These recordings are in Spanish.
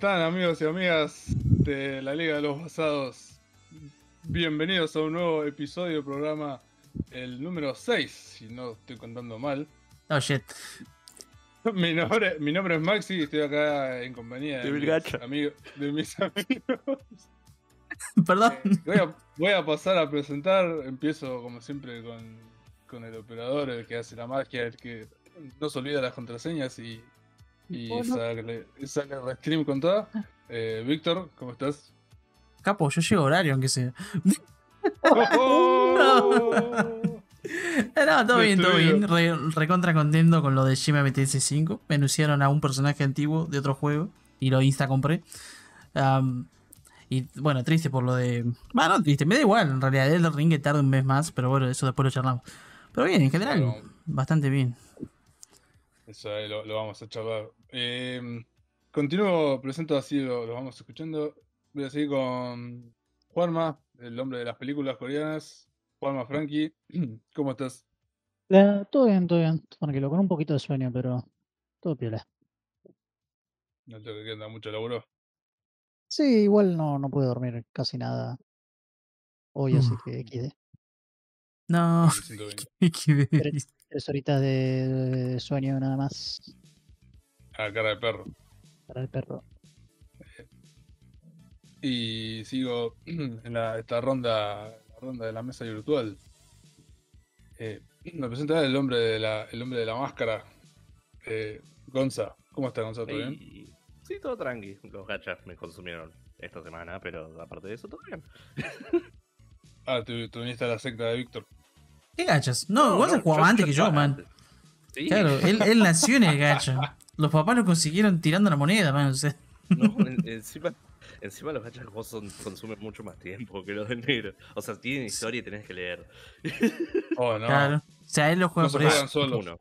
están amigos y amigas de la Liga de los Basados? Bienvenidos a un nuevo episodio del programa, el número 6, si no estoy contando mal. Oh shit. Mi nombre, mi nombre es Maxi y estoy acá en compañía de, De mis, amigos, de mis amigos. Perdón. Eh, voy, a, voy a pasar a presentar. Empiezo como siempre con, con el operador, el que hace la magia, el que no se olvida las contraseñas y, y sale, sale a restream con toda. Eh, Víctor, ¿cómo estás? Capo, yo llego a horario, aunque sea. ¡Oh! Eh, No, todo bien, todo bien. Re- recontra contento con lo de Shima BTS 5. Me anunciaron a un personaje antiguo de otro juego y lo insta compré. Y bueno, triste por lo de. Bueno, triste, me da igual. En realidad, el ring que tarda un mes más, pero bueno, eso después lo charlamos. Pero bien, en general, bastante bien. Eso ahí lo, lo vamos a charlar. Eh, continúo, presento así, lo, lo vamos escuchando. Voy a seguir con Juanma, el hombre de las películas coreanas. Juanma Frankie, ¿cómo estás? La- todo bien, todo bien. Tranquilo, con un poquito de sueño, pero todo piola. No te queda mucho laburo. Sí, igual no, no pude dormir casi nada hoy, así que XD. No, bien. qué Tres, tres horitas de, de sueño nada más A cara de perro. para el perro. Y sigo en la, esta ronda, la ronda de la mesa virtual. Eh, me presenta el hombre de la, el hombre de la máscara. Eh, Gonza, ¿cómo está Gonza? ¿Todo bien? Y- Sí, todo tranqui. Los gachas me consumieron esta semana, pero aparte de eso, todo bien. Ah, tú, tú viniste a la secta de Víctor. ¿Qué gachas? No, vos no, jugaba antes que yo, man. antes. Sí, Claro, él, él nació en el gacha. Los papás lo consiguieron tirando la moneda, man. o sea. no, en- encima, encima los gachas vos son- consumen mucho más tiempo que los del negro. O sea, tienen historia y tenés que leer. Oh, no. Claro. O sea, él lo juega No se por eso. solos. Uno.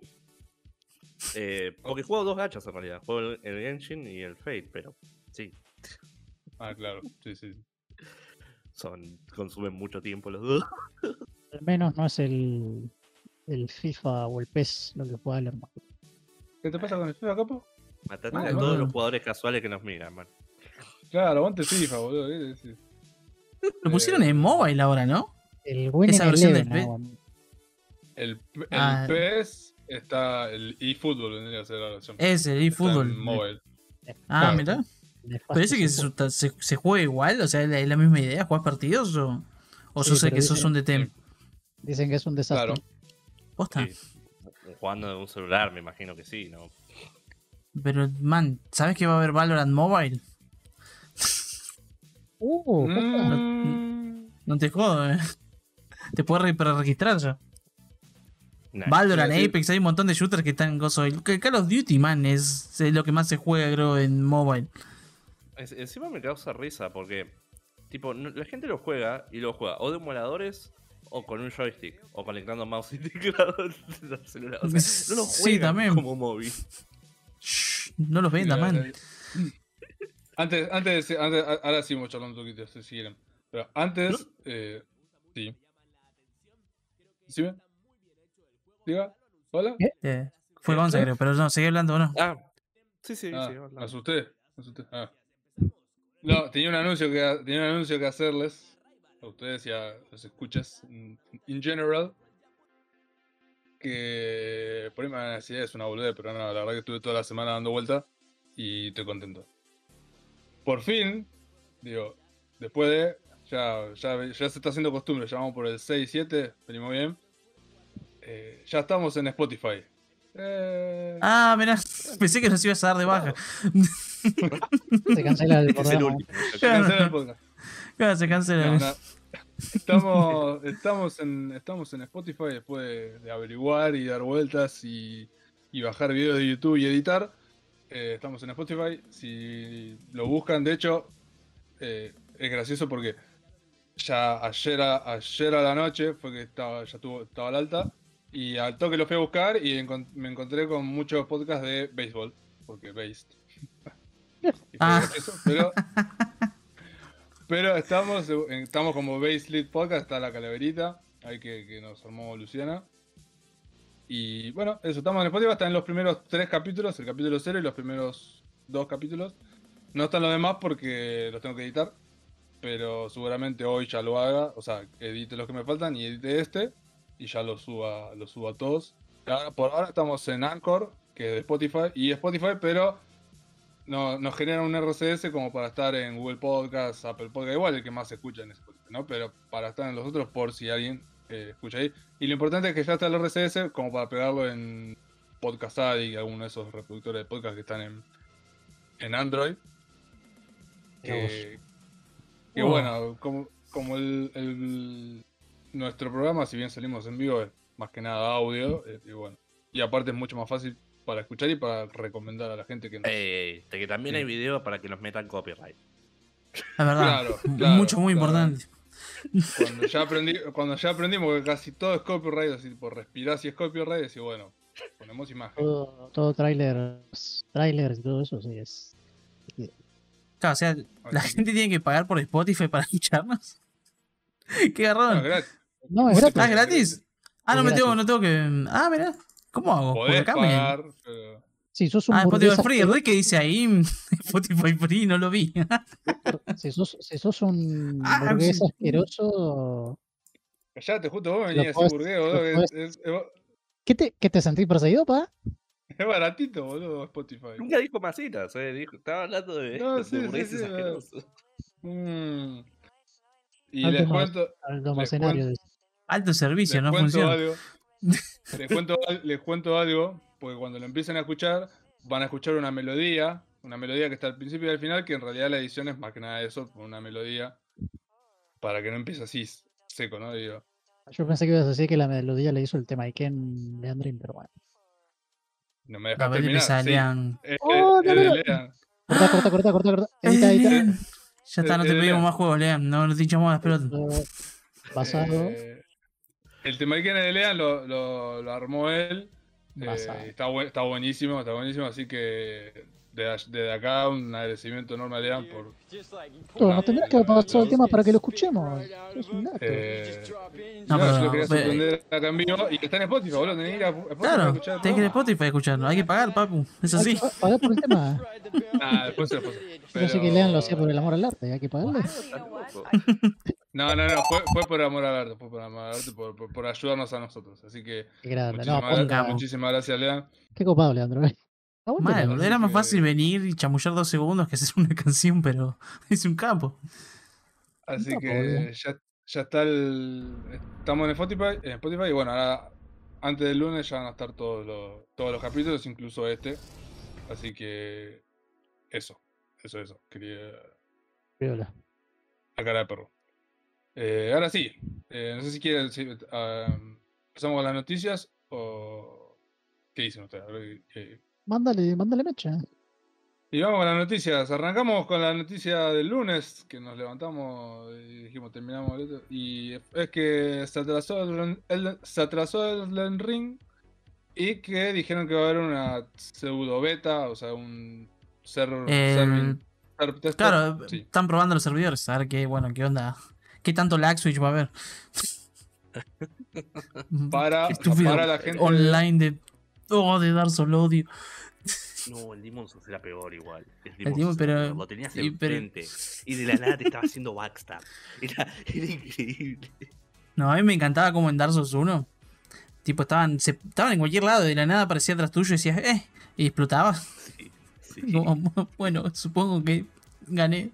Eh, porque juego dos gachas en realidad. Juego el, el Genshin y el Fate, pero sí, Ah, claro. Sí, sí. son consumen mucho tiempo los dos. Al menos no es el, el FIFA o el PES lo que juega el hermano. ¿Qué te pasa con el FIFA, capo? Matate Ah, a no. todos los jugadores casuales que nos miran, man. Claro, aguante FIFA, boludo. ¿qué decís? Lo pusieron en mobile ahora, ¿no? El Winning Esa versión Eleven, del PES. bueno. El, el Ah. PES está. El eFootball vendría a ser la versión. Es el Está en eFootball. Mobile. Ah, Claro. mira. Nefasto Parece que se, se, se juega igual, o sea, es la, es la misma idea, ¿jugás partidos o, o Sí, sos el pero que sos dice- un DTM? Dicen que es un desastre. Claro. Posta. Sí. Jugando en un celular, me imagino que sí, ¿no? Pero, man, ¿sabes que va a haber Valorant Mobile? Uh. Mm. No te jodo, eh. Te puedes registrar ya. Nah. Valorant. Apex, hay un montón de shooters que están en gozo. El Call of Duty, man, es, es lo que más se juega, creo, en mobile. Es- encima me causa risa porque, tipo, no- la gente lo juega y lo juega o de emuladores o con un joystick o conectando mouse y teclado al celular. O sea, no lo Sí, también. como móvil. Shh, no los vendas, man. eh, Antes, antes, de- antes, ahora sí vamos charlando un poquito, si quieren. Pero antes, eh, sí. ¿Sí? ¿Diga? ¿Hola? ¿Qué? Eh, fue Gonza, creo, pero no, seguí hablando, ¿o no? Ah, sí, sí, Ah, sí. me hablando. asusté. me asusté. Ah. No, tenía un anuncio que tenía un anuncio que hacerles a ustedes y a los escuchas in, in general. Que por ahí me van a decir es una boludez, pero no, la verdad que estuve toda la semana dando vuelta y estoy contento. Por fin, digo, después de. Ya, ya, ya se está haciendo costumbre, ya vamos por el 6 7, venimos bien. Eh, ya estamos en Spotify. Eh, Ah, mirá, pensé que nos ibas a dar de baja. Se cancela el último. se cancela el podcast. Se cancela. No, no. Estamos, estamos, en, estamos en Spotify después de, de averiguar y dar vueltas y, y bajar videos de YouTube y editar. Eh, estamos en Spotify. Si lo buscan, de hecho, eh, es gracioso porque ya ayer a, ayer a la noche fue que estaba, ya tuvo, estaba al alta. Y al toque lo fui a buscar y me encontré con muchos podcasts de béisbol. Porque based. Ah. gracioso, pero pero estamos, en- estamos como Base Lead Podcast, está la calaverita, ahí que, que nos armó Luciana. Y bueno, eso, estamos en Spotify, están los primeros tres capítulos, el capítulo cero y los primeros dos capítulos. No están los demás porque los tengo que editar, pero seguramente hoy ya lo haga, o sea, edite los que me faltan y edite este y ya lo suba, lo suba a todos. Por ahora estamos en Anchor, que es de Spotify, y Spotify, pero no, nos genera un RCS como para estar en Google Podcast, Apple Podcast, igual el que más se escucha en Spotify, ¿no? Pero para estar en los otros por si alguien eh, escucha ahí. Y lo importante es que ya está el RCS como para pegarlo en Podcast Addict, alguno de esos reproductores de podcast que están en, en Android. Que, que Oh. bueno, como, como el, el- nuestro programa, si bien salimos en vivo, es más que nada audio, eh, y bueno. Y aparte es mucho más fácil para escuchar y para recomendar a la gente que nos... Ey, ey, de que también hay video para que nos metan copyright. Es verdad. Claro, Mucho, muy claro. importante. Cuando ya aprendí, cuando ya aprendimos que casi todo es copyright, así por respirar si es copyright, decir, bueno, ponemos imagen. Todo, todo trailers, trailers y todo eso, sí es. Claro, o sea, la Así gente tiene que pagar por Spotify para escucharnos. Qué No, es garrón. gratis. No, es gratis. Ah, ¿es gratis? Ah, no me tengo, no tengo que. Ah, mira. ¿Cómo hago? Podés acá me. pagar, pero... Si sos un Ah, Spotify Free, re que dice ahí Spotify Free, no lo vi. si sos, si sos un Ah, burgués sí. asqueroso, Callate, justo vos venías podés- burgués, boludo, que podés- es, es- ¿qué te, qué te sentís perseguido, pa? es baratito, boludo, Spotify. Nunca dijo masitas, eh. Dijo, estaba hablando de, No, de sí, sí, burgueses sí, asquerosos. Mm. Y Alto les cuento, Alto mercenario. dice. Alto servicio, les no cuento funciona. algo. les, cuento, les cuento algo, porque cuando lo empiecen a escuchar, van a escuchar una melodía, una melodía que está al principio y al final, que en realidad la edición es más que nada eso, una melodía, para que no empiece así seco, ¿no? Digo, Yo pensé que ibas a decir que la melodía le hizo el tema Iken Leandrin, pero bueno. no me dejas terminar. que Sí, salían. es- Oh, de. Lean. Corta, corta, corta, corta, corta. Edita, edita. Lean. Ya está, no te Eh, eh, pedimos más juegos, Lean. No, no te hinchamos las pelotas. Eh, Basado. El tema que de Lean lo, lo, lo armó él. eh, está, bu- está buenísimo, está buenísimo, así que desde, desde acá un agradecimiento enorme a Lean por... No tendrás que haber pasado el tema para que lo escuchemos. Sos un. Eh, No, no, pero- yo lo quería pero- sorprender acá en vivo y está en Spotify, boludo. Tenés que ir a Spotify a Claro, escuchar tenés que ir a. Spotify a escucharlo. Hay que pagar, papu. Es así. pagar por el tema. Nah, después se lo paso. Yo pensé que Lean lo hacía por el amor al arte. Hay que pagarle. No, no, no, fue, fue por amor al arte, fue por amor al arte, por, por, por ayudarnos a nosotros. Así que Qué grande. No, muchísimas, ponga. gra- muchísimas gracias, Lean. Qué copado, Leandro. eh. Mal, era más que- fácil venir y chamullar dos segundos que hacer una canción, pero es un campo. Así No, que ya, ya está el. Estamos en Spotify, en Spotify y bueno, ahora antes del lunes ya van a estar todos los, todos los capítulos, incluso este. Así que eso, eso, eso. Quería Piola. la cara de perro. Eh, ahora sí, eh, no sé si quieren. si, ah, ¿Empezamos con las noticias o qué dicen ustedes? A ver, ¿qué- Mándale, mándale mecha. Y vamos con las noticias. Arrancamos con la noticia del lunes, que nos levantamos y dijimos, terminamos. el otro, Y es que se atrasó el, el- se atrasó el Ring y que dijeron que va a haber una pseudo beta, o sea, un ser, El- serving- ser tester. Claro, Sí. están probando los servidores, a ver qué, bueno, qué onda. ¿Qué tanto lag switch va a haber? Para- para la gente- Online de. Oh, de Dark Souls odio. No, el Demon Souls era peor igual. El El Demon, Souls pero- Lo tenías y- pero- enfrente. Y de la nada te estaba haciendo backstab. Era, era increíble. No, a mí me encantaba como en Dark Souls 1. Tipo, estaban, se, estaban en cualquier lado, de la nada aparecía atrás tuyo y decías, eh, y explotaba. Sí, sí. Como, bueno, supongo que gané.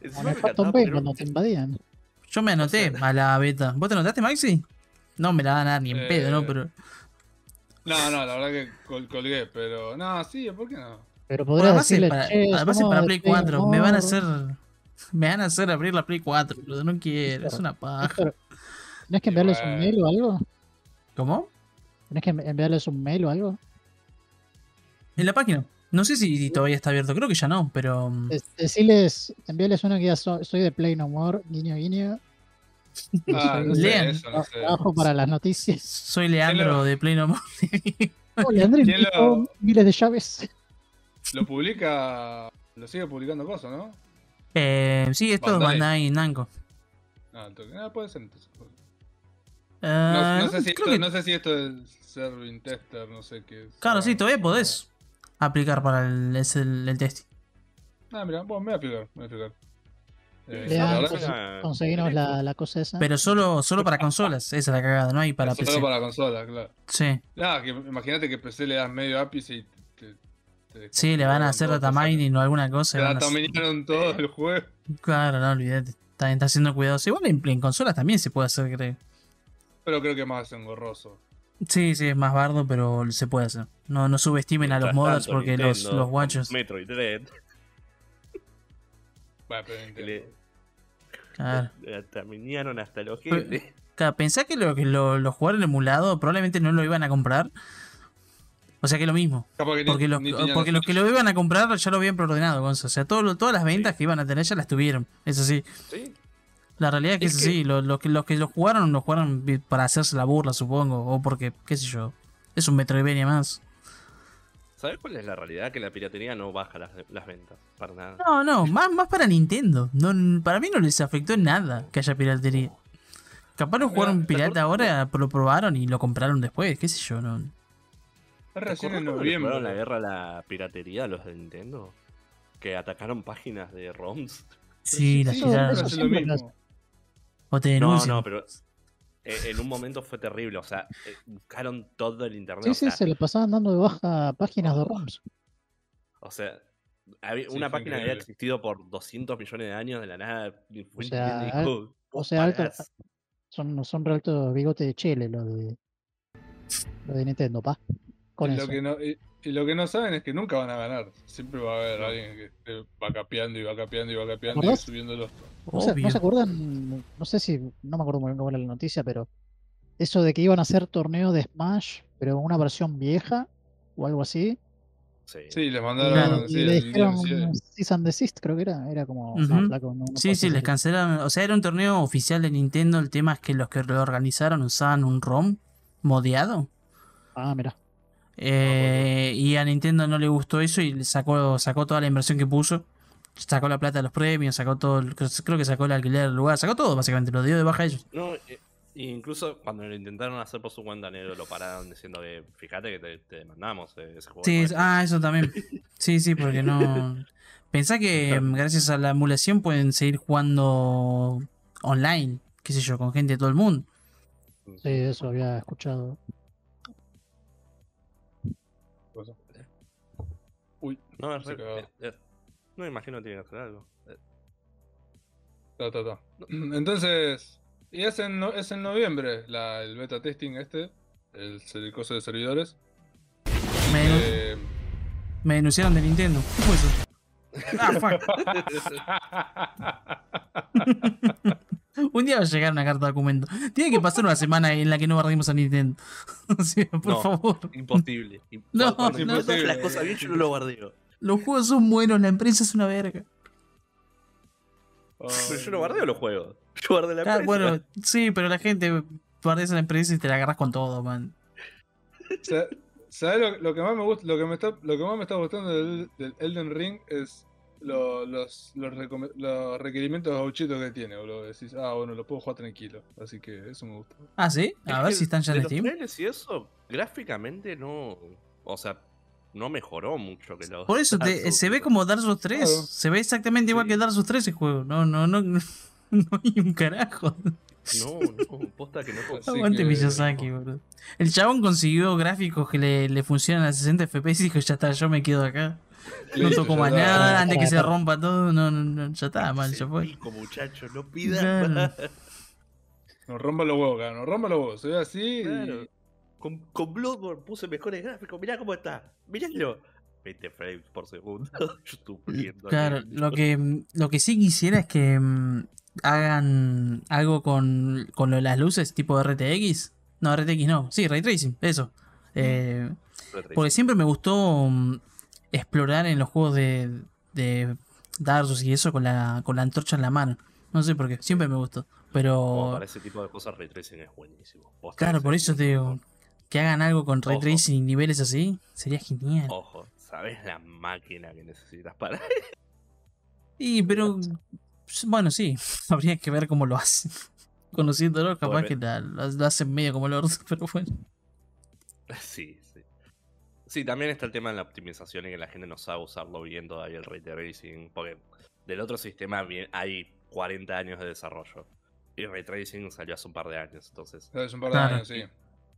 Encima Como me cuando te invadían. Yo me anoté a la beta. ¿Vos te anotaste, Maxi? No me la da nada ni en pedo, ¿no? Eh, Pero. No, no, la verdad que col- colgué, pero no, sí, ¿por qué no? Pero Bueno, podrías además es decirle, para, che, además es somos para Play Play 4. Me van a hacer. Me van a hacer abrir la Play 4, boludo. No quiero, es una paja. Pero, ¿Tenés que enviarles un bueno. mail o algo? ¿Cómo? ¿Tenés que enviarles un mail o algo? En la página. No sé si todavía está abierto, creo que ya no, pero. mm, Decirles, enviarles uno que ya so- soy de Play No More, guiño guiño. Ah, no Lean. eso no sé. Para las noticias. Soy Leandro lo- de Play No More. Oh, Leandro ¿Quién envió lo- miles de llaves. Lo publica, lo sigue publicando cosas, ¿no? Eh, sí, esto es Bandai. Bandai Namco. Ah, entonces, ah, puede ser entonces. No, Eh, no sé si esto, que- no sé si esto es Serving Tester, no sé qué es. Claro, sí, todavía podés aplicar para el, es el, el testing. Ah, mira, bueno, me voy a explicar, me voy a. Eh, Le la cosa esa. Pero solo, solo para consolas, esa es la cagada, no hay para PC. solo para consola, claro. Sí, Nada, que imagínate que PC le das medio ápice y te, te sí, le van a hacer data mining o alguna cosa. Te y van a hacer- dataminaron todo el juego. Claro, no olvídate. Está, está siendo cuidadoso. Igual en, en consolas también se puede hacer, creo. Pero creo que es más engorroso. Sí, sí, es más bardo, pero se puede hacer. No, no subestimen a los modders tanto, porque los, Nintendo, los guachos. Metroid Dread, Bueno, pero Nintendo. Claro. terminaron hasta los. Claro, pensá que lo que lo, los jugadores emulado probablemente no lo iban a comprar. O sea que es lo mismo. Que ni- Porque los, ni porque los que lo iban a comprar ya lo habían preordenado, Gonzo. O sea, todo, lo- todas las ventas que iban a tener ya las tuvieron. Eso sí. Sí, La realidad es que Es que- así. Los, los que, los que lo jugaron, lo jugaron para hacerse la burla, supongo. O porque, qué sé yo. Es un Metroidvania más. ¿Sabes cuál es la realidad? Que la piratería no baja las, las ventas, para nada. No, no, más, más para Nintendo. No, para mí no les afectó en nada que haya piratería. Capaz lo jugaron Mira, ¿te pirata ahora, lo probaron y lo compraron después, qué sé yo, no. Es ¿Te recién en noviembre. la guerra a la piratería a los de Nintendo? Que atacaron páginas de ROMs. Sí, las sí, tiraron. O te No, denuncian. no, pero eh, en un momento fue terrible. O sea, eh, buscaron todo el internet. Sí, o sí, sea, se le pasaban dando de baja páginas de ROMs. O sea, había- Sí, una página había increíble. existido por 200 millones de años de la nada. O sea, al- dijo, o "Vos sea, alto- parás". Son, son altos bigotes de chele lo de, lo de Nintendo, pa. Con eso. lo que no, y, lo que no saben es que nunca van a ganar. Siempre va a haber alguien que esté va capeando y va capeando y va capeando y ¿Acordás? subiéndolo. ¿No se, no se acuerdan? No sé si, no me acuerdo muy bien cómo era la noticia, pero eso de que iban a hacer torneos de Smash, pero una versión vieja o algo así. Sí. Sí, les mandaron. Claro. sí, y le dijeron. Cease and Desist, creo que era. Era como. Ujú. "Ah, flaco, no- no Sí, sí, les eso". cancelaron. O sea, era un torneo oficial de Nintendo. El tema es que los que lo organizaron usaban un ROM modeado. Ah, mira. Eh, y a Nintendo no le gustó eso y le sacó, sacó toda la inversión que puso. Sacó la plata de los premios, sacó todo. el- Creo que sacó el alquiler del lugar, sacó todo básicamente, lo dio de baja a ellos. No, eh, incluso cuando lo intentaron hacer por su cuenta negro, lo pararon diciendo que fíjate que te, te demandamos eh, ese juego. Sí, es- ah, eso también. Sí, sí, porque no. Pensá que gracias a la emulación pueden seguir jugando online, qué sé yo, con gente de todo el mundo. Sí, eso había escuchado. Uy, No, es Se re- cagó. eh, eh, no me imagino que tiene que hacer algo. Eh, ta, ta, ta. Entonces, y es en, no- es en noviembre la, el beta testing este, el, el coso de servidores. Me, Eh, me denunciaron de Nintendo. ¿Qué fue eso? Ah, fuck. Un día va a llegar una carta de documento. Tiene que pasar una semana en la que no guardemos a Nintendo. Por No. favor. Imposible. Im- No, no, empiezan no. las cosas bien, yo no lo guardeo. Los juegos son buenos, la empresa es una verga. Pero yo lo guardeo los juegos. Yo guardé la Ah, empresa. bueno, sí, pero la gente guardas a la empresa y te la agarras con todo, man. Sa- ¿Sabes lo, lo que más me gusta? Lo que me está, lo que más me está gustando del, del Elden Ring es lo- los, los, los requerimientos gauchitos que tiene, boludo. Decís, ah, bueno, lo puedo jugar tranquilo. Así que eso me gusta. Ah, sí, Es a ver que si están ya de en los Steam. trailers y eso, gráficamente no. O sea, no mejoró mucho que los. Por eso te- Souls, se ve como Dark Souls 3. Claro. Se ve exactamente igual Sí. que Dark Souls 3 el juego. No, no, no. No hay un carajo. No, no, posta que no. Así Aguante Miyazaki, boludo. El chabón consiguió gráficos que le, le funcionan a 60 FPS y dijo, ya está, yo me quedo acá. No Listo, toco más nada, antes que se rompa todo. No, no, no, ya está, mal, ya fue. Pico, muchachos, no Claro. más. Nos rompa los huevos, cara, nos rompa los huevos. Se ve así y-. Con, con Bloodborne puse mejores gráficos. Mirá cómo está. Miralo. 20 frames por segundo. Yo estoy viendo. Claro, lo que, lo que sí quisiera es que mm, hagan algo con, con lo de las luces tipo RTX. No, RTX no. Sí, Ray Tracing, eso. Eh, porque siempre me gustó mm, explorar en los juegos de, de Dark Souls y eso con la, con la antorcha en la mano. No sé por qué, siempre me gustó. Pero, para ese tipo de cosas, Ray Tracing es buenísimo. Claro, por eso te digo, que hagan algo con Ray. Tracing y niveles así, sería genial. Ojo, ¿sabes la máquina que necesitas para Y, pero, bueno, sí, habría que ver cómo lo hacen. Conociéndolo, capaz que la- lo hacen medio como el orto, pero bueno. Sí, sí. También está el tema de la optimización y que la gente no sabe usarlo bien todavía el ray tracing. Porque del otro sistema bien- hay 40 años de desarrollo. Y ray tracing salió hace un par de años, entonces. Hace un par de Claro. años, sí.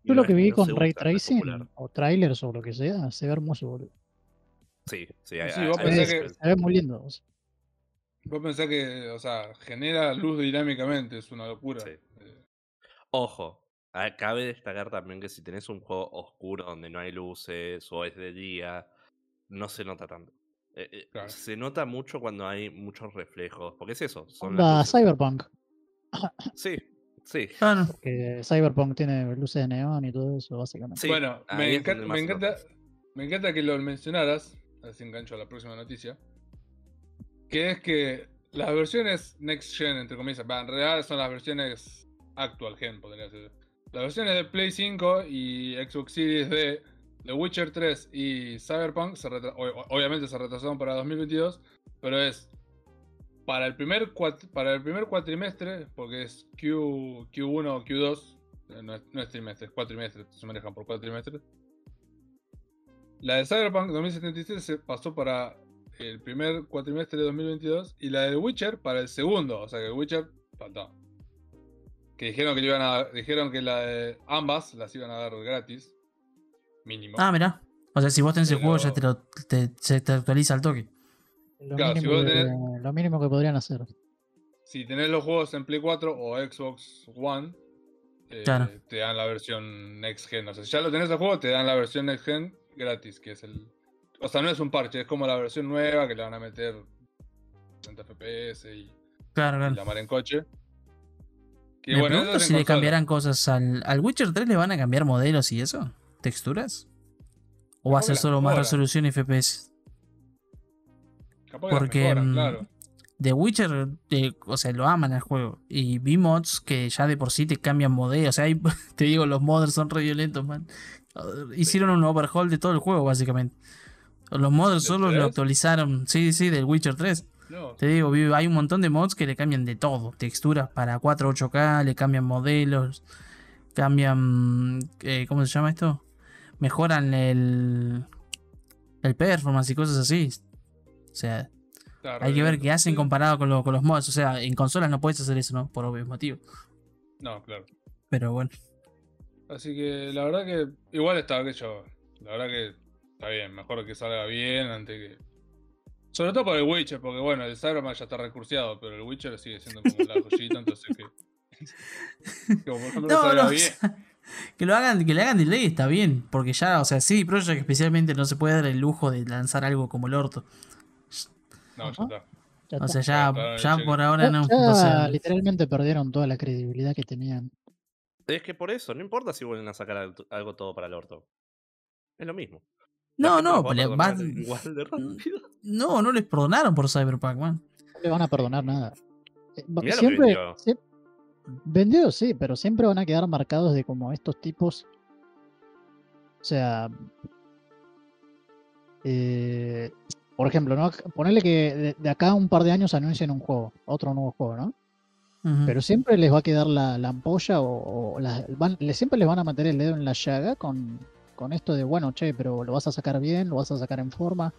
Yo lo que vi no con Ray Tracing o trailers o lo que sea, se ve hermoso, boludo. Sí, sí, hay, Sí, hay- vos hay pensás que- Se ve muy lindo. o sea. Vos pensás que, o sea, genera luz dinámicamente, es una locura. Sí. Eh, Ojo, cabe destacar también que si tenés un juego oscuro donde no hay luces o es de día, no se nota tanto. Eh, eh, Claro. Se nota mucho cuando hay muchos reflejos, porque es eso. Son. Cyberpunk, Sí, sí. Que Cyberpunk tiene luces de neón y todo eso, básicamente. Sí, bueno, me, es donde encan- más me encanta, me encanta que lo mencionaras, así engancho a la próxima noticia, que es que las versiones Next Gen, entre comillas, en realidad son las versiones Actual Gen, podría ser. Las versiones de Play 5 y Xbox Series de The Witcher 3 y Cyberpunk, se obviamente se retrasaron para 2022, pero es para el primer, cuatrimestre, porque es Q, Q1 o Q2, eh, no es, trimestre, es cuatrimestre, se manejan por cuatrimestres. La de Cyberpunk 2077 se pasó para el primer cuatrimestre de 2022 y la de Witcher para el segundo, o sea que The Witcher faltó. Que dijeron que le iban a dijeron que la de ambas las iban a dar gratis, mínimo. Ah, mirá. O sea, si vos tenés el juego, ya Pero- te, lo, te, se te actualiza al toque. Lo, Claro, si mínimo tenés- lo mínimo que podrían hacer. Si tenés los juegos en Play 4 o Xbox One, eh, Claro. te dan la versión Next Gen. O sea, si ya lo tenés el juego, te dan la versión Next Gen gratis, que es el. O sea, no es un parche, es como la versión nueva que le van a meter 60 FPS y, Claro, y claro. la mar en coche. Me bueno, pregunto si le cambiarán cosas al, al Witcher 3, ¿le van a cambiar modelos y eso? ¿Texturas? ¿O va a ser solo más resolución y FPS? Capaz porque, mejoran, mm, claro. The Witcher, eh, o sea, lo aman el juego. Y vi mods que ya de por sí te cambian modelos. O sea, hay- te digo, los modders son re violentos, man. Hicieron un overhaul de todo el juego, básicamente. Los modders ¿Del solo lo 3? actualizaron. Sí, sí, del Witcher 3. No, Te digo, hay un montón de mods que le cambian de todo. Texturas para 4 8K, le cambian modelos, cambian... eh, ¿Cómo se llama esto? Mejoran el... El performance y cosas así. O sea, hay que ver re qué hacen bien. comparado con, lo- con los mods. O sea, en consolas no puedes hacer eso, ¿no? Por obvios motivos. No, claro. Pero bueno. Así que la verdad que igual está que yo. La verdad que está bien, mejor que salga bien antes que. Sobre todo por el Witcher, porque bueno, el Cyberpunk ya está recurseado, pero el Witcher sigue siendo como la joyita, entonces que. ejemplo No, no, o bien. sea, que lo hagan, que le hagan delay está bien. Porque ya, o sea, sí, Project especialmente no se puede dar el lujo de lanzar algo como el orto. No, ya está. Ya O sea, ya, ya por ahora no. ya O sea, literalmente perdieron toda la credibilidad que tenían. Es que por eso, no importa si vuelven a sacar algo, algo todo para el orto. Es lo mismo. No, no, a le- perdonar va- igual de rápido. no, no les perdonaron por Cyberpunk, man. No le van a perdonar nada. Eh, Mirá lo que siempre, vendió. sí, pero siempre van a quedar marcados de como estos tipos. O sea. eh, por ejemplo, ¿no? ponerle que de, de acá a un par de años anuncien un juego, otro nuevo juego, ¿no? Pero siempre les va a quedar la, la ampolla o, o la- van- le- siempre les van a meter el dedo en la llaga con, con esto de, bueno, che, pero lo vas a sacar bien, lo vas a sacar en forma.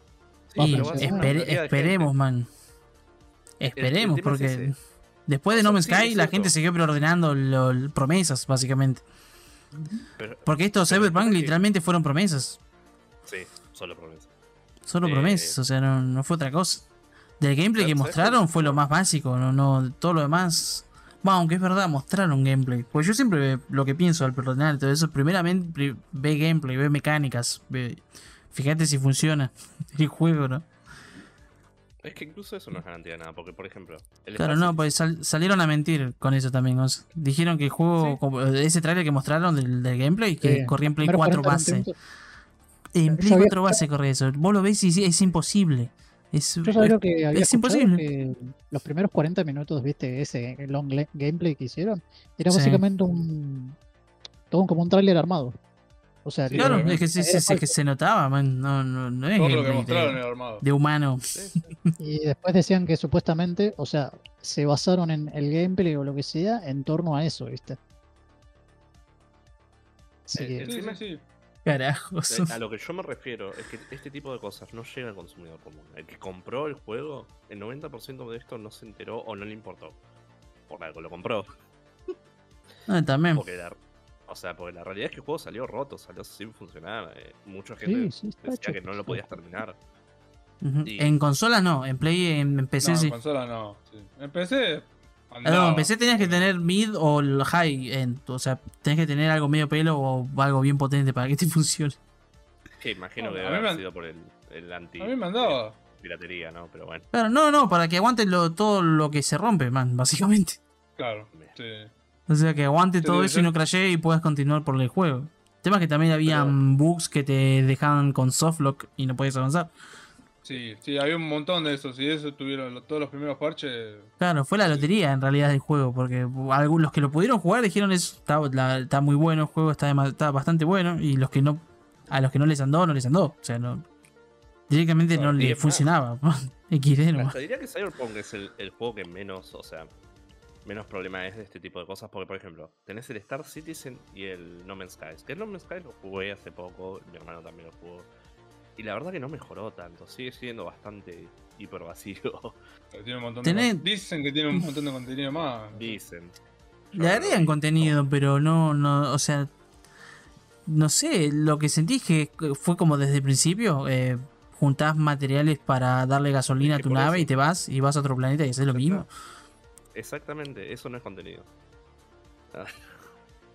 Sí, espere- esperemos, man. Esperemos, porque después de No Man's sí, Sky la gente siguió preordenando lo- promesas, básicamente. Pero- Porque estos Cyberpunk es literalmente fueron promesas. sí, solo promesa. Solo Eh, promesas, o sea, no, no fue otra cosa. Del gameplay que ¿sabes mostraron fue lo más básico, no, no todo lo demás. Bueno, aunque es verdad, mostraron gameplay. Pues yo siempre lo que pienso al perdonar todo eso, primeramente pri- ve gameplay, ve mecánicas, ve, fíjate si funciona el juego, ¿no? Es que incluso eso no es garantía de nada, porque por ejemplo. el Claro, no, pues sal- salieron a mentir con eso también. dijeron que el juego, Sí. como- ese trailer que mostraron del, del gameplay, que Sí, corría en Play Primeros 4 40 base. En Play había 4 base corre eso. Vos lo ves y es imposible. Es, Yo sabía que había es imposible. que los primeros 40 minutos, viste, ese long gameplay que hicieron, era Sí. básicamente un todo como un tráiler armado. O sea, Sí, Claro, es que, se, se- se- que se notaba, man. No, no, no es Todo lo que mostraron de, era armado. de humano. Sí, sí. Y después decían que supuestamente, o sea, se basaron en el gameplay o lo que sea en torno a eso, ¿viste? Eh, Sí, Encima- sí, sí. Carajos. A lo que yo me refiero es que este tipo de cosas no llega al consumidor común. El que compró el juego, el 90% de esto no se enteró o no le importó. Por algo lo compró. Ah, también. Porque la, o sea, porque la realidad es que el juego salió roto, salió sin funcionar. eh, mucha gente sí, decía hecho. que no lo podías terminar. Y- En consolas no, en Play, en, en PC no, sí. en consola no. Sí. En PC. No, en PC tenías que tener mid o high end. O sea, tenías que tener algo medio pelo o algo bien potente para que te funcione. Que imagino No, que a debe mí me haber han- sido por el, el anti A mí me andaba. piratería, ¿no? Pero bueno. Claro, no, no, para que aguante lo- todo lo que se rompe, man, básicamente. Claro. Sí. O sea, que aguante Sí, todo debe eso y no crashee y puedas continuar por el juego. El tema es que también habían bugs que te dejaban con softlock y no podías avanzar. Sí, sí, había un montón de esos. Y eso tuvieron lo- todos los primeros parches. Claro, fue la lotería en realidad del juego, porque algunos los que lo pudieron jugar dijeron eso, está, la- está muy bueno el juego, está, está bastante bueno, y los que no, a los que no les andó, no les andó. O sea, no, directamente no le es más. funcionaba. XD nomás. Hasta diría que Cyberpunk es el, el juego que menos, o sea, menos problema es de este tipo de cosas. Porque, por ejemplo, tenés el Star Citizen y el No Man's Sky. Que el No Man's Sky lo jugué hace poco, mi hermano también lo jugó. Y la verdad que no mejoró tanto, sigue siendo bastante hiper vacío, Tiene un montón Tenés- de, dicen que tiene un montón de contenido más. dicen. Yo Le agregan contenido, pero no, no, o sea, no sé, lo que sentí es que fue como desde el principio, eh, juntás materiales para darle gasolina Es a tu nave eso. y te vas y vas a otro planeta y haces lo mismo. Exactamente, eso no es contenido. Ah,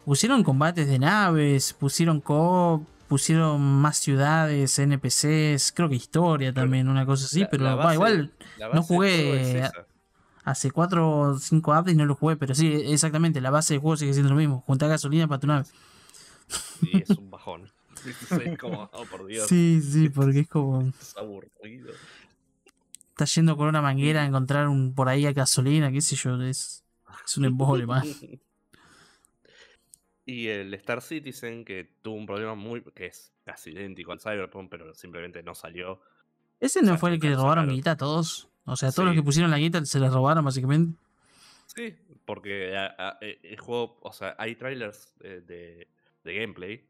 Pusieron combates de naves, pusieron co pusieron más ciudades, NPCs, creo que historia Pero también, una cosa así, la- pero la igual no jugué es hace 4 o 5 updates no lo jugué, pero sí, exactamente, la base del juego sigue siendo lo mismo, juntar gasolina para tu nave. Y es un bajón. Sí, como, oh por Dios, Sí, sí, porque es como es aburrido. estás yendo con una manguera a encontrar un por ahí a gasolina, qué sé yo, es, es un embole más. Y el Star Citizen, que tuvo un problema muy. que es casi idéntico al Cyberpunk, pero simplemente no salió. ¿Ese no sea, fue el que robaron sacaron. guita a todos? O sea, todos los Sí. que pusieron la guita se les robaron básicamente. Sí, porque a- a- e- el juego. O sea, hay trailers eh, de, de gameplay.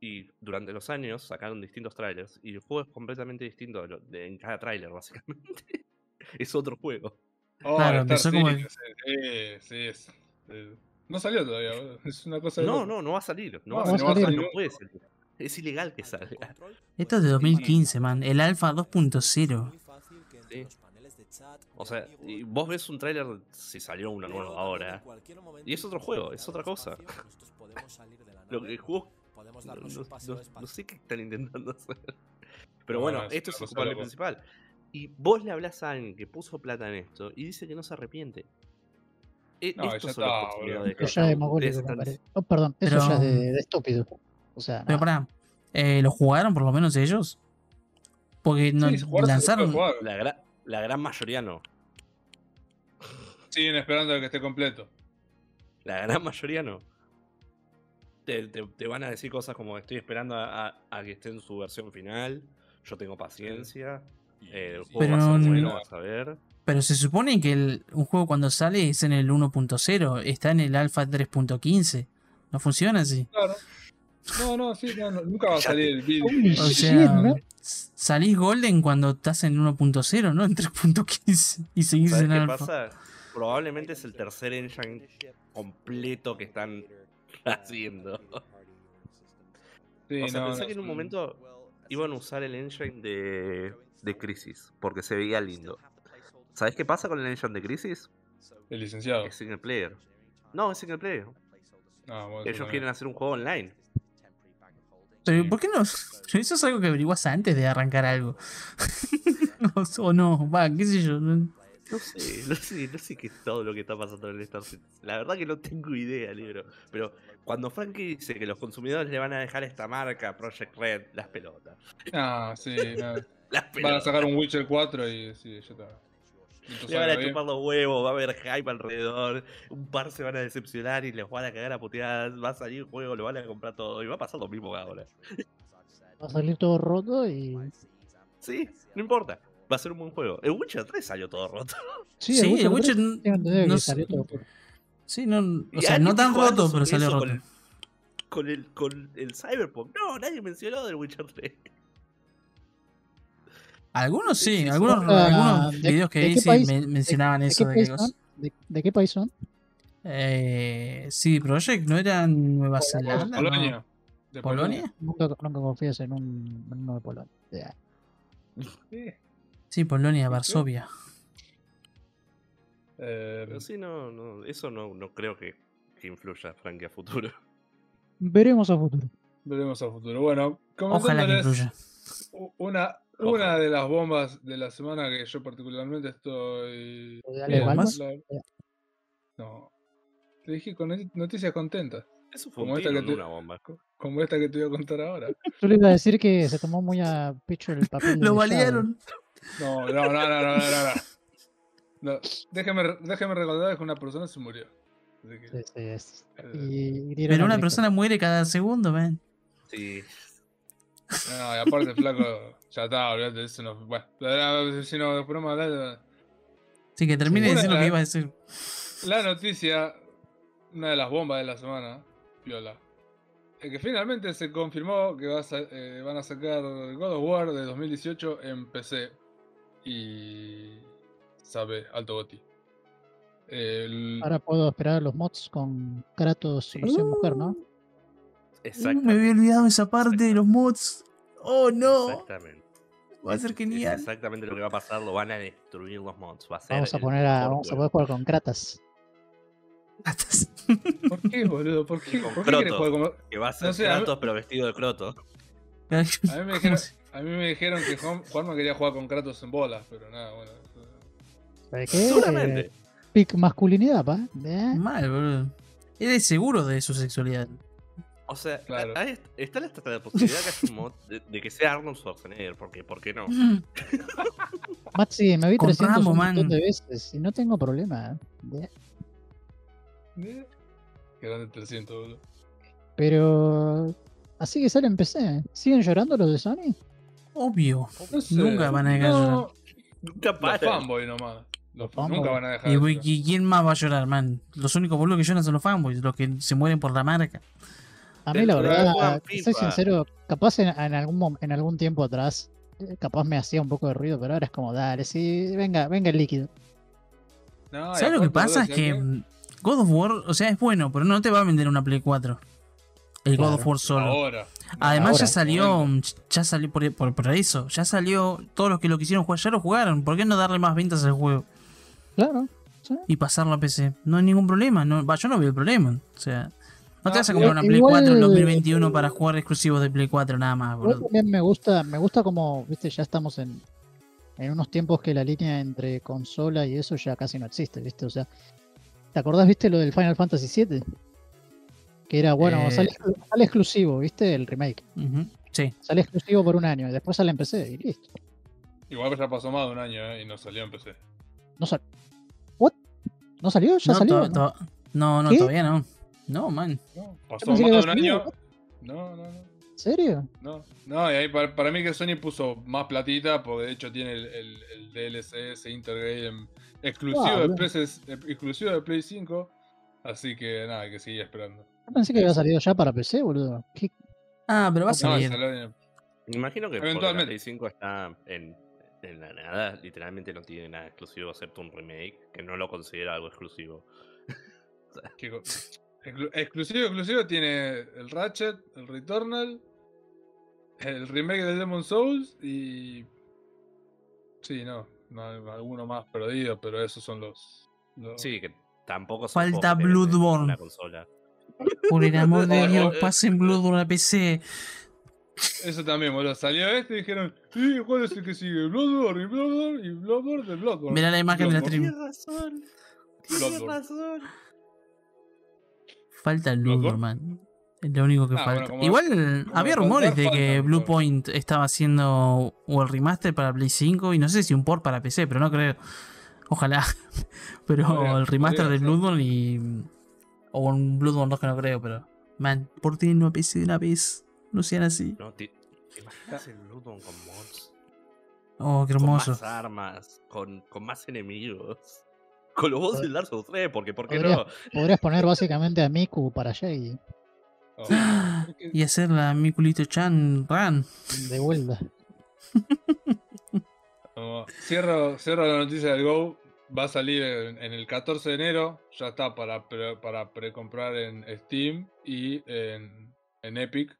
Y durante los años sacaron distintos trailers. Y el juego es completamente distinto de lo- de- en cada trailer, básicamente. es otro juego. Oh, Claro, Star empezó como- Sí, sí, es- eh, No salió todavía, es una cosa de No, loco. no, no va a salir. No, No, va, a no va a salir, salir. no puede salir. Es ilegal que salga. Esto es de 2015, man. El Alpha 2.0. Sí. O sea, vos ves un tráiler si salió uno nuevo ahora. Y es otro juego, es otra cosa. Lo que el juego. No, no- no- no sé qué están intentando hacer. Pero No, bueno, es esto es el culpable loca. principal. Y vos le hablas a alguien que puso plata en esto y dice que no se arrepiente. E- No, estos ya son está, boludo. que Eso ya mogólico. Oh, perdón, eso Pero- ya es de, de estúpido. O sea, Pero pará, eh, ¿lo jugaron por lo menos ellos? Porque no Sí, lanzaron. La, gra- la gran mayoría no. Siguen esperando a que esté completo. La gran mayoría no. Te, te- te van a decir cosas como estoy esperando a, a- a que esté en su versión final. Yo tengo paciencia. eh, el juego Pero va a ser no- bueno, vas a ver. Pero se supone que el- un juego cuando sale es en el 1.0, está en el Alpha 3.15. No funciona así. Claro. No, no, sí, no, no, nunca va a salir el vídeo. Uy, O sea, salís Golden cuando estás en 1.0, ¿no? En 3.15 y seguís ¿Sabes en qué Alpha. pasa? Probablemente es el tercer engine completo que están haciendo. Sí, o sea, no, pensé no, que en un momento iban a usar el engine de, de Crisis, porque se veía lindo. ¿Sabes qué pasa con el engine de Crisis? El licenciado. Es single player. No, es single player. Ah, bueno, Ellos también. quieren hacer un juego online. Pero Sí. ¿por qué no? Eso es algo que averiguas antes de arrancar algo. o, o no, va, qué sé yo. no- sé, no sé, no sé qué es todo lo que está pasando en el Star Citizen. La verdad que no tengo idea, libro. Pero cuando Frankie dice que los consumidores le van a dejar esta marca, Project Red, las pelotas. Ah, sí, no. Las Van a pelotas. sacar un Witcher 4 y sí, ya está. Mientras Le van a chupar los huevos, va a haber hype alrededor, un par se van a decepcionar y les van a cagar a puteadas, va a salir el juego, lo van a comprar todo y va a pasar lo mismo ahora. Va a salir todo roto y. Sí, no importa, va a ser un buen juego. El Witcher 3 salió todo roto. Sí, Sí, el Witcher Witcher 3 tengo entendido no que sé. salió todo roto. Sí, no, o sea, no tan roto, pero salió roto. Con el, con el, con el Cyberpunk. No, nadie mencionó del Witcher 3. Algunos sí, algunos, algunos ¿de- videos que vi sí país- me- mencionaban ¿De eso qué de país qué. ¿De, de qué país son? Eh, sí, Project no era en Nueva Zelanda. ¿no? Polonia. De ¿Polonia? Nunca, nunca confías en un en uno de Polonia. Ya. Sí. Sí, Polonia, Varsovia. Eh, Pero sí, no, no eso no, no creo que, que influya, Frankie, a futuro. Veremos a futuro. veremos a futuro. Bueno, Ojalá que influya. una. Una de las bombas de la semana que yo particularmente estoy... La- No. Te dije con noti- noticias contentas, Eso fue Como un esta tiro, que te- una bomba. como esta que te voy a contar ahora. Yo le iba a decir que se tomó muy a pecho el papel. Lo balearon. No, no, no, no, no, no, no. no. Déjeme, déjeme recordar que una persona se murió. Así que, Sí, sí, es- eh, y- Pero una persona muere cada segundo, man. Sí. No, y aparte, flaco, ya está, olvídate de eso. No, bueno, la- si no, después no me hablas, Así que termine de decir lo que iba a decir. La noticia, una de las bombas de la semana, Viola. Es que finalmente se confirmó que a eh, van a sacar God of War de 2018 en PC. Y. Sabe, alto goti. El- Ahora puedo esperar los mods con Kratos Sí. versión mujer, ¿no? Exacto. Uh, me había olvidado esa parte de los mods. Oh no. Exactamente. Va a ser Es genial. exactamente lo que va a pasar, lo van a destruir los mods. Va a ser Vamos a poner a, vamos a poder jugar con Kratas. ¿Por qué, boludo? ¿Por qué? Con ¿Por qué querés jugar como.? Que va a ser No sé, a mí- Kratos, pero vestido de croto. A mí me ¿Cómo dijeron, se- a mí me dijeron que Juan, Juanma quería jugar con Kratos en bolas, pero nada, bueno. eso- ¿Sabes qué? Seguramente. Pic masculinidad, pa. ¿Eh? Mal, boludo. Es seguro de su sexualidad. O sea, Claro. hay- está la, hasta la posibilidad que haya un mod de, de que sea Arnold Schwarzenegger, porque ¿por qué no? Maxi, me vi Con 300 Rambo, un montón de veces y no tengo problema. ¿eh? ¿Eh? Qué grande 300, boludo. Pero. Así que sale en PC. ¿Siguen llorando los de Sony? Obvio. No sé. Nunca van a dejar No, llorar. Nunca Los paran. fanboy nomás. Los Los fanboy. Nunca van a dejar ¿Y, de y quién más va a llorar, man? Los únicos boludos que lloran son los fanboys, los que se mueren por la marca. A mí, la verdad, soy sincero, capaz en, en algún, en algún tiempo atrás, eh, capaz me hacía un poco de ruido, pero ahora es como, dale, sí, venga, venga el líquido. No, ¿Sabes lo que pasa? Es que mm, God of War, o sea, es bueno, pero no te va a vender una Play 4. El God of. War solo. Ahora. Además ahora, ya salió, ya salió por, por, por eso, ya salió, todos los que lo quisieron jugar ya lo jugaron, ¿por qué no darle más ventas al juego Claro. sí. y pasarlo a PC? No hay ningún problema, no, yo no veo el problema, o sea, no te Ah, vas a comprar una Play igual- 4 en 2021 para jugar exclusivos de Play 4 nada más, boludo. también me gusta, me gusta como, viste, ya estamos en, en unos tiempos que la línea entre consola y eso ya casi no existe, viste, o sea, ¿te acordás, viste, lo del Final Fantasy VII? Que era, bueno, Eh. sale, sale exclusivo, viste, el remake. Sí, Sale exclusivo por un año y después sale en PC y listo. Igual que ya pasó más de un año, ¿eh? Y no salió en PC. No salió. ¿What? ¿No salió? ¿Ya no, salió? to- to- no, no, todavía no. No, man. No, pasó más de un año. No, no, no. ¿En serio? No, no, y ahí para, para mí que Sony puso más platita, porque de hecho tiene el, el, el DLC ese Intergame exclusivo, de. PS, eh, exclusivo de Play 5. Así que nada, hay que seguir esperando. Yo pensé que había salido ya para PC, boludo. ¿Qué? Ah, pero va a No, salir. salió- Me imagino que Eventualmente. Play 5 está en, en la nada, literalmente no tiene nada exclusivo, excepto un remake, que no lo considera algo exclusivo. exclu- exclusivo, exclusivo tiene el Ratchet, el Returnal, el remake del Demon Souls y. Sí, no, no hay alguno más perdido, pero esos son los. los- Sí, que tampoco son Falta en Bloodborne. una consola. Por el amor de Dios, oh, pasen Bloodborne a PC. Eso también, boludo. Salió este y dijeron, ¿y cuál es el que sigue? Bloodborne y Bloodborne y Bloodborne de Bloodborne. Mirá la imagen de la Bloodborne. stream. razón. Bloodborne. razón. Falta el. Bloodborne, man. Es lo único que Ah, falta. Igual había rumores de que pero- Blue Point estaba haciendo o el remaster para Play 5 y no sé si un port para PC, pero no creo. Ojalá. Pero Podría- el remaster podría de ser. Bloodborne y. O un Bloodborne 2 que no creo, pero. Man, por ti no PC de una vez. No sean así. ¿No? ¿Te, te imaginas el Bloodborne con mods? Oh, qué Con hermoso. más armas, con, con más enemigos. Con los boss del Dark Souls 3, porque ¿por qué Podría- no? Podrías poner básicamente a Miku para allá y Oh, que- Y hacer la Mikulito Chan Run. de vuelta. Como, cierro, cierro la noticia del Go. Va a salir en, en el 14 de enero. Ya está para, pre- para precomprar en Steam y en, en Epic.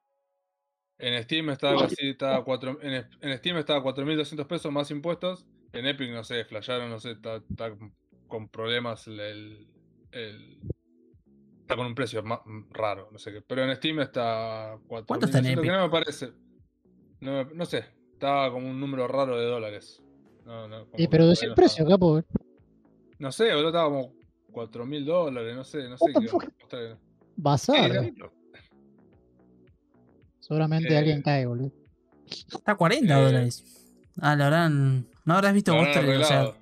En Steam está algo así, está a cuatro, en, en Steam está a 4.200 pesos más impuestos. En Epic, no sé, flasharon, no sé, está, está con problemas el, el- el- Está con un precio ma- raro, no sé qué. Pero en Steam está a 4.200, ¿Cuánto está en que Epic? no me parece. No, no sé, estaba como un número raro de dólares. No, no, que pero decía el precio, capo. No sé, boludo, estaba como 4 mil dólares, no sé, no sé qué. Bazar. Sí, Seguramente Eh, alguien cae, boludo. Está a 40 Eh, dólares. Ah, lo habrán. No habrás visto vos, o sea.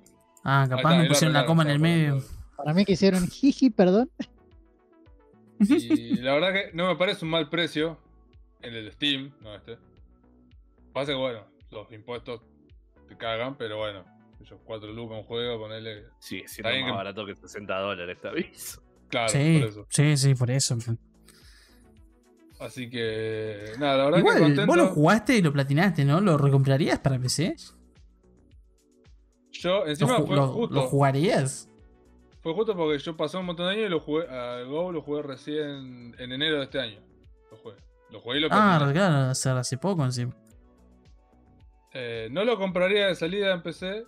Ah, capaz me pusieron la coma en el medio. 40 dólares. Para mí que hicieron jiji, perdón. Y la verdad que no me parece un mal precio en el Steam, no este. Pasa que bueno, los impuestos te cagan, pero bueno, esos 4 lucas un juego, ponerle. Sigue siendo más que- barato que 60 dólares esta vez. Claro, Sí, por eso. sí, sí, por eso. Así que. Nada, la verdad que Igual, contento. vos lo jugaste y lo platinaste, ¿no? ¿Lo recomprarías para PC? Yo, ¿Lo, encima ju- fue lo- justo. lo jugarías? Fue justo porque yo pasé un montón de años y lo jugué. Al Go lo jugué recién en enero de este año. Lo jugué. Lo jugué y lo Ah, claro, hace, hace poco encima. Eh, no lo compraría de salida en PC,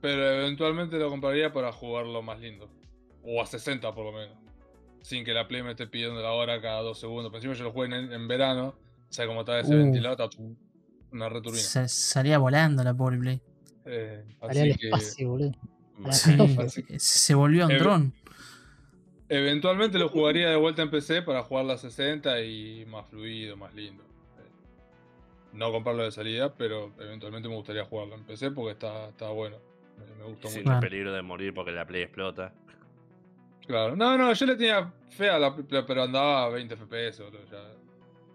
pero eventualmente lo compraría para jugarlo más lindo. O a 60 por lo menos. Sin que la Play me esté pidiendo la hora cada dos segundos. Por encima yo lo jugué en, en verano. O sea, como está ese Uh. ventilador, está una returbina. Sa- salía volando la pobre Play. Eh, así al que espacio, boludo. La Sí, estofa. así se volvió un dron. eventualmente lo jugaría de vuelta en PC para jugarlo a 60 y más fluido, más lindo. Eh, no comprarlo de salida, pero eventualmente me gustaría jugarlo en PC porque está, está bueno. Me, gustó Sin mucho. el Claro. peligro de morir porque la Play explota. Claro. No, no, yo le tenía fe a la Play, pero andaba a 20 FPS, boludo. Ya.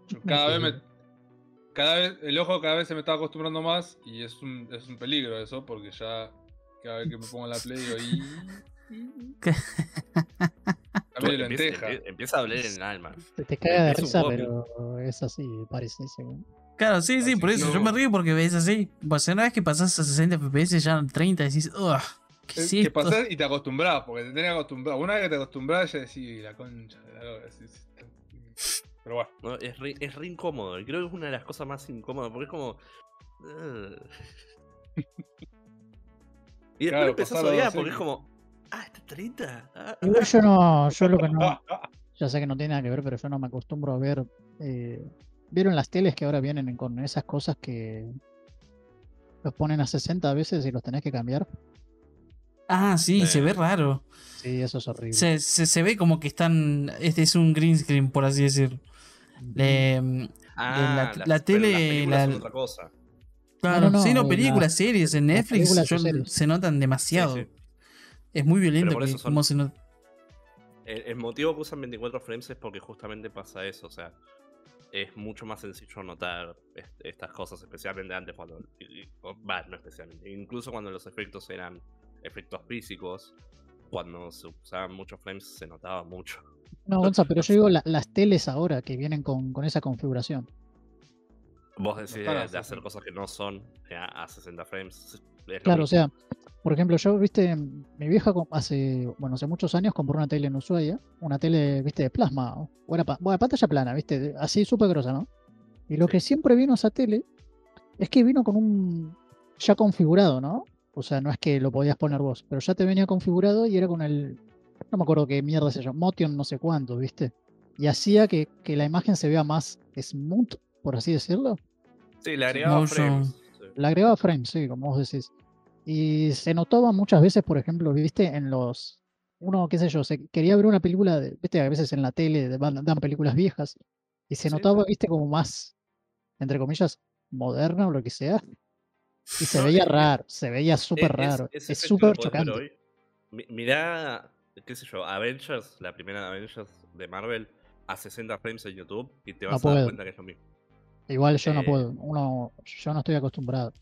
Yo cada vez me. Cada vez, el ojo cada vez se me está acostumbrando más y es un, es un peligro eso, porque ya cada vez que me pongo en la Play digo, y. Empieza, lenteja. empie- empieza a doler en el alma. Te, te caga de risa, pero es así, parece. según. Claro, sí, sí, Así por eso. no- Yo me río porque ves así. Pues una vez que pasás a 60 FPS, ya 30, decís, ugh, ¿qué es esto? pasás y te acostumbras, porque te tenés acostumbrado. Una vez que te acostumbras, ya decís, la concha de la lora", decís, Pero bueno. No, es, re, es re incómodo. Y creo que es una de las cosas más incómodas. Porque es como. Y después Claro, empezás a odiar porque es como. Ah, está 30. Ah, Igual yo no, yo lo que no, ya sé que no tiene nada que ver, pero yo no me acostumbro a ver. eh, ¿Vieron las teles que ahora vienen con esas cosas que los ponen a 60 veces y los tenés que cambiar? Ah, sí, se ve raro. Sí, eso es horrible. Se, se, se ve como que están. Este es un green screen, por así decir. Le- Ah, la- la las tele, películas son la- otra cosa. claro, no, sí, no, películas, las- series en Netflix yo- series. se notan demasiado. Sí, sí. Es muy violento por que eso son- cómo se nota. El, el motivo que usan 24 frames es porque justamente pasa eso. O sea, es mucho más sencillo notar est- estas cosas, especialmente antes cuando. y- y- o- Va, no especialmente. Incluso cuando los efectos eran efectos físicos. Cuando se usaban muchos frames se notaba mucho. No, Gonza, pero yo digo la- las teles ahora que vienen con, con esa configuración. Vos decís de, de hacer 60. cosas que no son eh, a, a 60 frames. Claro, o sea, por ejemplo, yo, viste, mi vieja hace, bueno, hace muchos años compró una tele en Ushuaia, una tele, viste, de plasma, o era pa- bueno, pantalla plana, viste, así súper grosa, ¿no? Y lo Sí. que siempre vino esa tele es que vino con un ya configurado, ¿no? O sea, no es que lo podías poner vos, pero ya te venía configurado y era con el, no me acuerdo qué mierda se llama, Motion no sé cuánto, viste. Y hacía que, que la imagen se vea más smooth, por así decirlo. Sí, le agregaba frames. sí. Le agregaba frames, sí, como vos decís. Y se notaba muchas veces, por ejemplo, viste, en los. Uno, qué sé yo, se quería ver una película, de, viste, a veces en la tele dan, películas viejas. Y se Sí, notaba, sí. viste, como más, entre comillas, moderna o lo que sea. Y se veía raro, se veía súper raro. Es súper chocante. hoy. Mi- Mirá, qué sé yo, Avengers, la primera de Avengers de Marvel, a 60 frames en YouTube y te No vas a dar cuenta que es lo mismo. Igual yo no Eh, puedo. Uno, yo no estoy acostumbrado.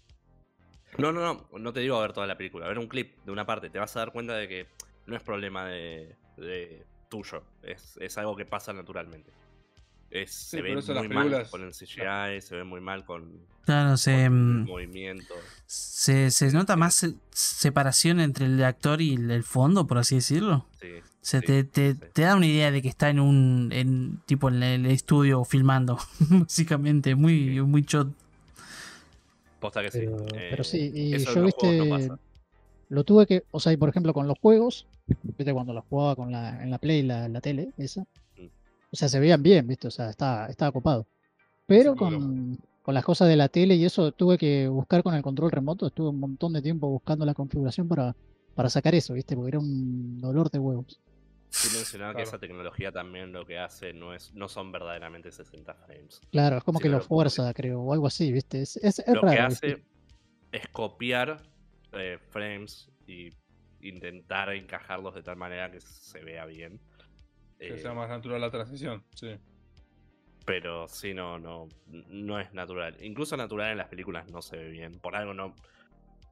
No, no, no, no te digo a ver toda la película, a ver un clip de una parte, te vas a dar cuenta de que no es problema de, de tuyo, es, es algo que pasa naturalmente. Es, se ve pero eso muy mal con el CGI, se ve muy mal con, Claro, se, con mm, movimiento. se, se nota más se- separación entre el actor y el, el fondo, por así decirlo. Sí, O sea, sí, te, te, sí. te da una idea de que está en un en, tipo en el estudio filmando, básicamente, muy, Sí. muy shot. Posta que sí. Pero, pero eh, sí, y yo no viste, lo tuve que, o sea, y por ejemplo con los juegos, viste cuando los jugaba con la, en la Play, la, la tele, esa. O sea, se veían bien, viste, o sea, estaba, estaba copado. Pero Sí, con, con las cosas de la tele y eso tuve que buscar con el control remoto, estuve un montón de tiempo buscando la configuración para, para sacar eso, viste, porque era un dolor de huevos. Sí mencionaba que Claro. esa tecnología también lo que hace no es no son verdaderamente 60 frames. Claro, es como que lo lo que- fuerza, creo, o algo así, viste, es, es, es lo que hace ¿viste? es copiar eh, frames y intentar encajarlos de tal manera que se vea bien. Que Eh, sea más natural la transición. Sí. Pero sí, no, no, no es natural. Incluso natural en las películas no se ve bien. Por algo no,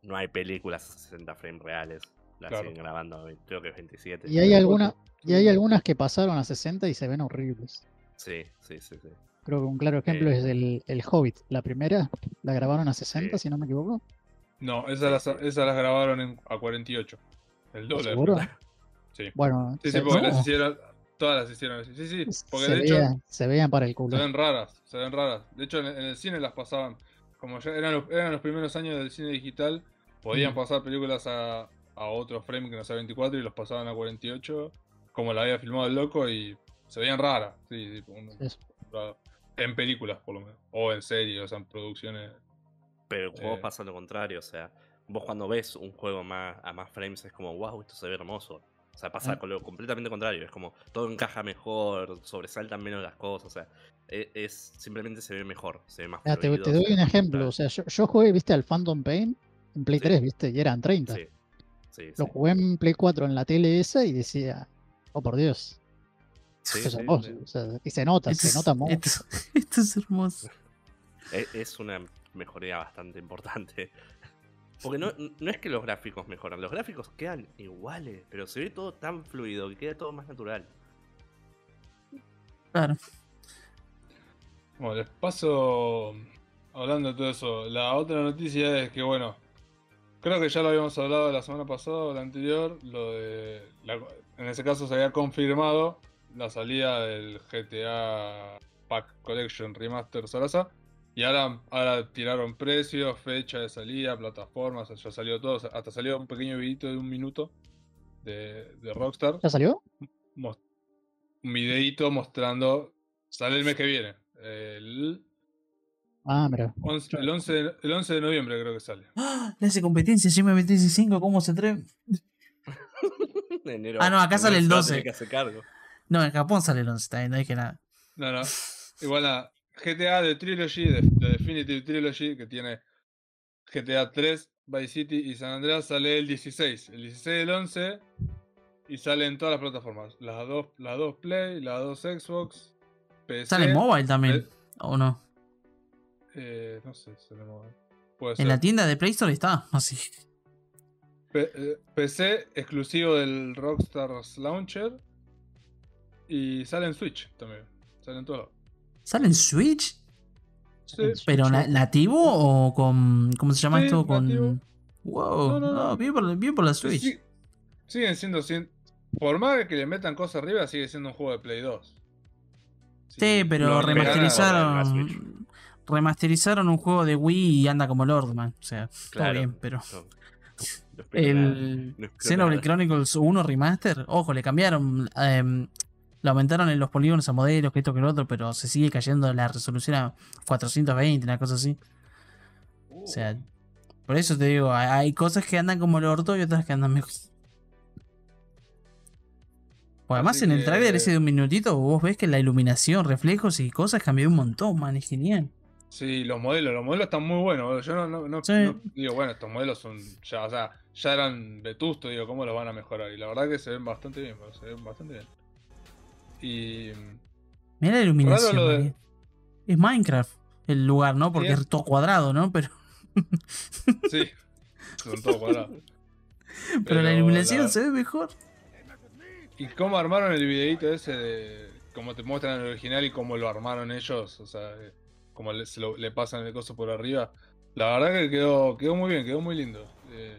no hay películas a 60 frames reales. Las Claro. siguen grabando, creo que 27. Y hay alguna, y hay algunas que pasaron a 60 y se ven horribles. Sí, sí, sí, sí. Creo que un claro ejemplo Eh. es el, el Hobbit. La primera la grabaron a 60, Sí. si no me equivoco. No, esas las, esas las grabaron en, a 48. El doble. ¿Seguro? Sí. Bueno, Sí, se, sí, porque no. las hicieron. Todas las hicieron así. Sí, sí. Porque se de hecho se veían para el se culo. ven raras. Se ven raras. De hecho, en, en el cine las pasaban. Como ya eran los, eran los primeros años del cine digital, podían Mm. pasar películas a, a otro frame que no sea 24 y los pasaban a 48. Como la había filmado el loco y se veían raras. Sí, sí, un- raro. En películas, por lo menos. O en series, o sea, en producciones. Pero el juego Eh. pasa lo contrario, o sea, vos cuando ves un juego más, a más frames es como, wow, esto se ve hermoso. O sea, pasa Ah. con lo completamente contrario, es como todo encaja mejor, sobresaltan menos las cosas, o sea, e- es, simplemente se ve mejor, se ve más Mira, te, fluido, te se doy un ejemplo. O sea, yo, yo jugué, viste, al Phantom Pain en Play Sí. 3, viste, y eran 30. Sí, sí, Lo sí. jugué en Play 4 en la tele esa y decía, oh por Dios, Sí, esto es hermoso. sí. O sea, y se nota, Esto se es- nota mucho. esto- esto es hermoso. E- Es una mejoría bastante importante. Porque no, no es que los gráficos mejoran, los gráficos quedan iguales, pero se ve todo tan fluido que queda todo más natural. Claro. Bueno, les paso. Hablando de todo eso, la otra noticia es que, bueno, creo que ya lo habíamos hablado la semana pasada o la anterior. Lo de. la- en ese caso se había confirmado la salida del GTA Pack Collection Remaster Sarasa. Y ahora, ahora tiraron precios, fecha de salida, plataformas, ya salió todo. Hasta salió un pequeño videito de un minuto de, de Rockstar. ¿Ya salió? un videito mostrando. Sale el mes que viene. El Ah, mira. 11, el 11, de, el 11 de noviembre creo que sale. ¡Ah! Le hace competencia, Jimmy 25, ¿cómo se atreve? Enero- Ah, no, acá sale el se va a 12. tener que hacer cargo. No, en Japón sale el 11 también, no dije nada. No, no. Igual a GTA de Trilogy, de, de Definitive Trilogy, que tiene GTA 3, Vice City y San Andreas, sale el 16. El 16 del 11 y sale en todas las plataformas. Las dos, las dos Play, las dos Xbox, PC. ¿Sale mobile también? eh, ¿O no? eh, no sé, sale mobile. Puede En ser. la tienda de Play Store está, así. P- eh, PC exclusivo del Rockstars Launcher. Y sale en Switch también. Sale en todo. ¿Sale en Switch? Sí, ¿Pero na- nativo o con. ¿Cómo se llama Sí, esto? Con. nativo. Wow, No, no, no. no, bien, por, bien por la Switch. Sí, siguen siendo. Por más que le metan cosas arriba, sigue siendo un juego de Play 2. Sí, pero remasterizaron. Remasterizaron un juego de Wii y anda como Lord, man. O sea, Claro. todo bien, pero. El Xenoblade. Chronicles 1 Remaster, ojo, le cambiaron. em, lo aumentaron en los polígonos a modelos, que esto que lo otro, pero se sigue cayendo la resolución a 420, una cosa así. O sea, por eso te digo, hay, cosas que andan como el orto y otras que andan mejor. Además en el trailer ese de un minutito vos ves que la iluminación, reflejos y cosas cambió un montón, man, es genial. Sí, los modelos, los modelos están muy buenos. Yo no, no, no- Sí. no- digo, bueno, estos modelos son ya, o sea, ya eran vetustos, digo, ¿cómo los van a mejorar? Y la verdad que se ven bastante bien, se ven bastante bien. Y Mira la iluminación. Lo de-. Es Minecraft el lugar, ¿no? Porque Sí, es- todo cuadrado, ¿no? Pero, sí, son todos cuadrados. pero, la iluminación la- se ve mejor. ¿Y cómo armaron el videito ese de cómo te muestran el original y cómo lo armaron ellos? O sea, eh, cómo le, se lo- le pasan el coso por arriba. La verdad que quedó, quedó muy bien, quedó muy lindo. Eh,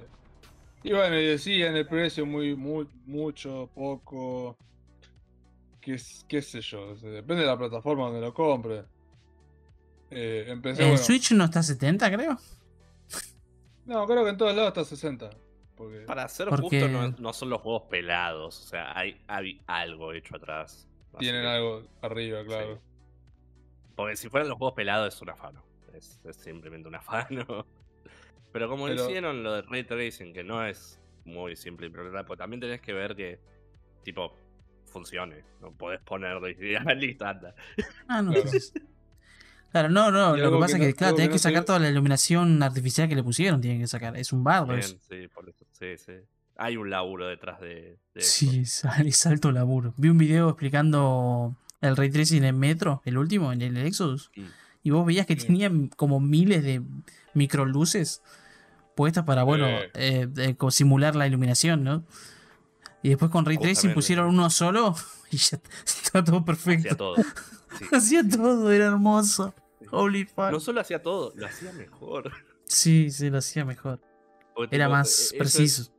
y bueno, y decían el precio muy, muy, mucho, poco. Qué, qué sé yo, depende de la plataforma donde lo compre. Eh, empecé, El bueno, Switch no está a 70, creo. No, creo que en todos lados está 60. Porque... Para ser Porque- justo, no, no son los juegos pelados. O sea, hay, hay algo hecho atrás. Tienen que- algo arriba, claro. Porque si fueran los juegos pelados es un afano. Es, es simplemente un afano. Pero como Pero- hicieron lo de Ray Tracing, que no es muy simple implementar, pues también tenés que ver que, tipo, funcione. No podés ponerlo y decir, ah, listo, anda. Ah, no. Claro. no, no. Lo que pasa que es no- que, claro, que tenés no que sacar toda la iluminación artificial que le pusieron. Tienen que sacar. Es un barro Bien, eso. sí, por eso. Sí, sí. Hay un laburo detrás de. Sí, sal- es alto laburo. Vi un video explicando el ray tracing en Metro, el último, en el Exodus. Y vos veías que Sí. tenían como miles de microluces puestas para, bueno, Sí. eh, eh, simular la iluminación, ¿no? Y después con ray tracing pusieron uno solo y ya está todo Hacía perfecto. todo. Sí. Hacía todo, era hermoso. Holy fuck. No solo hacía todo, lo hacía mejor. Sí, sí, lo hacía mejor. Porque, Era tipo, más es- preciso.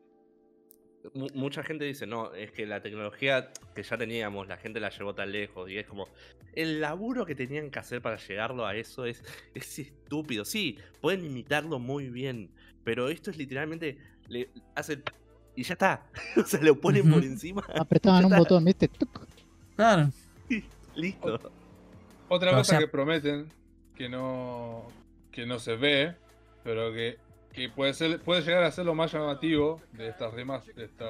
mu- mucha gente dice, no, es que la tecnología que ya teníamos, la gente la llevó tan lejos. Y es como, el laburo que tenían que hacer para llegarlo a eso es, es estúpido. Sí, pueden imitarlo muy bien, pero esto es literalmente, le hacen... Y ya está. o sea, lo ponen por encima. Apretaban un está. botón, ¿viste? Tuc. Claro. Listo. Otra O cosa sea- que prometen que no que no se ve, pero que, que puede ser puede llegar a ser lo más llamativo de estas rimas de estas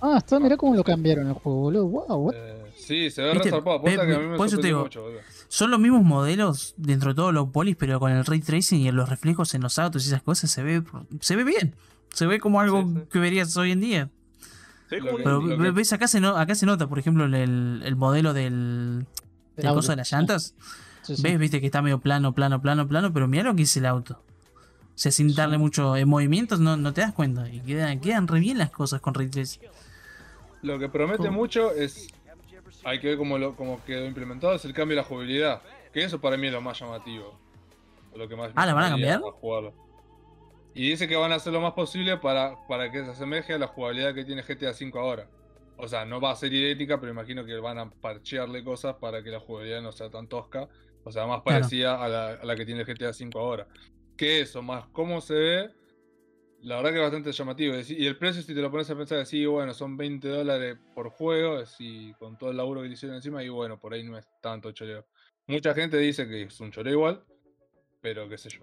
Ah, está, mirá cómo lo cambiaron el juego, boludo. Wow, eh, sí, se ve resarpado, que a mí me por eso te sorprendió digo, mucho, boludo. Son los mismos modelos dentro de todos los polis, pero con el ray tracing y los reflejos en los autos y esas cosas se ve, se ve bien. Se ve como algo Sí, sí. que verías hoy en día. Como Pero que- ves acá se, no, acá se nota, por ejemplo, el, el modelo del, El del coso de las llantas. Sí, sí. Ves, viste que está medio plano, plano, plano, plano, pero mira lo que es el auto. O sea, sin darle mucho en movimientos no, no te das cuenta. Y quedan, quedan re bien las cosas con ray. Lo que promete ¿Cómo? mucho es hay que ver cómo lo cómo quedó implementado es el cambio de la jugabilidad, que eso para mí es lo más llamativo. Lo que más Ah, ¿la van a cambiar? a jugarlo. Y dice que van a hacer lo más posible para, para que se asemeje a la jugabilidad que tiene GTA V ahora. O sea, no va a ser idéntica, pero imagino que van a parchearle cosas para que la jugabilidad no sea tan tosca. O sea, más Claro. parecida a, la, a la que tiene el GTA V ahora. Que eso, más cómo se ve, la verdad que es bastante llamativo. Y el precio, si te lo pones a pensar así, bueno, son 20 dólares por juego, así, con todo el laburo que le hicieron encima, y bueno, por ahí no es tanto choreo. Mucha gente dice que es un choreo igual, pero qué sé yo.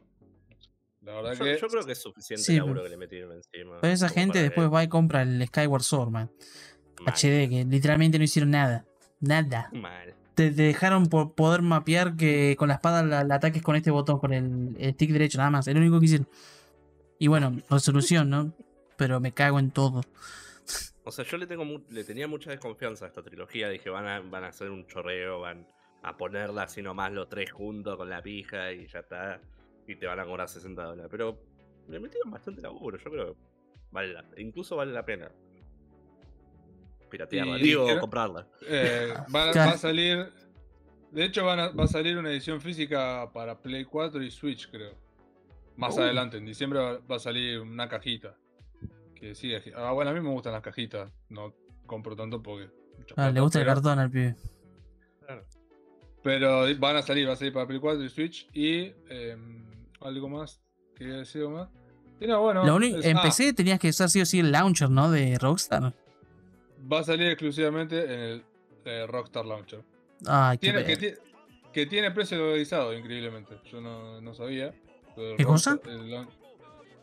La verdad Yo, que. yo creo que es suficiente Sí, laburo pero- que le metieron encima. Pero esa gente después va y compra el Skyward Sword, man. Mal, HD, que literalmente no hicieron nada. Nada. Mal. Te, te dejaron por poder mapear que con la espada la, la ataques con este botón, con el, el stick derecho, nada más. Es lo único que hicieron. Y bueno, resolución, ¿no? Pero me cago en todo. O sea, yo le tengo mu- le tenía mucha desconfianza a esta trilogía. Dije, van a, van a hacer un chorreo, van a ponerla así nomás los tres juntos con la pija y ya está. Y te van a cobrar 60 dólares. Pero le metieron bastante laburo, yo creo que vale la, incluso vale la pena. Piratearla, Y digo, creo- comprarla. eh, va, va Claro. a salir. De hecho, van a- va a salir una edición física para Play 4 y Switch, creo. Más Uh. adelante, en diciembre va, va a salir una cajita. Que sí, es- ah, bueno, a mí me gustan las cajitas. No compro tanto porque. Ah, le gusta el cartón al pibe. Pero van a salir, va a salir para Play 4 y Switch. Y em, algo más. Quería decir algo más. Y no, bueno. Lo único, es- en ah, PC tenías que usar sí o sí el launcher, ¿no? De Rockstar. va a salir exclusivamente en el eh, Rockstar Launcher. Qué Tiene, que, ver- ti- que tiene precio localizado, increíblemente. Yo no, no sabía. ¿Qué cosa? El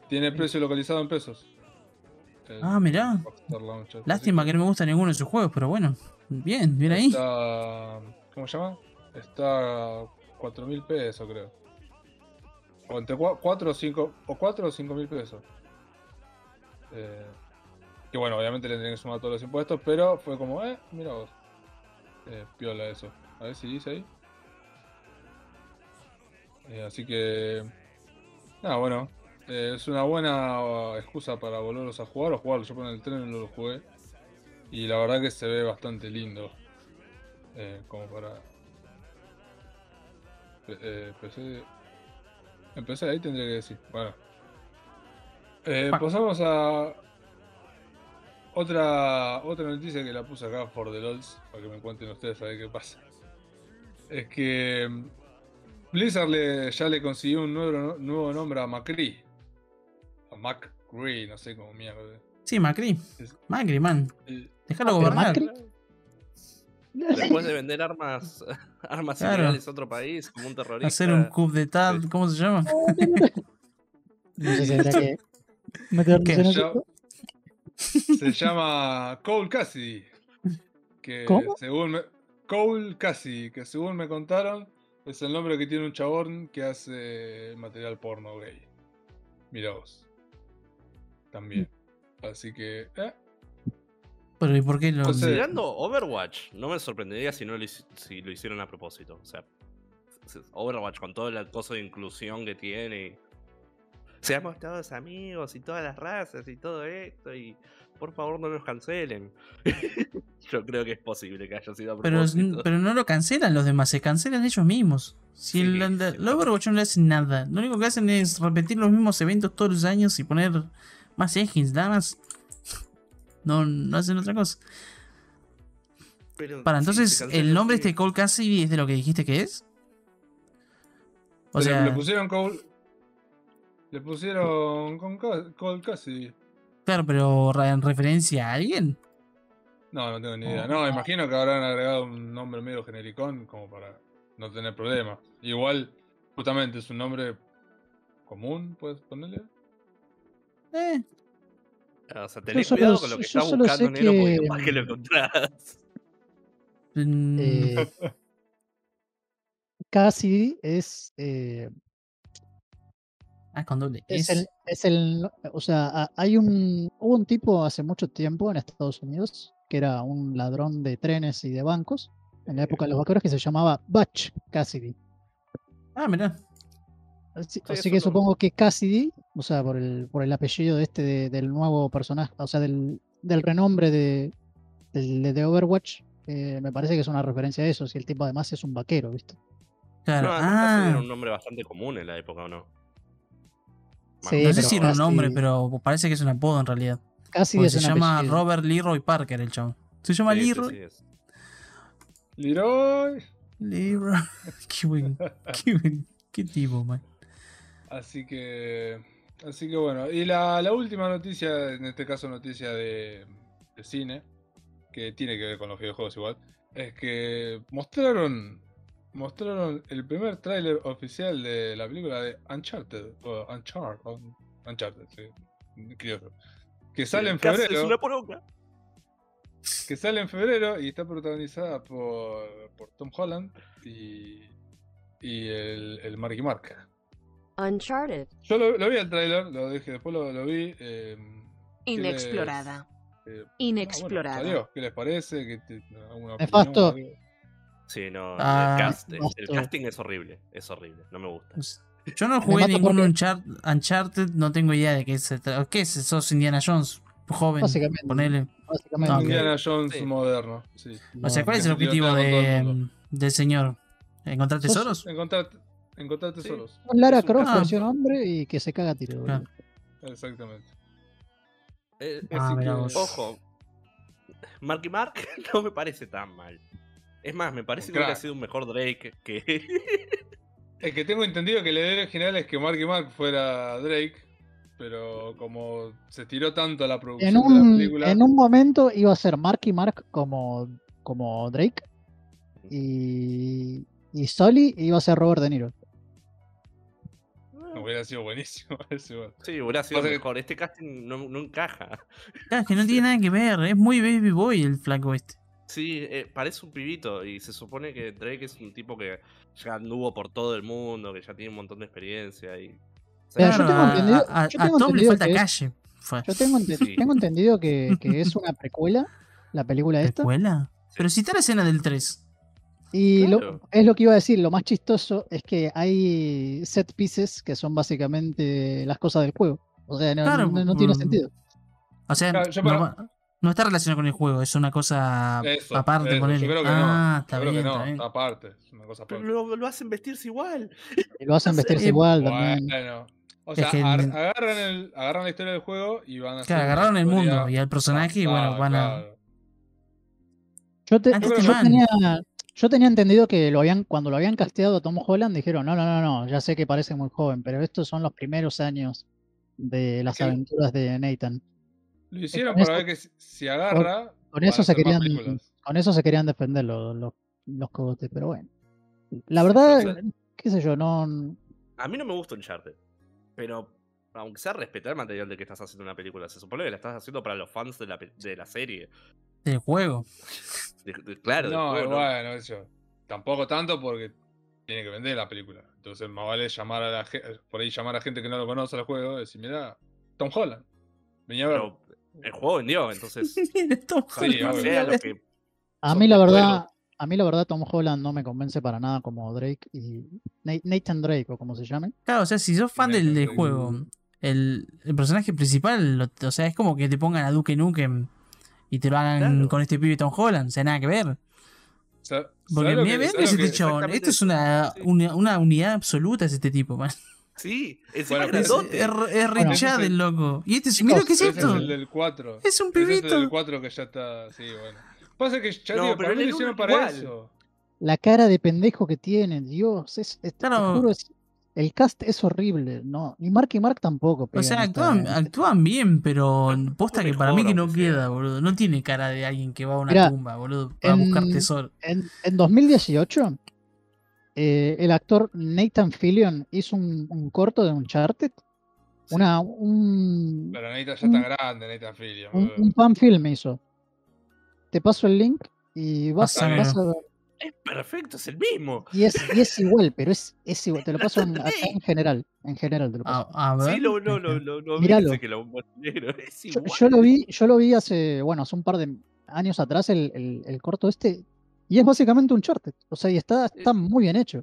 tiene precio localizado en pesos. El Ah, mirá. Lástima que no me gusta ninguno de sus juegos, pero bueno. Bien, bien ahí. Está, ¿Cómo se llama? Está a 4.000 pesos, creo. O entre 4 o 5 o 4 o 5 mil pesos. Eh, que bueno, obviamente le tendrían que sumar todos los impuestos, pero fue como, eh, mira vos. Eh, piola eso. A ver si dice ahí. Eh, así que. Nada, bueno. eh, es una buena excusa para volverlos a jugar o jugarlos. Yo por el tren no lo jugué. Y la verdad que se ve bastante lindo. Eh, como para. PC. Empecé ahí tendría que decir. Bueno. Eh, Bueno. pasamos a. Otra, otra noticia que la puse acá for the LOLs, para que me cuenten ustedes a ver qué pasa. Es que mm, Blizzard le- ya le consiguió un nuevo, nuevo nombre a Macri. A McCree, no sé cómo mierda. Sí, Macri. Es- Macri, man. Eh, Déjalo Ah, gobernar. Macri- Después de vender armas, armas Claro. ilegales a otro país, como un terrorista. Hacer un coup d'etat, Sí. ¿cómo se llama? No sé si que. Se llama Cole Cassidy. Que ¿Cómo? según me, Cole Cassidy, que según me contaron, es el nombre que tiene un chabón que hace material porno gay. Mira vos. También. Así que. eh, Pero ¿y por qué lo.? José- Considerando Overwatch, no me sorprendería si no lo, si lo hicieron a propósito. O sea, Overwatch con todo el coso de inclusión que tiene. Seamos todos amigos y todas las razas y todo esto y por favor no nos cancelen. Yo creo que es posible que haya sido a Pero, pero no lo cancelan los demás, se cancelan ellos mismos. Si Sí, el, el- sí. el Overwatch no le hacen nada, lo único que hacen es repetir los mismos eventos todos los años y poner más engines, nada más. No, no hacen otra cosa. Pero Para, entonces, ¿el nombre sí. este Cole Cassidy es de lo que dijiste que es? O le- sea, le pusieron Cole. Le pusieron con Cole Cassidy. claro, pero en referencia a alguien. No, no tengo ni idea. No, imagino que habrán agregado un nombre medio genericón como para no tener problemas. Igual, justamente es un nombre común, puedes ponerle. Eh, O sea, tenés solo- cuidado con lo que estás solo buscando, sé negro, porque que- capaz que lo encontrás. Eh, Cassidy es, eh, ah, con doble. es, Es, el, es el. O sea, hay un. Hubo un tipo hace mucho tiempo en Estados Unidos que era un ladrón de trenes y de bancos en la época de los vaqueros que se llamaba Butch Cassidy. Ah, mirá. Así, Sí, así eso que supongo que Cassidy, o sea, por el, por el apellido de este de- del nuevo personaje, o sea, del, del renombre de, de, de Overwatch, eh, me parece que es una referencia a eso, si el tipo además es un vaquero, ¿viste? Claro. No, Cassidy ah, era un nombre bastante común en la época, ¿o no? Sí, no sé si era un nombre, pero parece que es un apodo en realidad. Cassidy Porque es se llama apellido. Robert Leroy Parker el chavo. Se llama Sí, Leroy. sí. Leroy. Leroy. qué buen, qué buen, qué tipo, man. Así que. Así que bueno. Y la, la última noticia, en este caso noticia de, de cine, que tiene que ver con los videojuegos igual, es que mostraron. Mostraron el primer tráiler oficial de la película de Uncharted. O Uncharted. Un- Uncharted, sí. criollo, Que sale en febrero. Es una poronga. que sale en febrero y está protagonizada por, por Tom Holland y, y el, el Marky Mark. Uncharted. Yo lo, lo vi el tráiler, lo dije, después lo, lo vi. eh, ¿qué les- Inexplorada. eh, ah, Inexplorada. bueno, salió. ¿Qué les parece? ¿Qué te- alguna opinión, Nefasto. Sí, no. Ah, el, cast- el basta. casting es horrible. Es horrible. No me gusta. Yo no jugué ningún porque- Uncharted, no tengo idea de qué se trata. ¿Qué es? ¿Sos Indiana Jones? Joven. Básicamente. Ponele. Básicamente. Ah. Indiana Jones Sí. moderno. Sí. O sea, ¿cuál es el objetivo de, del señor? ¿Encontrar tesoros? Encontrar, encontrar Sí. tesoros. Un Lara Croft Ah. versión hombre y que se caga a tiro. Boludo. Exactamente. Eh, Ah, Así que-. Ojo. Marky Mark no me parece tan mal. Es más, me parece que hubiera sido un mejor Drake que. Es que tengo entendido que la idea original es que Marky Mark fuera Drake, pero como se tiró tanto la producción En de la película. en un momento iba a ser Marky Mark como, como Drake y, y Sully iba a ser Robert De Niro. Hubiera sido buenísimo. Sí, hubiera sido Pasa que- mejor. Este casting no, no encaja. Claro, es que no tiene nada que ver. Es muy baby boy el flaco este. Sí, eh, parece un pibito y se supone que Drake es un tipo que ya anduvo por todo el mundo, que ya tiene un montón de experiencia y... Yo tengo a- entendido- a, a- yo a tengo Tom le entendido falta que es- calle. Fue. Yo tengo, ente- Sí. tengo entendido que, que es una precuela, la película esta. ¿Precuela? Pero si está la escena del 3. Y lo- es lo que iba a decir, lo más chistoso es que hay set pieces que son básicamente las cosas del juego. O sea, no, Claro, no- no tiene mm. sentido. O sea, Claro, yo no, para- va- no está relacionado con el juego, es una cosa Eso, aparte. eso, yo creo que ah, no. está yo creo bien, que no, está bien. está aparte. Es una cosa Pero aparte. lo, lo hacen vestirse igual. Y lo hacen vestirse eh, igual también. Bueno. O Es sea, que agarran, el, agarran la historia del juego y van a Claro, agarraron el historia mundo y al personaje y bueno, van a. claro. Yo, te- Antes yo tenía, yo tenía entendido que lo habían, cuando lo habían casteado a Tom Holland, dijeron, no, no, no, no, ya sé que parece muy joven, pero estos son los primeros años de las aventuras de Nathan. Lo hicieron para ver que si, agarra. Con eso se querían, con eso se querían defender los, los, los cogotes, pero bueno. La verdad, qué sé yo, no. A mí no me gusta Uncharted, pero aunque sea respetar el material de que estás haciendo una película, se supone que la estás haciendo para los fans de la, de la serie. Del juego. De- de- claro, del No, juego, ¿no? bueno, eso. Tampoco tanto porque tiene que vender la película. Entonces, más vale llamar a la gente, por ahí llamar a gente que no lo conoce al juego y decir, mira, Tom Holland. Venía a verlo. Pero el juego vendió, entonces. Tom Sí, Holland. sea lo que. A mí la verdad, a mí la verdad Tom Holland no me convence para nada como Drake y Na- Nathan Drake o como se llame. Claro, o sea, si sos fan del, Nathan del Drake. juego, el, el personaje principal, lo- o sea, es como que te pongan a Duke Nukem y te lo hagan Claro. con este pibe Tom Holland, o sea, nada que ver. Porque ¿sabes lo mira, que- mira sabes ese exactamente esto es una, sí. una, una unidad absoluta, es este tipo, man. Sí, encima Bueno, Es, es, es re Bueno. Chad el loco. Y este, Chicos, mira qué es esto. es el del 4. Es un Ese es el pibito. del 4 que ya está. Sí, bueno. Pasa que ya No, digo, pero para mí lo hicieron para igual. eso. La cara de pendejo que tiene, Dios, es, es- te Claro. juro, es- el cast es horrible, no, ni Mark y Mark tampoco. O sea, esta- actúan, actúan bien, pero posta que para mí que no queda, boludo. No tiene cara de alguien que va a una Mira, tumba, boludo, para buscar tesoro. En, en 2018, eh, el actor Nathan Fillion hizo un, un corto de Uncharted, una, un, Pero Nathan ya está grande, Nathan Fillion. un, un fan film hizo. Te paso el link y vas, vas a ver. Es perfecto, es el mismo. Y es, y es igual, pero es, es igual. Te lo paso en, acá en general. En general te lo paso. A, a ver. Sí, lo, no, lo, lo, lo vi, que lo. Es Yo, igual. yo lo vi, yo lo vi hace, bueno, hace un par de años atrás el, el- el corto este. Y es básicamente un charter. O sea, y está, está muy bien hecho.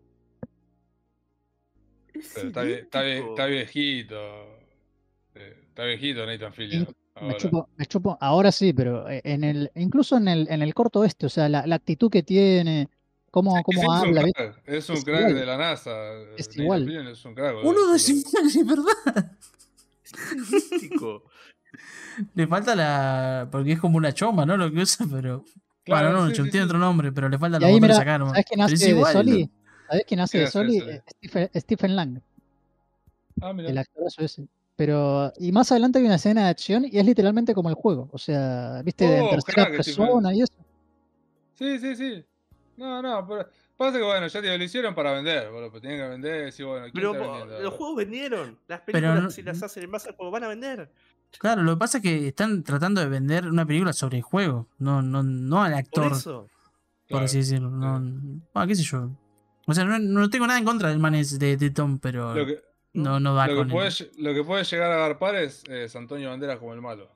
Pero está, está viejito. Eh, Está viejito Nathan Fillion. Me chupo, me chupo, ahora sí, pero eh, en el, incluso en el, en el corto este, o sea, la, la actitud que tiene, cómo, cómo es habla, Es un Es crack igual. de la NASA. Es igual. Fillion es un crack. boludo, Uno de cincuenta, es verdad. Es. Le falta la. Porque es como una choma, ¿no? Lo que usa, pero. Claro, bueno, no, sí, tiene sí. otro nombre, pero le falta mira, acá nomás. ¿sabes quién hace es de igual. Soli? ¿Sabes quién hace ¿Quién de Soli? Stephen Lang, Ah, mira. el actorazo ese. Pero, y más adelante hay una escena de acción y es literalmente como el juego. O sea, viste, en Oh, tercera crack, Stephen. persona y eso. Sí, sí, sí. No, no, pero pasa que bueno, ya te lo hicieron para vender, boludo, pues tenían que vender, sí, bueno, ¿quién Pero los juegos vendieron. Las Pero películas, no- si las hacen en base al juego, van a vender. Claro, lo que pasa es que están tratando de vender una película sobre el juego, no, no, no al Por actor, eso. por Claro, así decirlo. No, bueno, qué sé yo. O sea, no, no tengo nada en contra del man de, de Tom, pero Lo que, no, no va lo, con que puede, lo que puede llegar a agarpar es, es Antonio Banderas como el malo.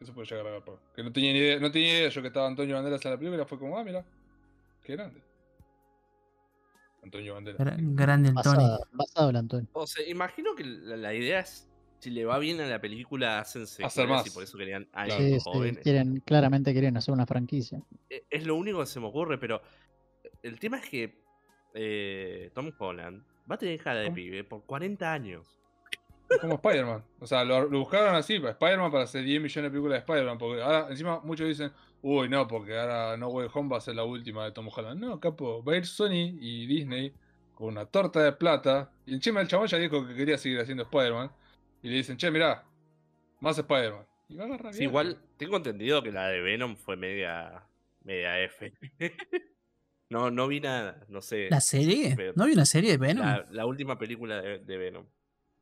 Eso puede llegar a agarpar. Que no tenía ni idea, no tenía idea yo que estaba Antonio Banderas en la película, fue como, ah, mira, qué grande. Antonio Banderas. Gra- grande el Tony. Basado, el Antonio. O sea, imagino que la, la idea es, si le va bien a la película, hacen secuelas más. y por eso querían a Claro. Sí, alguien sí, jóvenes. quieren, claramente quieren hacer una franquicia. E- Es lo único que se me ocurre, pero el tema es que eh, Tom Holland va a tener cara de ¿Cómo? pibe por 40 años. Como Spider-Man. O sea, lo, lo buscaron así, para Spider-Man para hacer 10 millones de películas de Spider-Man. Porque ahora, encima, muchos dicen, uy, no, porque ahora No Way Home va a ser la última de Tom Holland. No, capo, va a ir Sony y Disney con una torta de plata. Y encima el chabón ya dijo que quería seguir haciendo Spider-Man. Y le dicen, che, mirá, más Spider-Man. Y va a agarrar Sí, bien. igual tengo entendido que la de Venom fue media, media F. no, no vi nada, no sé. ¿La serie? Pero- ¿No vi una serie de Venom? La, la última película de, de Venom.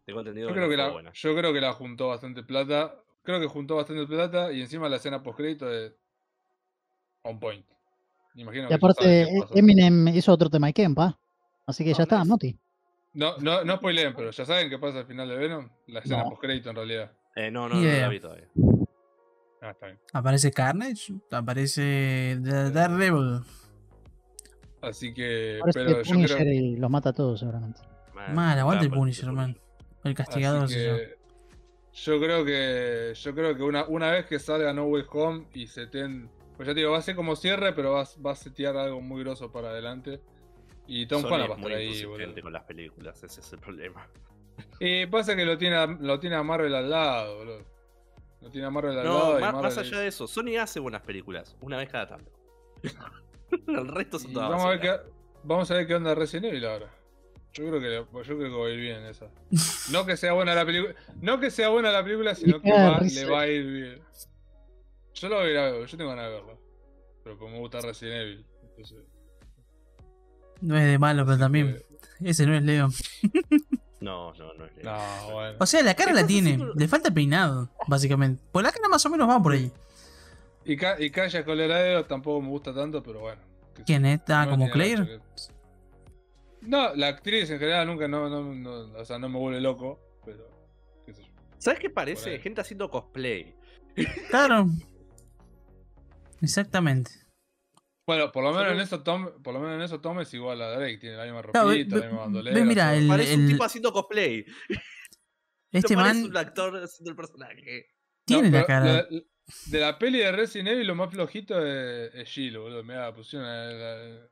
Tengo entendido Yo que, creo que, la, buena. yo creo que la juntó bastante plata. Creo que juntó bastante plata. Y encima la escena post crédito de. on point. Imagino Y aparte, eh, pasa. Eminem hizo otro tema Iken, pa. Así que ya está. Noti. No, no, no spoileen, pero ya saben qué pasa al final de Venom. La escena No. post crédito en realidad. Eh, no, no, no la vi todavía. Ah, está bien. Aparece Carnage, aparece The- Daredevil. Así que, Parece pero que Punisher creo, y los mata a todos, seguramente. Man, Mal, aguante el Punisher, man. El castigador así que yo creo que yo creo que una, una vez que salga No Way Home y se ten, pues ya te digo, va a ser como cierre, pero va, va a setear algo muy grosso para adelante. Y Tom es va a estar ahí, boludo. con las películas, ese es el problema. Y pasa que lo tiene, a- lo tiene a Marvel al lado, boludo. Lo tiene a Marvel al No, lado. y Marvel más allá de eso, Sony hace buenas películas, una vez cada tanto. el resto son todas vamos, a ver qué, vamos a ver qué onda Resident Evil ahora. Yo creo que yo creo que va a ir bien esa. No que sea buena la película, no que sea buena la película, sino que va- risa. le va a ir bien. Yo lo voy a ir a ver, yo tengo ganas de verla. Pero como me gusta Resident Evil. Entonces, No es de malo, pero también. que- Ese no es Leo. No, no, no es Leo. No, bueno. O sea, la cara ¿Qué la tiene. haciendo? Le falta peinado, básicamente. Pues la cara más o menos va por ahí. Y, Ca- y Calla Colorado tampoco me gusta tanto, pero bueno. ¿Quién es? Ah, No como Claire. que- No, la actriz en general nunca no, no, no- o sea, no me vuelve loco, pero qué sé yo. ¿Sabes qué parece? Gente haciendo cosplay. Claro. Exactamente. Bueno, por lo menos en eso Tom, por lo menos en eso Tom es igual a Drake, tiene la misma Claro, ropita, ve- la misma bandolera. ve, mira, el- Parece un tipo haciendo cosplay. Este no man un actor haciendo el personaje. tiene No, la cara. la- de la peli de Resident Evil lo más flojito es, es Jill, boludo. Mira, pusieron a la-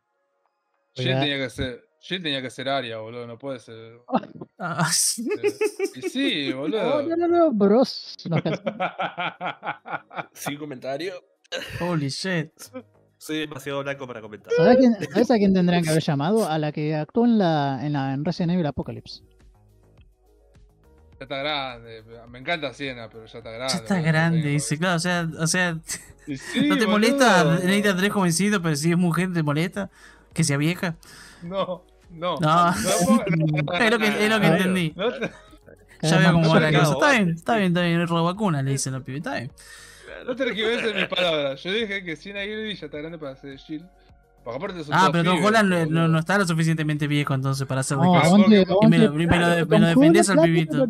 Jill tenía que ser, Jill tenía que ser Aria, boludo, no puede ser. Ah, sí. eh, Y sí, boludo. no, no, no, bros. Sin comentario. Holy shit. Soy demasiado blanco para comentar. ¿Sabes, quién- sabes a quién tendrían que haber llamado? A la que actuó en la en, la, en Resident Evil Apocalypse. Ya está grande, me encanta Siena, pero ya está grande. Ya está grande, dice. Claro, o sea, o sea sí, ¿no te boludo. molesta Neita tres jovencito, pero si es mujer te molesta? ¿Que sea vieja? No, no. No. Es lo que, es lo que entendí. no te- Ya veo cómo va la cosa. Está bien, está bien, está bien. Es vacuna, le dicen los pibes. Está bien. No te equivoques en mis palabras. Yo dije que Siena Gilby ya está grande para ser Jill. Porque aparte son Ah, pero Tom Holland no, no- no está lo suficientemente viejo entonces para hacer de me lo, me lo- me lo Tom defendés al pibito.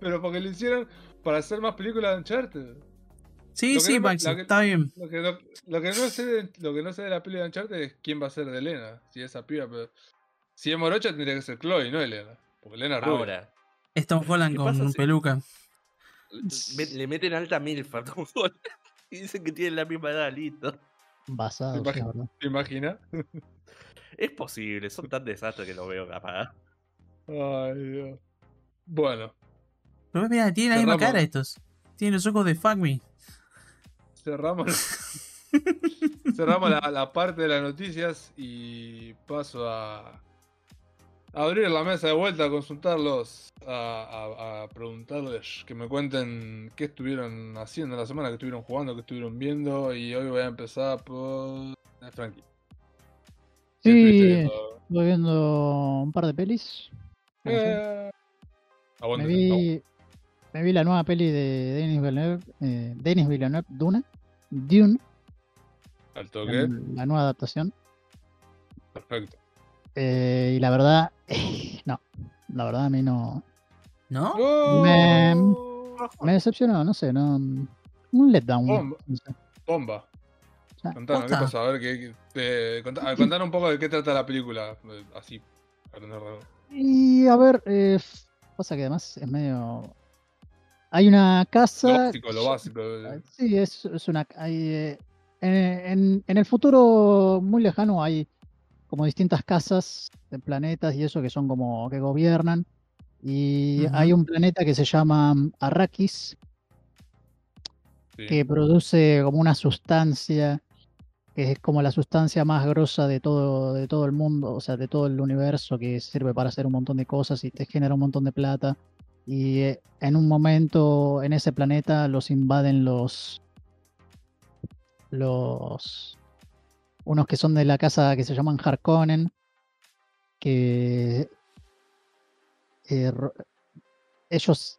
Pero porque lo hicieron para hacer más películas de Uncharted. Sí, sí, no que- está bien. Lo que, lo, lo que no sé de, lo que no sé de la peli de Uncharted es quién va a ser de Elena. Si es esa piba, pero. Si es morocha tendría que ser Chloe, no Elena. Porque Elena es rubia. Ahora, Es Tom Holland ¿Qué con pasa si- peluca. le meten alta milf a Tom Holland. Y dicen que tienen la misma edad, listo. Basado, sí, Imagi- la verdad. ¿Te imaginas? Es posible, son tan desastres que los veo capaz. Ay, Dios. Bueno, Pero mira, tienen la misma cara estos. Tienen los ojos de Fuck Me. cerramos. cerramos la, la parte de las noticias y paso a abrir la mesa de vuelta, a consultarlos, a, a- a preguntarles que me cuenten qué estuvieron haciendo la semana, qué estuvieron jugando, qué estuvieron viendo. Y hoy voy a empezar por Frankie. ¿Qué estuviste Sí, viendo? estuve viendo un par de pelis. Eh, Me vi, me vi la nueva peli de Denis Villeneuve, eh, Denis Villeneuve, Duna, Dune, al toque. la nueva adaptación. Perfecto. Eh, y la verdad, no, la verdad a mí no, ¿No? Me- me decepcionó, no sé, no, un letdown. Bomba. no sé. Bomba. Contanos, ¿qué pasó? A ver, ¿qué, qué- eh, contanos un poco de qué trata la película. Así. Y a ver, eh, pasa que además es medio... Hay una Lo casa... básico, lo básico. eh, Sí, es, es una. Hay, eh, en, en- en el futuro muy lejano hay como distintas casas de planetas y eso que son como que gobiernan. Y hay un planeta que se llama mm, Arrakis, sí. que produce como una sustancia que es como la sustancia más grosa de todo, de todo el mundo, o sea, de todo el universo, que sirve para hacer un montón de cosas y te genera un montón de plata. Y eh, en un momento en ese planeta los invaden los. los. Unos que son de la casa que se llaman Harkonnen. Que. eh, ellos.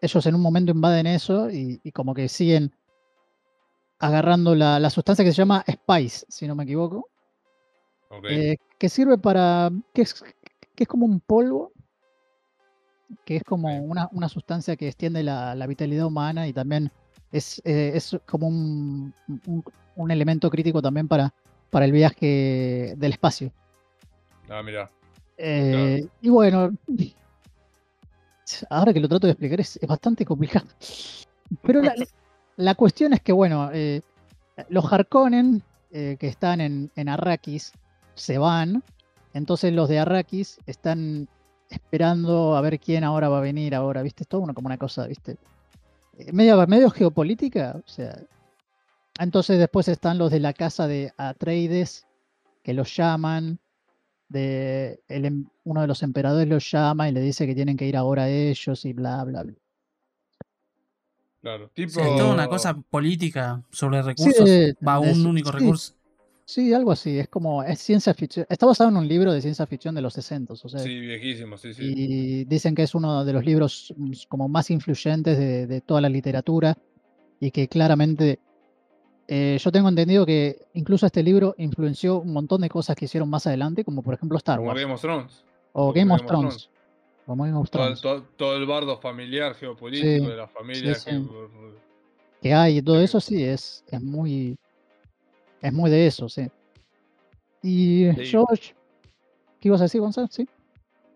Ellos en un momento invaden eso y, y como que siguen agarrando la, la sustancia que se llama Spice, si no me equivoco, eh, que sirve para. Que es, que es como un polvo, que es como una, una sustancia que extiende la, la vitalidad humana y también es, eh, es como un, un- un elemento crítico también para, para el viaje del espacio. Ah, mira. Eh, Y bueno, ahora que lo trato de explicar es, es bastante complicado. Pero la, la cuestión es que, bueno, eh, los Harkonnen eh, que están en, en Arrakis se van. Entonces los de Arrakis están esperando a ver quién ahora va a venir ahora, ¿viste? Es todo una, como una cosa, ¿viste? Medio, medio geopolítica, o sea. Entonces después están los de la casa de Atreides que los llaman de el em- uno de los emperadores los llama y le dice que tienen que ir ahora ellos y bla bla bla. Claro. O Tipo. sea, es toda una cosa política sobre recursos. de- Va un único sí. recurso. Sí, algo así, es como es ciencia ficción. Está basado en un libro de ciencia ficción de los 60, o sea, Sí, viejísimo, sí, sí. y dicen que es uno de los libros mm, como más influyentes de, de toda la literatura y que claramente eh, yo tengo entendido que incluso este libro influenció un montón de cosas que hicieron más adelante, como por ejemplo Star Como Wars Game of Thrones. o como Game of Game of Thrones. Como Game of Todo, el- Thrones. todo- todo el bardo familiar, geopolítico Sí, de la familia. sí, que- sí. que hay y todo eso sí es, es muy es muy de eso, sí. Y Sí. George, ¿qué ibas a decir, Gonzalo? Sí.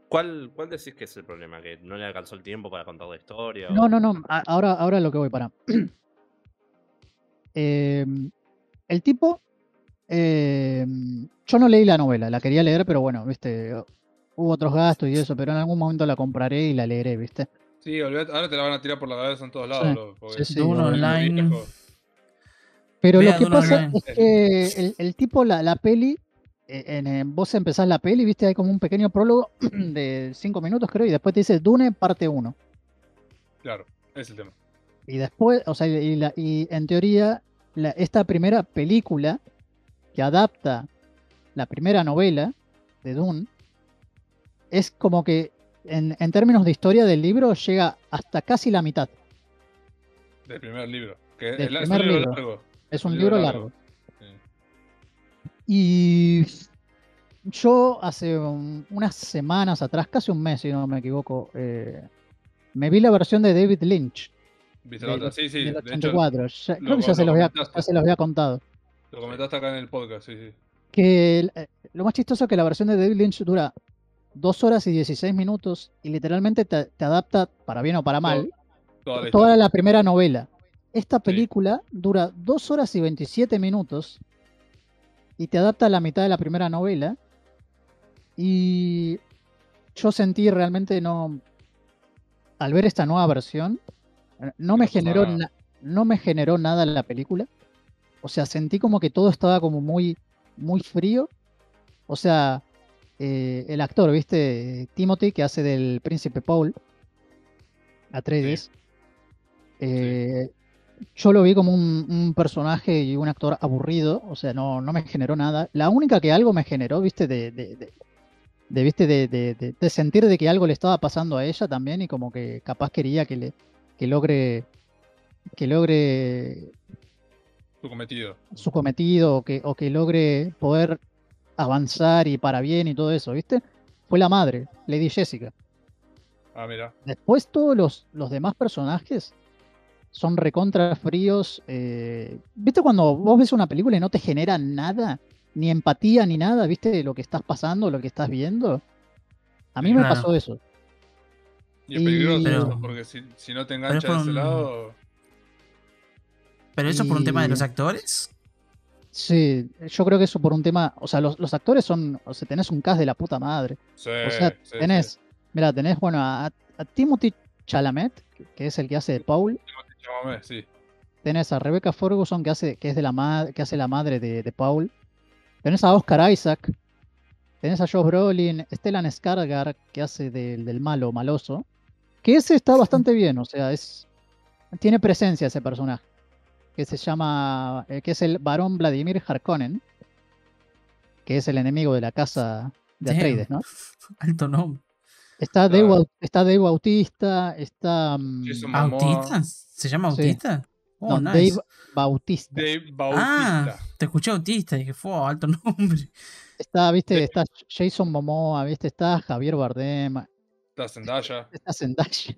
¿Cuál, ¿Cuál decís que es el problema? ¿Que no le alcanzó el tiempo para contar la historia? No, o- no, no. a- Ahora, ahora lo que voy para. Em, el tipo. em, yo no leí la novela, la quería leer, pero bueno, viste. Hubo otros gastos y eso, pero en algún momento la compraré y la leeré, ¿viste? Sí, olvidate, ahora te la van a tirar por la cabeza en todos lados. Sí, porque sí, sí, Online. Pero lo que pasa Online. es que el, el tipo, la, la peli, eh, en, eh, vos empezás la peli, viste, hay como un pequeño prólogo de 5 minutos, creo, y después te dice Dune parte 1. Claro, ese es el tema. Y después, o sea, y, la- y en teoría, la- esta primera película que adapta la primera novela de Dune es como que en, en términos de historia del libro llega hasta casi la mitad. Del primer libro. Que Del es, un libro libro. largo. Es un libro largo. Sí. Y yo hace un- unas semanas atrás, casi un mes si no me equivoco, eh, me vi la versión de David Lynch. ¿Viste la del- otra? Sí, sí. del De hecho, 84. Ya- lo creo que ya se, lo los había, comentaste. ya se los había contado. lo comentaste acá en el podcast, sí, sí. Que el- eh, lo más chistoso es que la versión de David Lynch dura 2 horas y 16 minutos y literalmente te, te adapta, para bien o para mal, Toda la toda historia. la primera novela. Esta película dura 2 horas y 27 minutos y te adapta a la mitad de la primera novela. Y yo sentí realmente no. Al ver esta nueva versión, no me generó na- no me generó nada la película. O sea, sentí como que todo estaba como muy, muy frío. O sea, eh, el actor, ¿viste? Timothy, que hace del príncipe Paul, Atreides. eh, Yo lo vi como un, un personaje y un actor aburrido, o sea, no, no me generó nada. La única que algo me generó, ¿viste? De, de, de- de, ¿viste? De sentir de que algo le estaba pasando a ella también y como que capaz quería que le que logre que logre Tu cometido. su cometido o que, o que logre poder avanzar y para bien y todo eso, ¿viste? Fue la madre, Lady Jessica. Ah, mira. Después todos los, los demás personajes son recontra fríos. eh, ¿Viste cuando vos ves una película y no te genera nada? Ni empatía ni nada, ¿viste? Lo que estás pasando, lo que estás viendo. A mí me pasó eso. Y es Y- peligroso Pero- eso, porque si, si no te es engancha por de ese un- lado. ¿Pero eso por un tema de Y- los actores? Sí, yo creo que eso por un tema. O sea, los, los actores son. O sea, tenés un cast de la puta madre. Sí, O sea, sí, sí. tenés. Mira, tenés, bueno, a, a Timothy Chalamet, que- es el que hace de Paul. Llámame, sí. Tenés a Rebecca Ferguson, que hace, que es de la ma- que hace la madre de, de Paul. Tenés a Oscar Isaac. Tenés a Josh Brolin, Stellan Skarsgård, que hace del, del malo, maloso. Que ese está bastante bien, o sea, es. Tiene presencia ese personaje. Que se llama. eh, que es el varón Vladimir Harkonnen. Que es el enemigo de la casa de. Atreides, ¿no? Alto nombre. Está Dave, Claro. Está Dave Bautista, está. mm, Jason Momoa. ¿Autista? ¿Se llama Sí. autista? Oh, no, nice. Dave Bautista. Dave Ah, Bautista. te escuché autista y dije, fue alto nombre. Está, viste, está Jason Momoa, viste, está Javier Bardem, Está Zendaya. está Zendaya.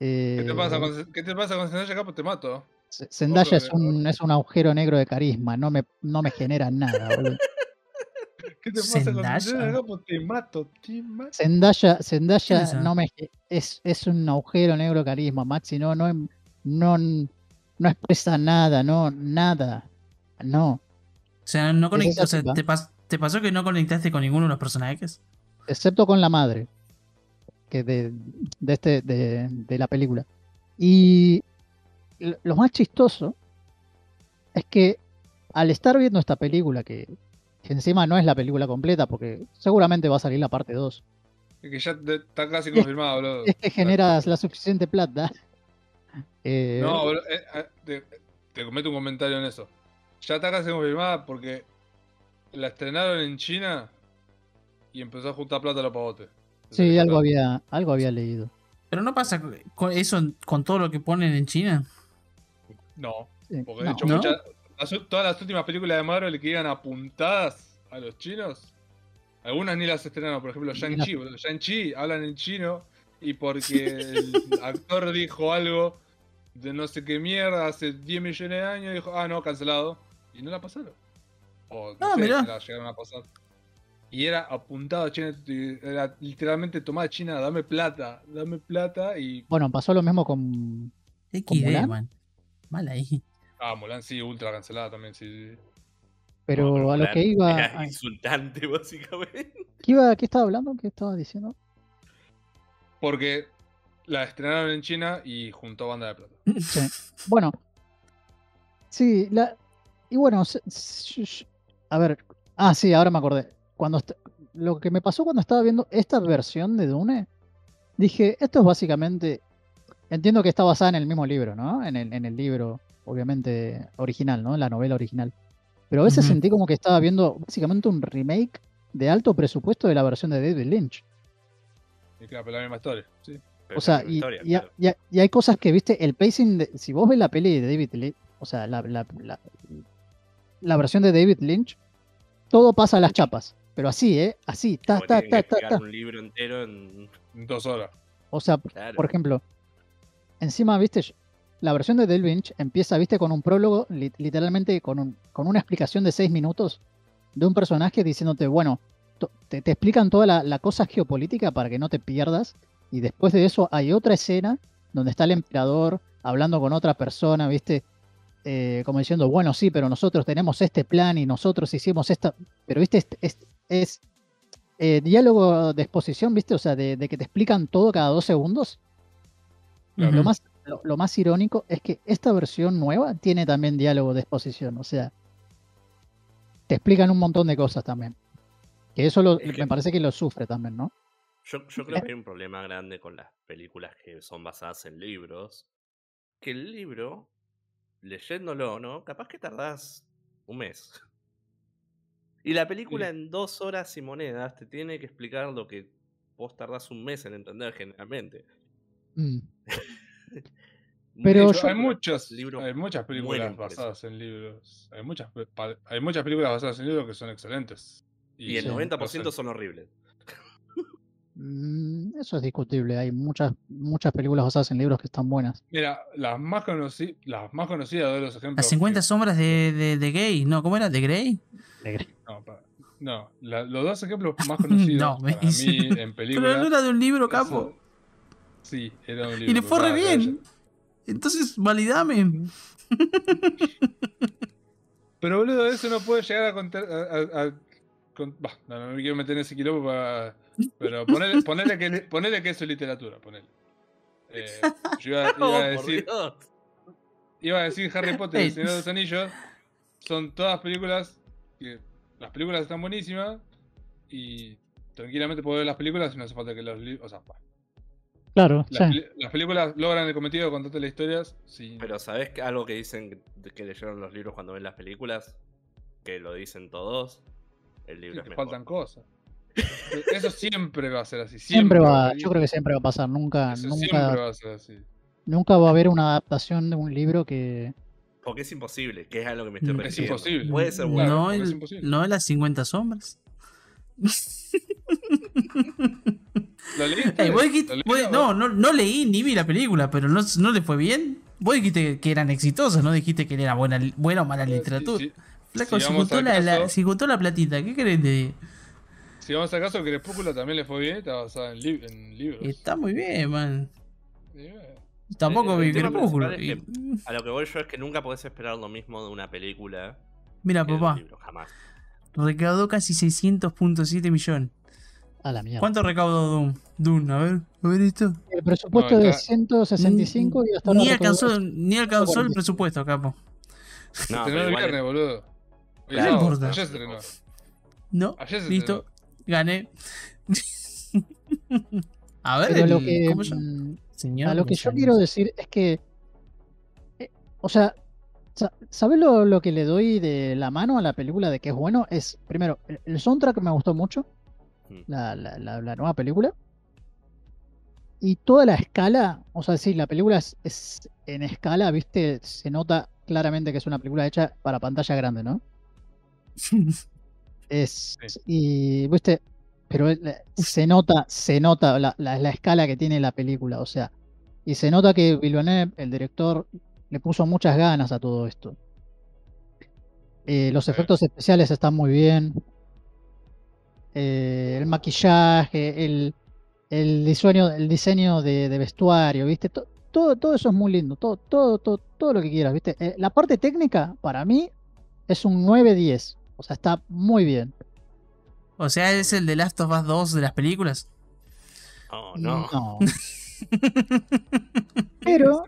¿Qué te pasa Eh, con, ¿qué te pasa con Zendaya, capo? Te mato. Zendaya es un, es un agujero negro de carisma, no me, no me genera nada, boludo. ¿Qué te pasa con Zendaya. Capo? Te mato, te mato. Zendaya, ¿Quién Zendaya es no me es, es un agujero negro de carisma, Maxi, no, no, no, no expresa nada, no, nada. No. O sea, no conect- esa o sea, tipa. ¿te, pas- ¿te pasó que no conectaste con ninguno de los personajes? excepto con la madre que de, de este de, de la película y lo más chistoso es que al estar viendo esta película que, que encima no es la película completa porque seguramente va a salir la parte 2 Es que ya te- está casi confirmado, boludo. es que generas la suficiente plata eh, No, eh, eh, te, te cometo un comentario en eso. Ya está casi confirmada porque la estrenaron en China y empezó a juntar plata a los pavotes. Sí algo había algo había leído Pero no pasa con eso con todo lo que ponen en China. No, porque de no. hecho ¿No? muchas- las- todas las últimas películas de Marvel que iban apuntadas a los chinos, algunas ni las estrenaron. Por ejemplo, Shang-Chi. Shang-Chi hablan en chino y porque el actor dijo algo de no sé qué mierda hace 10 millones de años, dijo, ah, no, cancelado. Y no la pasaron. O no Ah, sé mirá. la llegaron a pasar. Y era apuntado a China, era literalmente tomada China, dame plata, dame plata y... bueno pasó lo mismo con XD, Mulan? man. Mal ahí. Ah, Mulan sí, ultra cancelada también, sí. sí. pero No, a lo Mulan que iba Era insultante, básicamente. ¿qué iba qué estaba hablando qué estaba diciendo Porque la estrenaron en China y juntó banda de plata. Sí. Bueno. Sí, la. Y bueno, a ver. Ah, sí, ahora me acordé. Cuando lo que me pasó cuando estaba viendo esta versión de Dune, dije, esto es básicamente. Entiendo que está basada en el mismo libro, ¿no? En el, en el libro, obviamente, original, ¿no? La novela original. Pero a veces sentí como que estaba viendo básicamente un remake de alto presupuesto de la versión de David Lynch. Y claro, pero la misma historia. Sí. Pero O sea, y, historia, y ha- claro. y ha- y hay cosas que, viste, el pacing, de- si vos ves la peli de David Lynch, o sea, la, la, la- la versión de David Lynch, todo pasa a las chapas, pero así, ¿eh? Así, ta, Como ta, ta, que ta, un libro entero en... Dos horas. O sea, Claro. por ejemplo, encima, viste, la versión de David Lynch empieza, viste, con un prólogo, li- literalmente con, un- con una explicación de seis minutos de un personaje diciéndote, bueno, te, te explican toda la, la cosa geopolítica para que no te pierdas, y después de eso hay otra escena donde está el emperador hablando con otra persona, viste, Eh, como diciendo, bueno, sí, pero nosotros tenemos este plan y nosotros hicimos esta, pero viste, es, es- es, eh, diálogo de exposición, viste, o sea, de, de que te explican todo cada dos segundos. Lo más, lo, lo más irónico es que esta versión nueva tiene también diálogo de exposición, o sea, te explican un montón de cosas también. Que eso lo- Es que- me parece que lo sufre también, ¿no? Yo, yo creo que hay un problema grande con las películas que son basadas en libros. Que el libro, leyéndolo, ¿no? Capaz que tardás un mes. Y la película en dos horas y monedas te tiene que explicar lo que vos tardás un mes en entender generalmente. Mm. Pero hecho, yo- hay libros hay muchas películas basadas en libros. Hay muchas, hay muchas películas basadas en libros que son excelentes. Y el Sí. 90% no sé. son horribles. Mm, eso es discutible. Hay muchas, muchas películas basadas en libros que están buenas. Mira, las más, conoci- las más conocidas de los ejemplos. Las 50 que- sombras de, de, de Gay, ¿no? ¿Cómo era? ¿De Grey? No, pa- no, la- los dos ejemplos más conocidos No, me para dice- mí en Pero no películas. era de un libro, eso- capo. Sí, era un libro. Y le fue re bien. Entonces, validame. Pero boludo, eso no puede llegar a contar. A, a- a- con- bah, no, no me quiero meter en ese quilombo para. Pero ponele, ponele que, ponele que eso es literatura, ponele. Eh, yo iba, iba Oh, a por decir, Dios. iba a decir Harry Potter y el Señor de los Anillos. Son todas películas que las películas están buenísimas y tranquilamente puedo ver las películas y no hace falta que los libros. O sea, bah, Claro, las, sí. las películas logran el cometido de contarte las historias. Pero ¿sabes que algo que dicen que leyeron los libros cuando ven las películas? Que lo dicen todos. El sí, libro es mejor. faltan cosas. Eso siempre va a ser así. Siempre va, a- yo creo que siempre va a pasar. Nunca, Eso nunca, siempre va a ser así. nunca va a haber una adaptación de un libro que. Porque es imposible, que es a lo que me estoy Mm. Es refiriendo. imposible. Puede ser bueno. no, es el- imposible. no las 50 sombras. ¿Lo leíste? Ey, vos ¿Lo leíste? no, no, no leí ni vi la película, pero no, no le fue bien. Vos dijiste que eran exitosas, no dijiste que era buena, buena o mala Sí, literatura. sí. Flaco, si si, juntó la, si juntó la platita, ¿qué querés de Si vamos al caso, Crepúsculo también le fue bien, está basada en, lib- en libros. Está muy bien, man. Tampoco el vi Crepúsculo. es A lo que voy yo es que nunca podés esperar lo mismo de una película Mira, que de un papá, libro, jamás. recaudó casi 600.7 millones. A la mierda. ¿Cuánto recaudó Doom? Doom, a ver, a ver esto. El presupuesto No, de acá- 165 y hasta Ni alcanzó, ni alcanzó el 45. presupuesto, capo. No, pero igual viernes, boludo. No importa. Ayer se estrenó. No, Ayer se listo, gané. a ver, Pero lo que, mm, Señor a lo que yo quiero decir es que. eh, o sea, sa- ¿sabes lo, lo que le doy de la mano a la película de que es bueno? Es, primero, el, el soundtrack me gustó mucho. Mm. La, la- la- la nueva película. Y toda la escala, o sea, sí, la película es, es en escala, ¿viste? Se nota claramente que es una película hecha para pantalla grande, ¿no? Es. Sí. Y, ¿viste? Pero se nota, se nota la, la- la escala que tiene la película, o sea. Y se nota que Villeneuve, el director, le puso muchas ganas a todo esto. Eh, los Sí. efectos especiales están muy bien. Eh, el maquillaje, el, el diseño, el diseño de, de vestuario, ¿viste? To- todo, todo eso es muy lindo. Todo, todo, todo, todo lo que quieras, ¿viste? Eh, la parte técnica, para mí, es un 9-10. O sea, está muy bien. O sea, es el de Last of Us 2 de las películas. Oh, no. No. Pero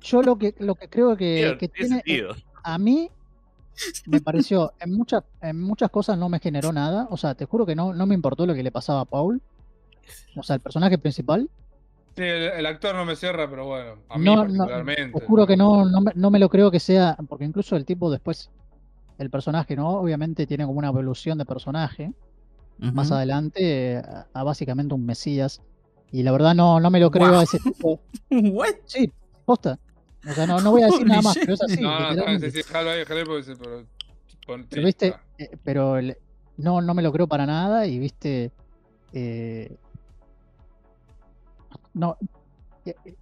yo lo que, lo que creo que, tiene a mí me pareció, en muchas, en muchas cosas no me generó nada. O sea, te juro que no, no me importó lo que le pasaba a Paul. O sea, el personaje principal. Sí, el, el actor no me cierra, pero bueno, a mí No, no, particularmente. Te juro que no, no, me, no me lo creo que sea, porque incluso el tipo después, el personaje, ¿no? Obviamente tiene como una evolución de personaje. Más adelante, a, a básicamente un mesías. Y la verdad no, no me lo creo a ese tipo. What? Sí, posta. O sea, no, no voy a decir nada más, shit. pero es así. No, no, sí, sí, ahí, ahí, se- pero, Pero viste, eh, pero el- no, no me lo creo para nada y viste, eh, no, eh, eh,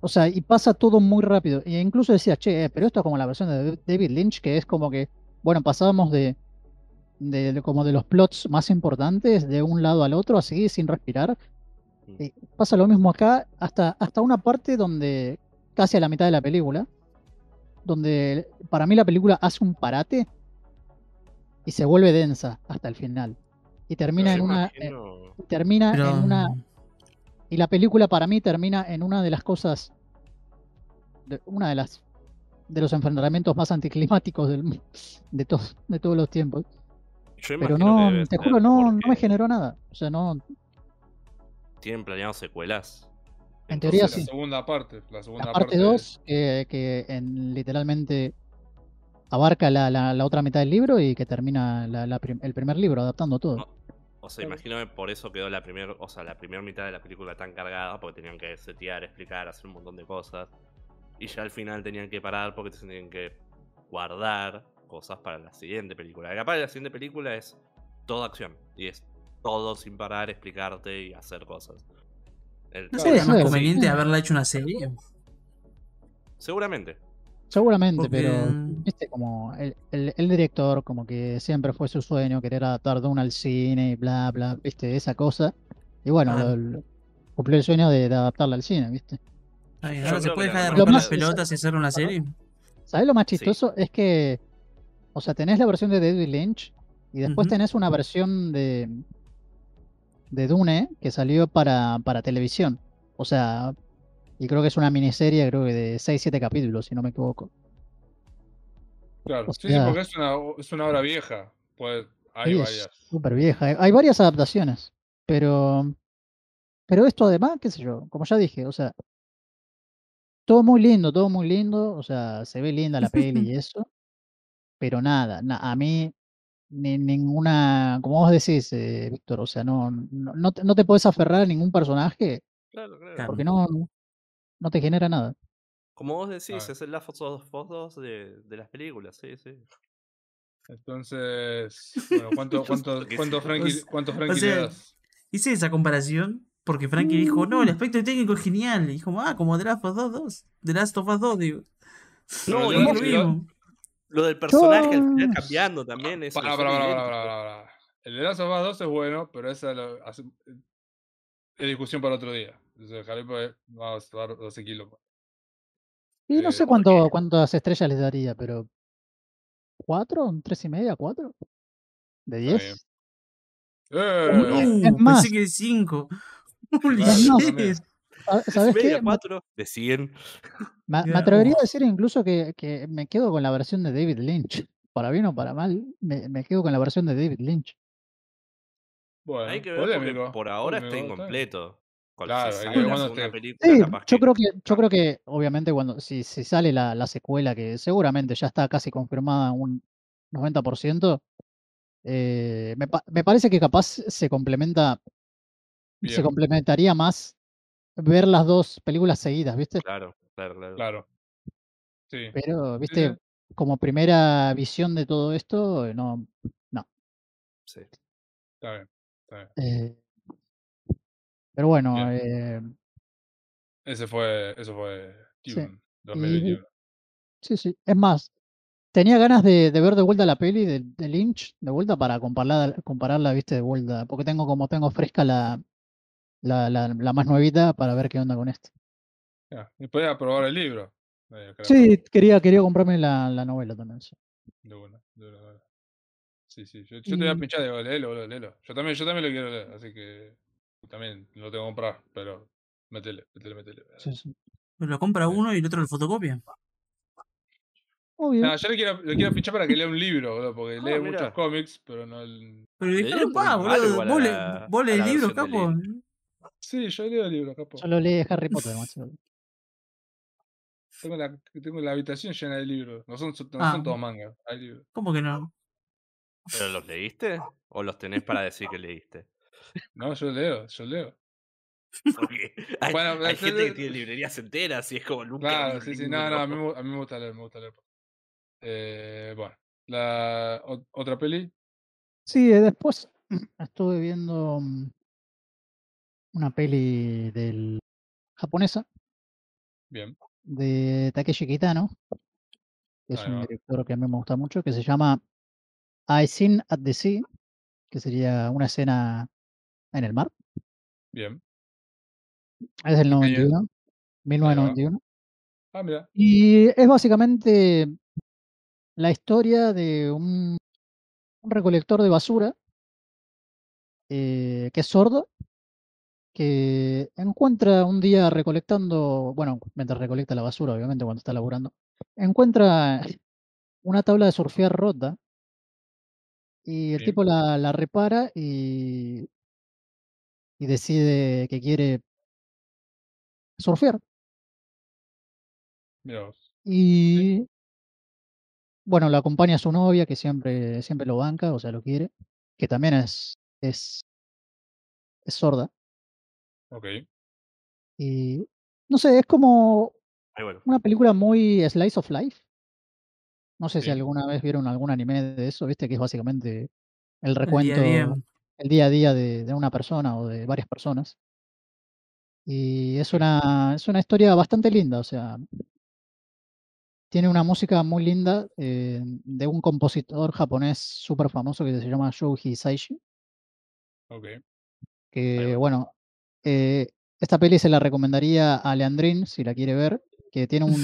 o sea, y pasa todo muy rápido. E incluso decía, che, eh, pero esto es como la versión de David Lynch, que es como que, bueno, pasábamos de, de, de como de los plots más importantes de un lado al otro, así, sin respirar. Mm. Y pasa lo mismo acá, hasta, hasta una parte donde, casi a la mitad de la película, donde para mí la película hace un parate y se vuelve densa hasta el final. Y termina Pero en una. eh, termina Pero, en una. Y la película para mí termina en una de las cosas. de- una de las. De los enfrentamientos más anticlimáticos del, de, todos de todos los tiempos. yo Pero que no, te juro, no, no me generó nada. O sea, no. Tienen planeado secuelas. En teoría Entonces, La segunda parte, la segunda La parte 2, que, que en, literalmente abarca la, la- la otra mitad del libro y que termina la- la prim- el primer libro, adaptando todo. No, O sea, imagino que por eso quedó la primera, o sea, la primera mitad de la película tan cargada, porque tenían que setear, explicar, hacer un montón de cosas. Y ya al final tenían que parar porque tenían que guardar cosas para la siguiente película. Y capaz la siguiente película es toda acción. Y es todo sin parar, explicarte y hacer cosas. El- ¿No sería más conveniente haberla hecho una serie? Seguramente. Seguramente, Porque- pero viste como el, el- el director, como que siempre fue su sueño querer adaptar Dune al cine y bla, bla, viste, esa cosa. Y bueno, Ah. lo- lo- cumplió el sueño de, de adaptarla al cine, viste. Ay, ahora se puede dejar de romper Lo las más- pelotas y hacer una serie. ¿Sabes lo más Sí. chistoso? Es que, o sea, tenés la versión de David Lynch y después tenés una versión de, de Dune que salió para, para televisión. O sea, y creo que es una miniserie, creo que de 6-7 capítulos, si no me equivoco. Claro, o sí, sí, porque es una, es una obra vieja. Pues hay varias. súper vieja. Hay- Hay varias adaptaciones, pero, pero esto además, qué sé yo, como ya dije, o sea, todo muy lindo, todo muy lindo, o sea, se ve linda la peli y eso, pero nada, na- a mí ni ninguna, como vos decís, eh, Víctor, o sea, no, no, no te, no te podés aferrar a ningún personaje Claro, claro. Claro. porque no, no te genera nada. Como vos decís, ver. es el Last of Us 2 de, de las películas, sí, sí. Entonces, bueno, ¿cuánto, cuánto, Que cuánto. Frankie, O cuánto Frankie sea, le das? Hice esa comparación porque Frankie dijo, no, el aspecto técnico es genial. Y dijo, ah, como The Last of Us 2. The Last of Us 2, digo. No, es no lo. Lo del personaje al final Dios. cambiando también. Eso Pará, es pará, pará, evidente. pará, pará, pará, pará. El de Last of Us 2 es bueno, pero esa lo hace- es discusión para otro día. Entonces, dejaré porque vamos a dar 12 kilos. Y no Eh, sé cuánto, cuántas estrellas les daría, pero. ¿Cuatro? ¿Un ¿Tres y media? ¿Cuatro? ¿De diez? ¡Eh! Uh, Es más. pensé que 5. Holy Claro, Es más. shit. también. ¿Sa- Tres y ¿Sabes qué? Me, cuatro, de 100. me- atrevería a uf. decir incluso que, que me quedo con la versión de David Lynch. Para bien o para mal, me, me quedo con la versión de David Lynch. Bueno, Hay que ver porque por ahora polémico, está incompleto. Claro, hay que ver película, Sí, yo que creo que, yo creo que obviamente cuando si, si sale la, la secuela, que seguramente ya está casi confirmada un 90%, eh, me, pa- me parece que capaz se complementa, se complementaría más ver las dos películas seguidas, ¿viste? Claro, claro, claro. claro. Sí. Pero, ¿viste? sí. Como primera visión de todo esto, no, no. Sí. Está bien. Está bien. Eh, pero bueno, Bien. eh, Ese fue, eso fue sí. Dune Y 2021. sí, sí. Es más, tenía ganas de, de ver de vuelta la peli de, de Lynch, de vuelta para compararla, compararla, viste, de vuelta. Porque tengo como tengo fresca la, la, la, la más nuevita para ver qué onda con esto. Ya, Y podía probar el libro. Eh, Sí, quería, quería comprarme la, la novela también. sí. De una, de una, de una. Sí, sí. Yo, yo te voy a pinchar, digo, léelo, boludo, léelo. Yo también, yo también lo quiero leer, así que también lo tengo que comprar, pero métele, métele, métele. sí, sí. Lo compra Sí. uno y el otro lo fotocopia. Obvio. No, yo le quiero, le quiero pinchar para que lea un libro, boludo, porque Ah, lee muchos cómics, pero no el... Pero Le un malo boludo. Vos lees libros, capo. Sí, yo leo libros, capo. Solo lee Harry Potter, macho. Tengo la, tengo la habitación llena de libros. No son, no Ah. son todos mangas, hay libros. ¿Cómo que no? ¿Pero los leíste? ¿O los tenés para decir que leíste? No, yo leo, yo leo. Porque hay, Bueno, hay gente que tiene librerías enteras y es como nunca. Claro, sí, sí, no, no, a mí, libro. me- a mí me gusta leer, me gusta leer. Eh, bueno, la o- otra peli, Sí, eh, después estuve viendo mm, una peli del japonesa bien. de Takeshi Kitano, que es un director que a mí me gusta mucho, que se llama I Seen at the Sea, que sería una escena en el mar. Bien. Es del ¿De qué año es? 91, Ahí va. 1991. Ah, mira. Y es básicamente la historia de un, un recolector de basura eh, que es sordo, que encuentra un día recolectando, bueno, mientras recolecta la basura, obviamente, cuando está laburando, encuentra una tabla de surfear rota y el tipo la, la repara y, y decide que quiere surfear. Vos. Y bueno, lo acompaña su novia, que siempre, siempre lo banca, o sea, lo quiere, que también es, es, es sorda. Ok. Y no sé, es como bueno. una película muy slice of life. No sé si alguna vez vieron algún anime de eso, viste, que es básicamente el El día a recuento, día. el día a día de, de una persona o de varias personas. Y es una, es una historia bastante linda, o sea, tiene una música muy linda eh, de un compositor japonés súper famoso que se llama Shouji Hisaishi, Ok. que bueno. Eh, esta peli se la recomendaría a Leandrín si la quiere ver, que tiene un,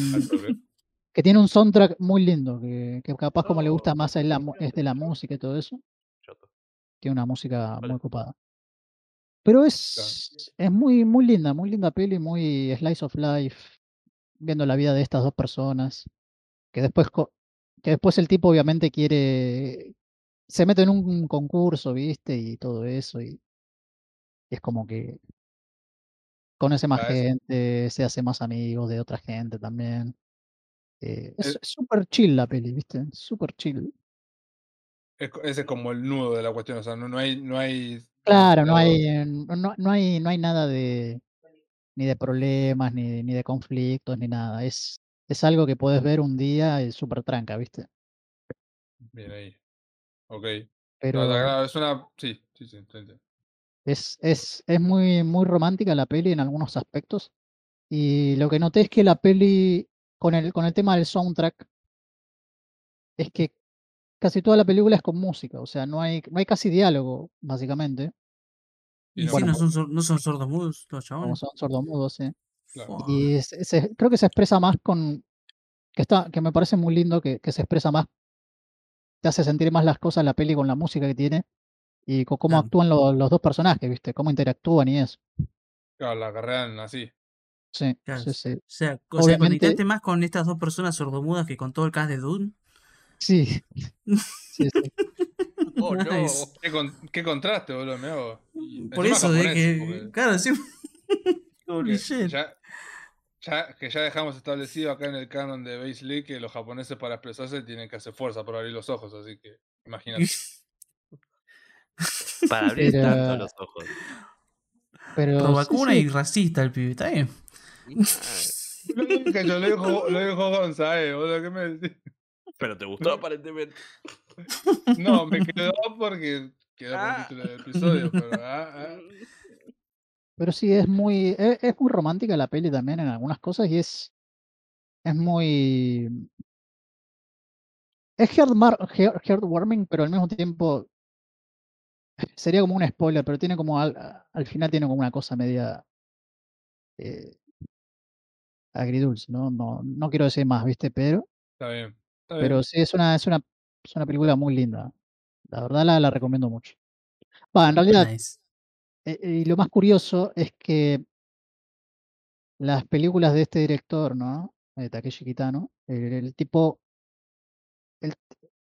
que tiene un soundtrack muy lindo, que, que capaz como le gusta Oh, más es, la, es de la música y todo eso, tiene una música Vale. muy copada. Pero Claro. es, es muy, muy linda, muy linda peli, muy slice of life, viendo la vida de estas dos personas, que después, que después el tipo obviamente quiere, se mete en un concurso, ¿viste? Y todo eso, y, y es como que conoce más Ah, gente, se hace más amigos de otra gente también. Eh, es súper chill la peli, ¿viste? Súper chill. es ese es como el nudo de la cuestión, o sea, no, no hay, no hay Claro, no hay, no, no hay, no hay nada de, ni de problemas, ni, ni de conflictos, ni nada. Es, es algo que podés ver un día y súper tranca, ¿viste? Bien ahí. Ok. Pero No, es una. Sí, sí, sí. entiendo. Es, es, es muy, muy romántica la peli en algunos aspectos. Y lo que noté es que la peli, con el, con el tema del soundtrack, es que casi toda la película es con música. O sea, no hay, no hay casi diálogo, básicamente. Y Y no, sí, no son, no son sordomudos los como chabones. son sordomudos, claro. Fua. Y se- se- creo que se expresa más con. que está, que me parece muy lindo que, que se expresa más. Te hace sentir más las cosas la peli con la música que tiene. Y con cómo Claro. actúan lo- los dos personajes, ¿viste? Cómo interactúan y eso. Claro, la carreran así. Sí, Claro. sí, sí. O sea, o sea, Obviamente- conectaste más con estas dos personas sordomudas que con todo el cast de Dune. Sí. Sí, sí. Oh, no. Nice. Qué, con- qué contraste, boludo, me hago. Por encima eso de que. porque- Claro, sí. Holy que shit. ya, ya- que ya dejamos establecido acá en el canon de Base League que los japoneses para expresarse tienen que hacer fuerza por abrir los ojos, así que imagínate. Para abrir Era- tanto los ojos. Pero. Pro vacuna sí, y racista el pibe, está bien. que yo lo dijo, lo dijo boludo, ¿qué me decís? Pero te gustó aparentemente. No, me quedó porque quedó por el Ah. título del episodio, pero ah, ah. Pero sí, es muy. Es, es muy romántica la peli también en algunas cosas y es. Es muy. Es heart- heartwarming, pero al mismo tiempo. Sería como un spoiler, pero tiene como. Al, al final tiene como una cosa media. eh, agridulce, ¿no? No, no quiero decir más, ¿viste? Pero. está bien. Está bien. Pero sí, es una, es una, es una película muy linda. La verdad la, la recomiendo mucho. Va, en realidad, Nice. eh, y lo más curioso es que las películas de este director, ¿no? Eh, Takeshi Kitano, el, el tipo, el,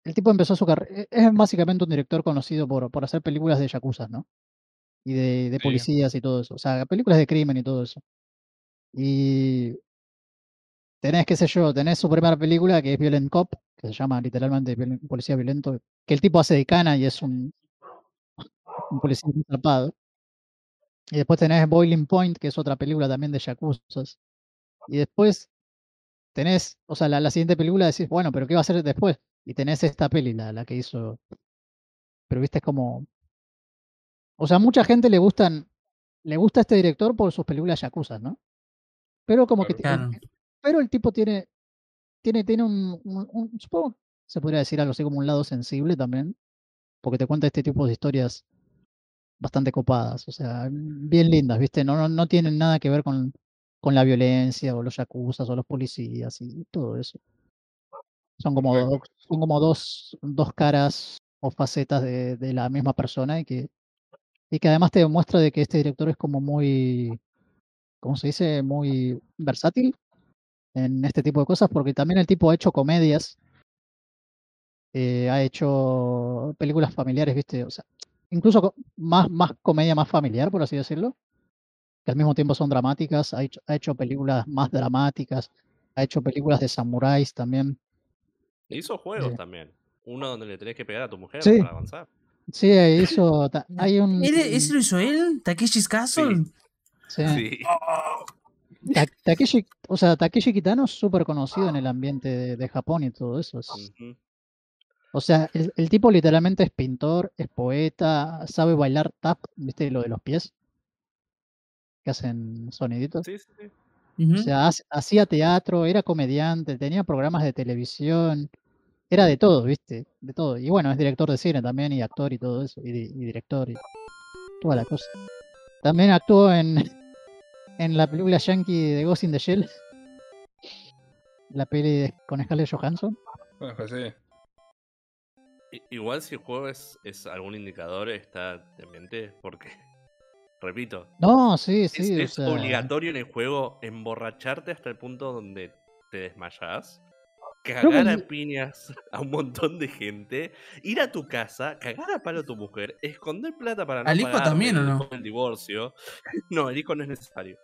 el tipo empezó su carrera, es básicamente un director conocido por, por hacer películas de yakuza, ¿no? Y de, de policías y todo eso, o sea, películas de crimen y todo eso. Y tenés, qué sé yo, tenés su primera película que es Violent Cop, que se llama literalmente Violen- Policía Violento, que el tipo hace de cana y es un, un policía atrapado. Y después tenés Boiling Point, que es otra película también de Yakuzas. Y después tenés, o sea, la, la siguiente película decís, bueno, pero ¿qué va a hacer después? Y tenés esta peli, la, la que hizo. Pero viste, es como. O sea, mucha gente le gustan. Le gusta este director por sus películas Yakuzas, ¿no? Pero como que. Claro. pero el tipo tiene. Tiene, tiene un, un- un- Supongo se podría decir algo así como un lado sensible también. Porque te cuenta este tipo de historias bastante copadas, o sea, bien lindas, ¿viste? No, no, no tienen nada que ver con, con la violencia o los yacuzas o los policías y todo eso. Son como, dos, son como dos, dos caras o facetas de, de la misma persona y que, y que además te demuestra de que este director es como muy, ¿cómo se dice? Muy versátil en este tipo de cosas, porque también el tipo ha hecho comedias, eh, ha hecho películas familiares, ¿viste? O sea, incluso más, más comedia más familiar, por así decirlo, que al mismo tiempo son dramáticas, ha hecho, ha hecho películas más dramáticas, ha hecho películas de samuráis también. Hizo juegos también. Uno donde le tenés que pegar a tu mujer Sí. para avanzar. Sí, hizo, hay un... ¿Él- ¿Ese lo hizo él? ¿Takeshi's Castle? sí, Sí. Ta- Takeshi, o sea, Takeshi Kitano es súper conocido en el ambiente de, de Japón y todo eso. es- o sea, el, el tipo literalmente es pintor, es poeta, sabe bailar tap, ¿viste? Lo de los pies, que hacen soniditos. Sí, sí, O sea, hacía teatro, era comediante, tenía programas de televisión, era de todo, ¿viste? De todo. Y bueno, es director de cine también, y actor y todo eso, y, di- y director y toda la cosa. También actuó en, en la película yankee de Ghost in the Shell, la peli de- con Scarlett Johansson. Bueno, pues sí. Igual si el juego es, es algún indicador, está en mente, porque, repito, No, sí, es, sí, o es sea, obligatorio en el juego emborracharte hasta el punto donde te desmayas, que cagar a el- piñas a un montón de gente, ir a tu casa, cagar a palo a tu mujer, esconder plata para no ¿Al hijo también o no? del divorcio. No, el hijo no es necesario.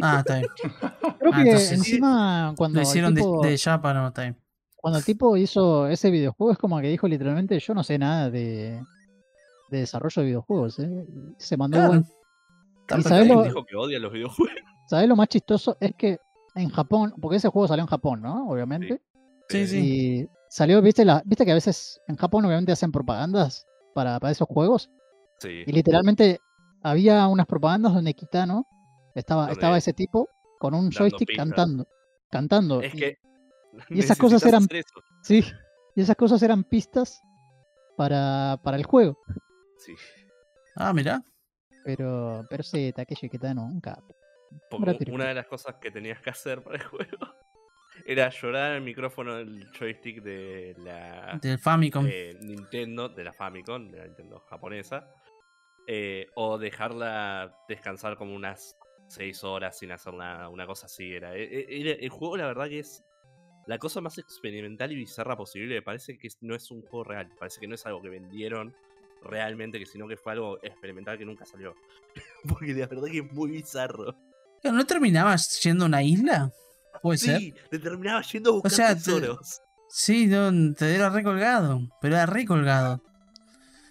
Ah, está bien. creo Ah, que entonces- encima cuando Lo el hicieron de, tipo- de Japa, no, está bien. Cuando el tipo hizo ese videojuego es como que dijo literalmente yo no sé nada de, de desarrollo de videojuegos, ¿eh? Se mandó Claro. igual. ¿Y Alguien lo- dijo que odia los videojuegos. ¿Sabés lo más chistoso? Es que en Japón, porque ese juego salió en Japón, ¿no? Obviamente. Sí, sí. Y salió, viste, la, viste que a veces en Japón obviamente hacen propagandas para, para esos juegos. Sí. Y literalmente había unas propagandas donde Kitano estaba, Donde- estaba ese tipo con un Dando joystick cantando. Cantando. Es y- que. y esas cosas eran-. Sí. Y esas cosas eran pistas para, para el juego. Sí. Ah, mirá. Pero, pero sí, Takeshi Kitano, un capo. Una de las cosas que tenías que hacer para el juego era llorar el micrófono del joystick de la Del Famicom. eh, Nintendo, de la Famicom, de la Nintendo japonesa, eh, o dejarla descansar como unas 6 horas sin hacer nada, una cosa así era. E- e- era- el juego la verdad que es la cosa más experimental y bizarra posible, parece que no es un juego real, parece que no es algo que vendieron realmente, que sino que fue algo experimental que nunca salió. Porque la verdad que es muy bizarro. ¿No terminabas yendo a una isla? Puede ser. Sí, te terminaba yendo a buscar sea, te- tesoros. Sí, no, te era recolgado. Pero era recolgado.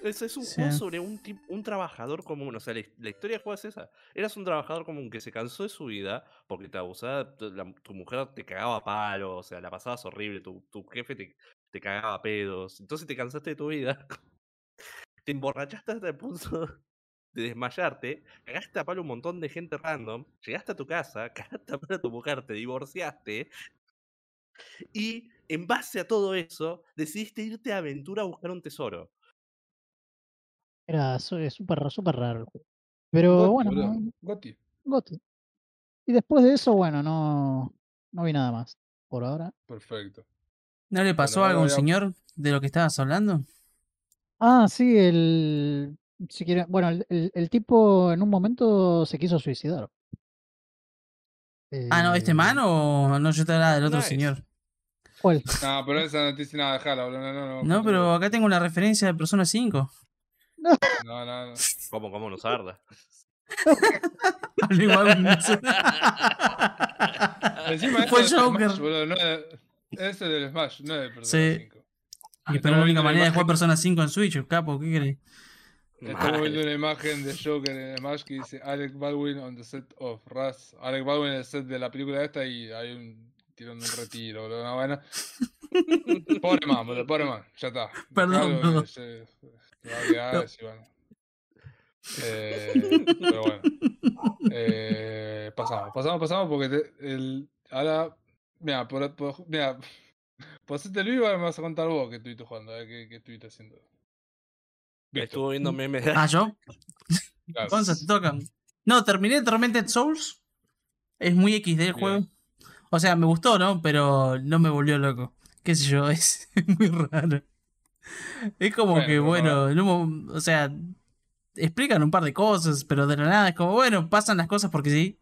Eso es un Sí. juego sobre un, tip- un trabajador común. O sea, la, la historia del juego es esa. Eras un trabajador común que se cansó de su vida porque te abusaba, tu, la- tu mujer te cagaba a palo, o sea, la pasabas horrible, tu, tu jefe te, te cagaba a pedos. Entonces te cansaste de tu vida. Te emborrachaste hasta el punto de desmayarte, cagaste a palo un montón de gente random, llegaste a tu casa, cagaste a palo a tu mujer, te divorciaste. Y en base a todo eso, decidiste irte a aventura a buscar un tesoro. Era es súper súper raro el juego. Pero Goti, bueno, Goti. Goti. Y después de eso, bueno, no, no vi nada más. Por ahora. Perfecto. ¿No le pasó algo a un señor de lo que estabas hablando? Ah, sí, el. Si quieren, bueno, el, el- el tipo en un momento se quiso suicidar. Ah, no, ¿este Eh, man o no? Yo te hablaba del otro Nice. señor. ¿Cuál? No, pero esa noticia nada, dejala, boludo. No, no, no. No, pero acá tengo una referencia de Persona 5. No, no, no. ¿Cómo, cómo no usarla? Hablo igual. Encima Fue eso del Joker. Smash, boludo, no es- Ese es del Smash, no es de Persona Sí. 5. Y pero la única viendo la manera de jugar. Persona 5 en Switch, capo, ¿qué crees? Estamos Mal. viendo una imagen de Joker en Smash que dice Alec Baldwin on the set of Raz. Alec Baldwin en el set de la película esta y hay un tirando un retiro, boludo. No, bueno. Pobre man, boludo, pobre man. Ya está. Perdón, se- se va a quedar así, bueno. Eh, pero bueno. Eh, pasamos, pasamos, pasamos porque te- el, ahora. Mira, por, por, mira, por hacerte el vivo ahora me vas a contar vos qué estuviste jugando, a ver qué, qué estuviste haciendo. Víctor, Estuvo viendo memes de... Ah, yo. claro. Te toca. No, terminé Tormented Souls. Es muy XD el Bien. juego. O sea, me gustó, ¿no? Pero no me volvió loco. Qué sé yo, es muy raro. Es como Bueno, que, bueno, o sea, explican un par de cosas, pero de la nada es como, bueno, pasan las cosas porque sí.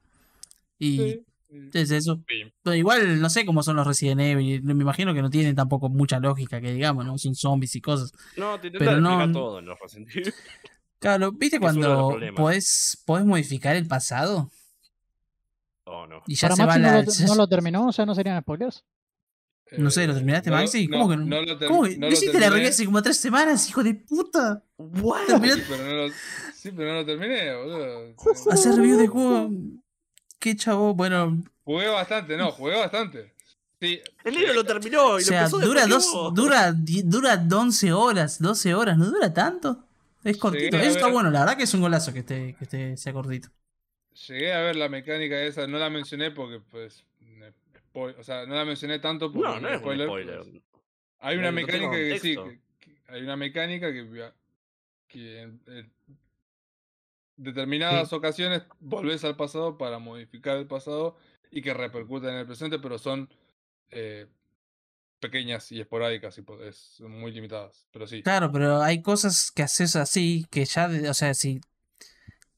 Y sí. Es eso. Sí. Pero igual no sé cómo son los Resident Evil. Me imagino que no tienen tampoco mucha lógica, que digamos, ¿no? Son zombies y cosas. No, te Pero no- todo en los Resident Evil. Claro, ¿viste Es cuando podés, podés modificar el pasado? Oh, no. Y ya se va Maxi no, la. lo, ya no lo terminó, o sea, no serían spoilers. No sé, ¿lo terminaste, Eh, no Maxi? no, ¿Cómo que no? no lo ter- ¿Cómo que? no ¿No lo hiciste la review hace como tres semanas, hijo de puta? What? Sí, pero no lo, sí, pero no lo terminé, boludo. Hacer review de juego. Qué chavo, bueno. Jugué bastante, no, jugué bastante. Sí, El negro lo terminó O y sea, lo empezó dura dos, dura, dura 11 horas, 12 horas, ¿no dura tanto? Es cortito. Eso está bueno, la verdad que es un golazo que esté, que esté, sea cortito. Llegué a ver la mecánica esa, no la mencioné porque, pues. O sea, no la mencioné tanto porque. No, no es un spoiler. pues, hay No- una no mecánica que sí. contexto. que- que hay una mecánica que. que en, en determinadas ocasiones volvés al pasado para modificar el pasado y que repercute en el presente, pero son. eh, pequeñas y esporádicas y es, muy limitadas. Pero sí. Claro, pero hay cosas que haces así que ya, o sea, si.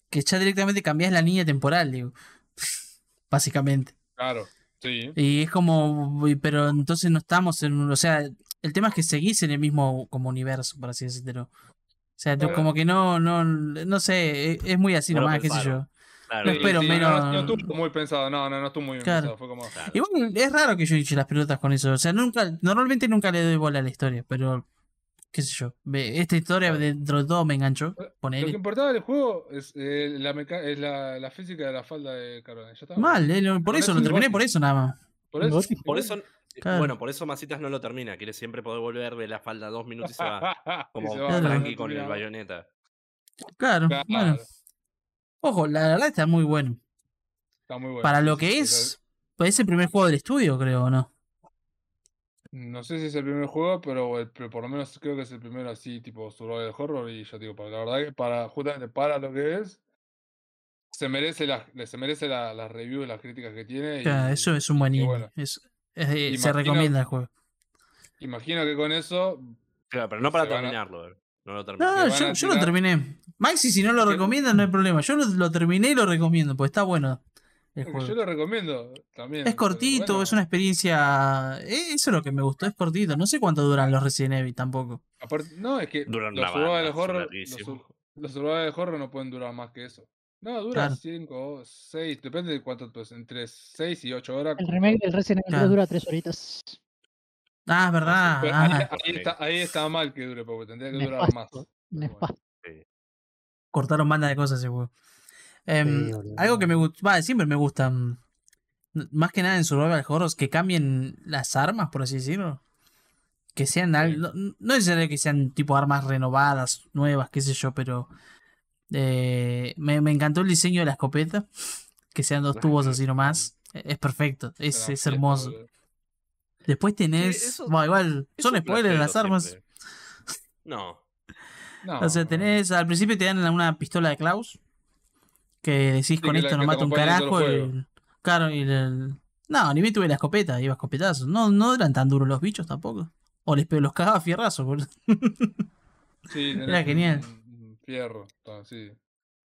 Que ya directamente cambias la línea temporal, digo. Básicamente. Claro. Sí. Y es como, pero entonces no estamos en, un- o sea, el tema es que seguís en el mismo como universo, por así decirlo. O sea, Claro. como que no, no, no sé, es, es muy así No nomás, qué sé yo. Claro, No y- espero sí, menos- No, no estuvo muy pensado, no, no, no estuvo muy bien Claro. pensado. Fue como. claro. Igual es raro que yo hinche las pelotas con eso. O sea, nunca, normalmente nunca le doy bola a la historia, pero qué sé yo. ve- Esta historia dentro de todo me enganchó. Lo que importaba del juego es, eh, la, es la, la física de la falda de Carone. Ya. Mal, eh, por eso eso lo terminé por eso nada más. Por eso. Por eso, Claro. bueno, por eso Masitas no lo termina. Quiere siempre poder volver de la falda dos minutos y se va. Como se va, Claro. Frankie con el bayoneta. Claro, Claro, bueno. Ojo, la verdad está muy bueno. Está muy bueno. Para lo que es, pues es el primer juego del estudio, creo, ¿o no? No sé si es el primer juego, pero, el- pero por lo menos creo que es el primero así, tipo survival horror. Y yo digo, para, la verdad que para, justamente para lo que es, se merece la, se merece la, las reviews, las críticas que tiene. Claro, y eso es un buen y indie. bueno. Es- se recomienda el juego. imagino que con eso Claro, pero no para a- terminarlo. eh. No lo No, terminé. no, van yo, lo terminé. Maxi, si no lo que- recomienda, no hay problema. Yo lo, lo terminé y lo recomiendo, porque está bueno el que juego. yo lo recomiendo también. Es cortito, bueno, es una experiencia. eh, Eso es lo que me gustó, es cortito. No sé cuánto duran los Resident Evil tampoco. aparte- no, es que Duran los banda, horror, los, los survival horror no pueden durar más que eso. No, dura Claro. 5 o 6, depende de cuánto, pues entre 6 y 8 horas. El remake del Resident Evil 3 Claro. dura 3 horitas. Ah, es verdad. Pero ah. ahí, está, ahí está mal que dure, porque tendría que durar más. Bueno. Nefasto. Cortaron banda de cosas ese juego. Em, Sí, algo que me gusta, siempre me gusta, mm, más que nada en Survival Horrors, que cambien las armas, por así decirlo. Que sean, al- no, no es necesario que sean tipo armas renovadas, nuevas, qué sé yo, pero eh, me, me encantó el diseño de la escopeta, que sean dos tubos así nomás. e- Es perfecto, es, es hermoso. Después tenés, eso- bueno, igual, son spoilers las armas. siempre. No. No, O sea, tenés, al principio te dan una pistola de Klaus. Que decís con que esto no mata un carajo. Y, claro, y el- No, ni bien tuve la escopeta, iba a escopetazos. No, no eran tan duros los bichos tampoco. O les los cagaba a fierrazos, boludo. Sí, Era genial. Fierro, está, sí.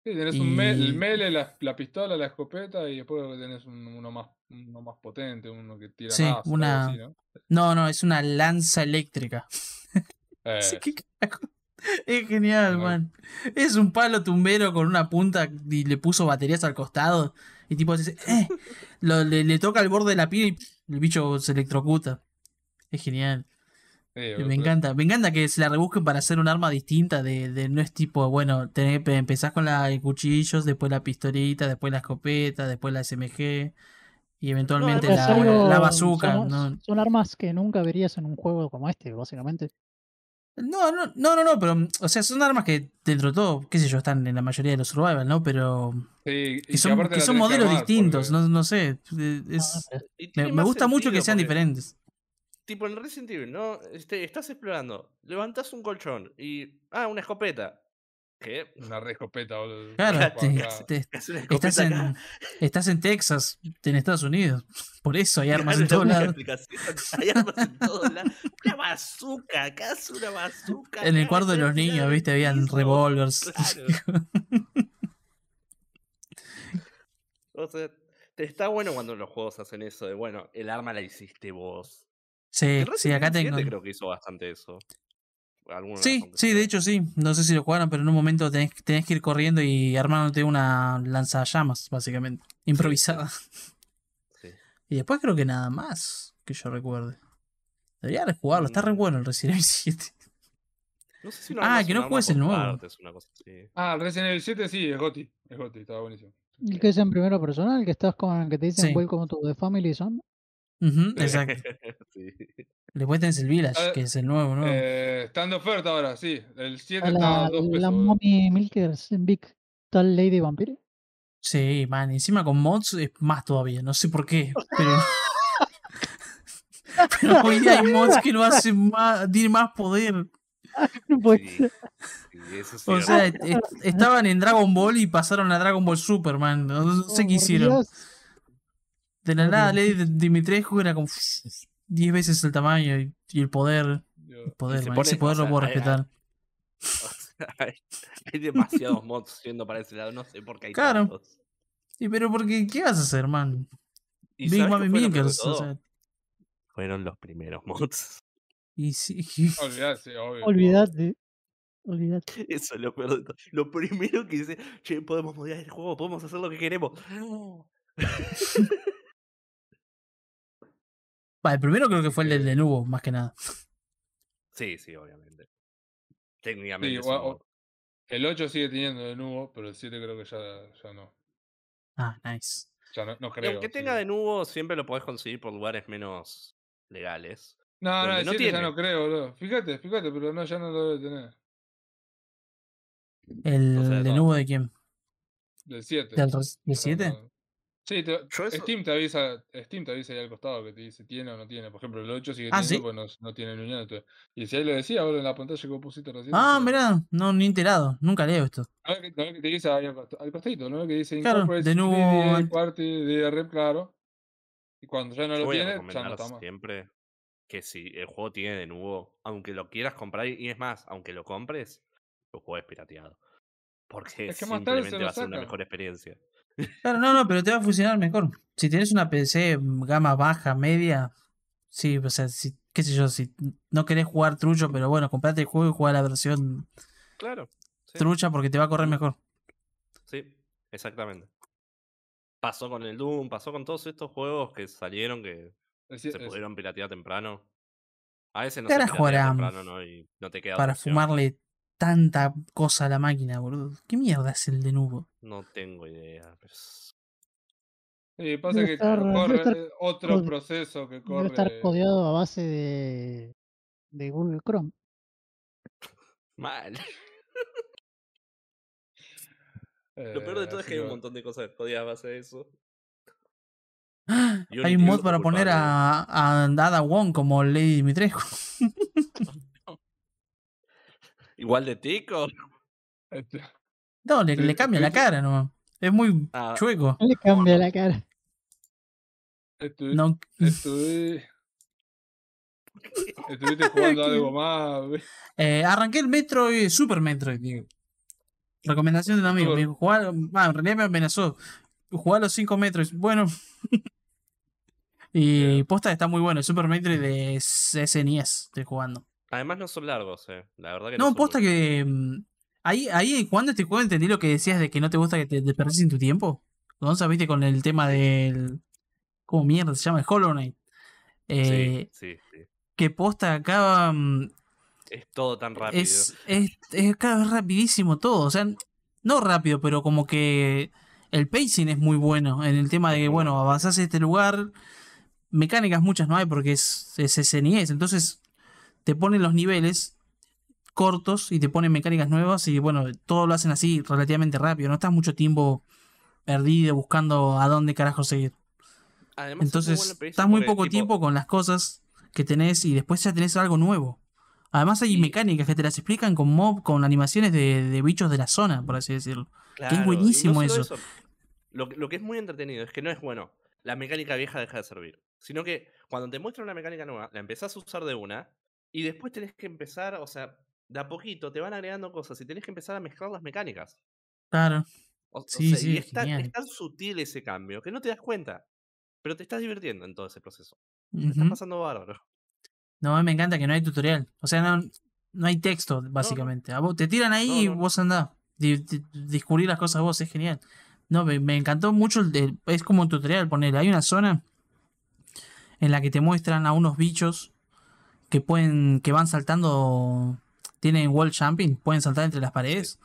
Sí, tenés un me- el mele, la, la pistola, la escopeta y después tenés un- uno, más, uno más potente, uno que tira Sí, algo una- así, ¿no? No, no, es una lanza eléctrica. Eh, Sí, qué carajo. Es genial, man. Es un palo tumbero con una punta y le puso baterías al costado. Y tipo dice, eh, lo- le, le toca el borde de la piel y el bicho se electrocuta. Es genial. Sí, Me boludo. encanta, me encanta que se la rebusquen para hacer un arma distinta de, de no es tipo, bueno, tenés, empezás con la de cuchillos, después la pistolita, después la escopeta, después la SMG y eventualmente No, la, algo- la bazooka. son, No, son armas que nunca verías en un juego como este, básicamente. no, no, no, no, no, pero, o sea, son armas que dentro de todo, qué sé yo, están en la mayoría de los survival, ¿no? Pero Sí, que son, que son modelos armar, distintos, porque- no, no sé. eh, es- Ah, me, me gusta mucho que sean porque, diferentes. Tipo en Resident Evil, ¿no? Este, estás explorando, levantás un colchón y. Ah, una escopeta. ¿Qué? Una re escopeta, boludo. Claro, Pa- te- pa- te- Es una estás, en, estás en Texas, en Estados Unidos. Por eso hay armas Claro, en todos lados. Hay armas en todos lados. Una bazooka, acá es una bazooka. En el cuarto de los niños, viste, habían piso. revólvers. Claro. O sea, te está bueno cuando los juegos hacen eso de, bueno, el arma la hiciste vos. Sí, El sí, acá tengo. 7 creo que hizo bastante eso. Sí, sí, de hecho sí. No sé si lo jugaron, pero en un momento tenés, tenés que ir corriendo y armándote una lanzallamas, básicamente. Improvisada. Sí. Y después creo que nada más que yo recuerde. Debería rejugarlo, está re Mm. bueno el Resident Evil 7. No sé si no Ah, que no juegues el nuevo. partes, una cosa así. Ah, el Resident Evil 7 sí, es Goti. Es Goti, estaba buenísimo. El que es en primera persona, el que estás con que te dicen Sí. Welcome to the Family Ujú, exacto. Sí. Después tenés el Village, que es el nuevo, ¿no? Eh, está en oferta ahora, sí. El 7 A está la, a 2 pesos. la. Mommy Milkers en Big Tal Lady Vampire. Sí, man, encima con mods es más todavía, no sé por qué, pero... pero hoy hay mods que lo hacen más, tienen más poder. No puede Sí. ser. Sí, eso es O sea, est- est- estaban en Dragon Ball y pasaron a Dragon Ball Super, man. No, no sé Oh, qué hicieron. Dios. De la nada. Lady Dimitrescu era como 10 veces el tamaño y, y el poder. El poder, man. Ese poder o lo puedo hay- respetar. Hay, hay demasiados mods yendo para ese lado. No sé por qué hay Claro. tantos. Y pero porque, ¿qué vas a hacer, man? ¿Y Big Mami Milkers, o sea. Fueron los primeros mods. Y sí. Olvidate, obvio. Olvídate. Olvídate. Eso es lo peor de todo. Lo primero que dice, che, podemos modiar el juego, podemos hacer lo que queremos. Va, el primero creo que fue el del de más que nada. Sí, sí, obviamente. técnicamente. Sí, un. El 8 sigue teniendo de nuevo, pero el 7 creo que ya, ya no. Ah, nice. Ya no, no Y creo. aunque sí. tenga de nuevo, siempre lo podés conseguir por lugares menos legales. No, no, donde el no 7 ya tiene. no creo, boludo. Fíjate, fíjate, pero no, ya no lo debe tener. ¿El sea, de nuevo de quién? Del 7. ¿Del, res- del Ya 7? Sí, te- Yo eso- Steam te avisa, Steam te avisa ahí al costado que te dice tiene o no tiene. Por ejemplo, el 8 sigue Ah, teniendo, ¿sí? pues no, no tiene entonces- Y si ahí lo decía ahora en la pantalla que vos pusiste recién. Ah, decía- mirá, no, ni enterado. Nunca leo esto. ¿No ves que, no ves que te dice ahí al, costa- al costadito, ¿no? Que dice Claro, de nuevo 3D, ant- Party, DR, claro. Y cuando ya no Yo lo tiene, ya no está más. siempre que si el juego tiene de nuevo, aunque lo quieras comprar, y es más, aunque lo compres, lo juegues pirateado. Porque Es que más tarde se simplemente lo va a ser una mejor experiencia. Claro, no, no, pero te va a funcionar mejor. Si tienes una PC gama baja, media, sí, o sea, si, qué sé yo, si no querés jugar trucho, pero bueno, comprate el juego y juega la versión Claro. Sí, trucha porque te va a correr mejor. sí, exactamente. Pasó con el Doom, pasó con todos estos juegos que salieron que Es se es- pudieron piratear temprano. A veces no ¿Qué se jugarán temprano, ¿no? Y no te queda Para opción. fumarle tanta cosa a la máquina, boludo. ¿Qué mierda es el de nubo? No tengo idea. pero es- Sí, pasa Debe que estar- debe corre estar otro proceso que Debe corre. estar codeado a base de, de Google Chrome. Mal. Lo peor de eh, todo es que hay un va. montón de cosas jodidas a base de eso. Unity Hay un mod para poner a, a Ada Wong como Lady Dimitrescu. Igual de tico. Este, No, le, le cambia la cara nomás. Es muy Ah, chueco. No le cambia la cara. No, estuvi- Estuviste jugando algo más. Eh, arranqué el Metroid, Super Metroid, digo. Recomendación de un amigo. Me dijo, "Jugá- ah, en realidad me amenazó. Jugar los 5 metros. Bueno. y posta está muy bueno. El Super Metroid de SNES estoy jugando. Además no son largos, eh. La verdad que No, son posta muy- que. mm, Ahí, ahí jugando este juego entendí lo que decías de que no te gusta que te desperdicien tu tiempo. Gonza, viste con el tema del. ¿Cómo mierda se llama? El Hollow Knight. Eh, Sí, sí, sí. que posta acá. mm, Es todo tan rápido. Es, es, es cada vez rapidísimo todo. O sea, no rápido, pero como que el pacing es muy bueno. En el tema de Es que, bueno, avanzás a este lugar. Mecánicas muchas no hay porque es, es SNES. Entonces te ponen los niveles cortos y te ponen mecánicas nuevas. Y bueno, todo lo hacen así relativamente rápido. No estás mucho tiempo perdido buscando a dónde carajo seguir. Además, es Entonces, estás muy poco tipo, tiempo con las cosas que tenés y después ya tenés algo nuevo. Además hay mecánicas que te las explican con mob, con animaciones de, de bichos de la zona, por así decirlo. claro, y no buenísimo eso. Lo, que- lo que es muy entretenido es que no es bueno. La mecánica vieja deja de servir. Sino que cuando te muestran una mecánica nueva, la empezás a usar de una. Y después tenés que empezar, o sea, de a poquito te van agregando cosas y tenés que empezar a mezclar las mecánicas. Claro. O, o Sí, sea, sí, y es tan, genial. es tan sutil ese cambio que no te das cuenta. Pero te estás divirtiendo en todo ese proceso. Te estás pasando bárbaro. No, a mí me encanta que no hay tutorial. O sea, no, no hay texto, básicamente. A vos, te tiran ahí No, y vos andás. Di- di- descubrir las cosas vos, es genial. No, me, me encantó mucho. El, de- es como un tutorial, poner. Hay una zona en la que te muestran a unos bichos que pueden, que van saltando. Tienen wall jumping, pueden saltar entre las paredes.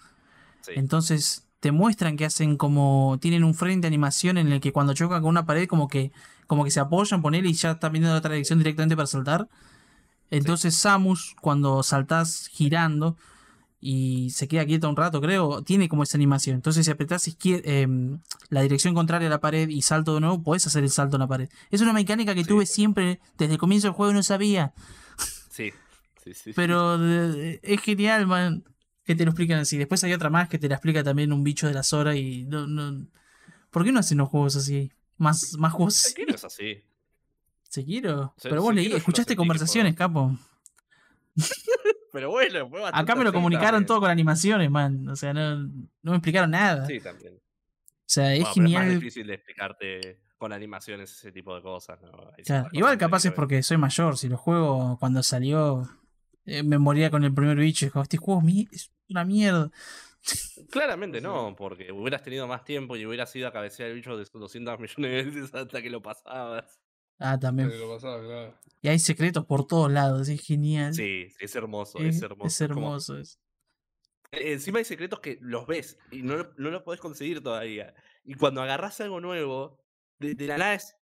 Sí. Entonces te muestran que hacen como. Tienen un frame de animación en el que cuando chocan con una pared, como que, como que se apoyan, poner y ya están viendo la otra dirección directamente para saltar. Entonces Samus, cuando saltás girando y se queda quieta un rato, creo, tiene como esa animación. Entonces si apretás em, la dirección contraria a la pared y salto de nuevo, podés hacer el salto en la pared. Es una mecánica que Sí. tuve siempre desde el comienzo del juego y no sabía. Sí, sí, sí. Pero de- de- es genial, man. Que te lo explican así. Después hay otra más que te la explica también un bicho de la Zora y no, no. ¿Por qué no hacen los juegos así? Más, más juegos. Sekiro es así. Sekiro. Se- Pero vos leí, escuchaste conversaciones, capo. Pero bueno, Acá me lo comunicaron también. todo con animaciones, man. O sea, no, no me explicaron nada. Sí, también. O sea, es Bueno, pero genial. es más difícil de explicarte con animaciones ese tipo de cosas. ¿no? Claro, Igual que capaz es porque soy mayor. Si los juego cuando salió, eh, me moría con el primer bicho. y dijo, este juego es una mierda. Claramente no, porque hubieras tenido más tiempo y hubieras ido a cabecear el bicho de 200 millones de veces hasta que lo pasabas. Ah, también. Que lo pasaba, claro. Y hay secretos por todos lados. Es genial. Sí, es hermoso, es, es hermoso. es como- hermoso. es- Eh, Encima hay secretos que los ves y no, lo- no los podés conseguir todavía. Y cuando agarrás algo nuevo, de, de la nada es.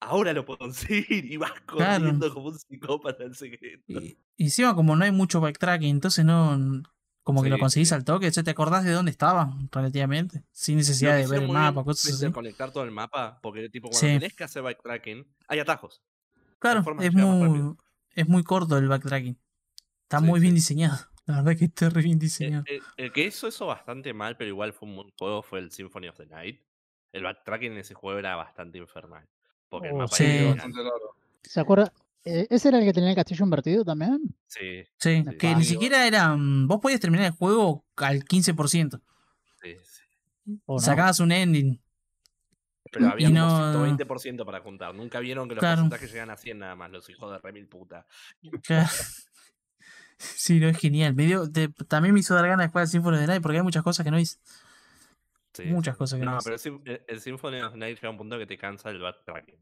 Ahora lo puedo conseguir y vas Claro. corriendo como un psicópata el secreto. Y, y encima, como no hay mucho backtracking, entonces no. Como que lo conseguís sí. al toque, te acordás de dónde estaba, relativamente. Sin necesidad de ver el mapa, cosas así. interconectar todo el mapa, porque tipo cuando Sí. tenés que hacer backtracking, hay atajos. Claro, es muy, es muy corto el backtracking. Está muy bien diseñado. La verdad que está re bien El, diseñado. el- el que hizo eso bastante mal, pero igual fue un buen juego, fue el Symphony of the Night. El backtracking en ese juego era bastante infernal. Porque el Oh, mapa sí. era. ¿Se acuerda? Eh, ¿Ese era el que tenía el castillo invertido también? Sí, Sí, sí. que ni siquiera era. mm, Vos podías terminar el juego al 15%. sí, sí. ¿O no? Sacabas un ending. Pero había como no- 120% para juntar. Nunca vieron que los Claro. porcentajes llegan a 100 nada más, los hijos de remil puta. Claro. Sí, no es genial. Me dio- te- también me hizo dar ganas de jugar al Symphony of the Night porque hay muchas cosas que no hice. Sí, Muchas sí. cosas que no No, pero el, Sym- el- el Symphony of Night llega a un punto que te cansa el backtracking.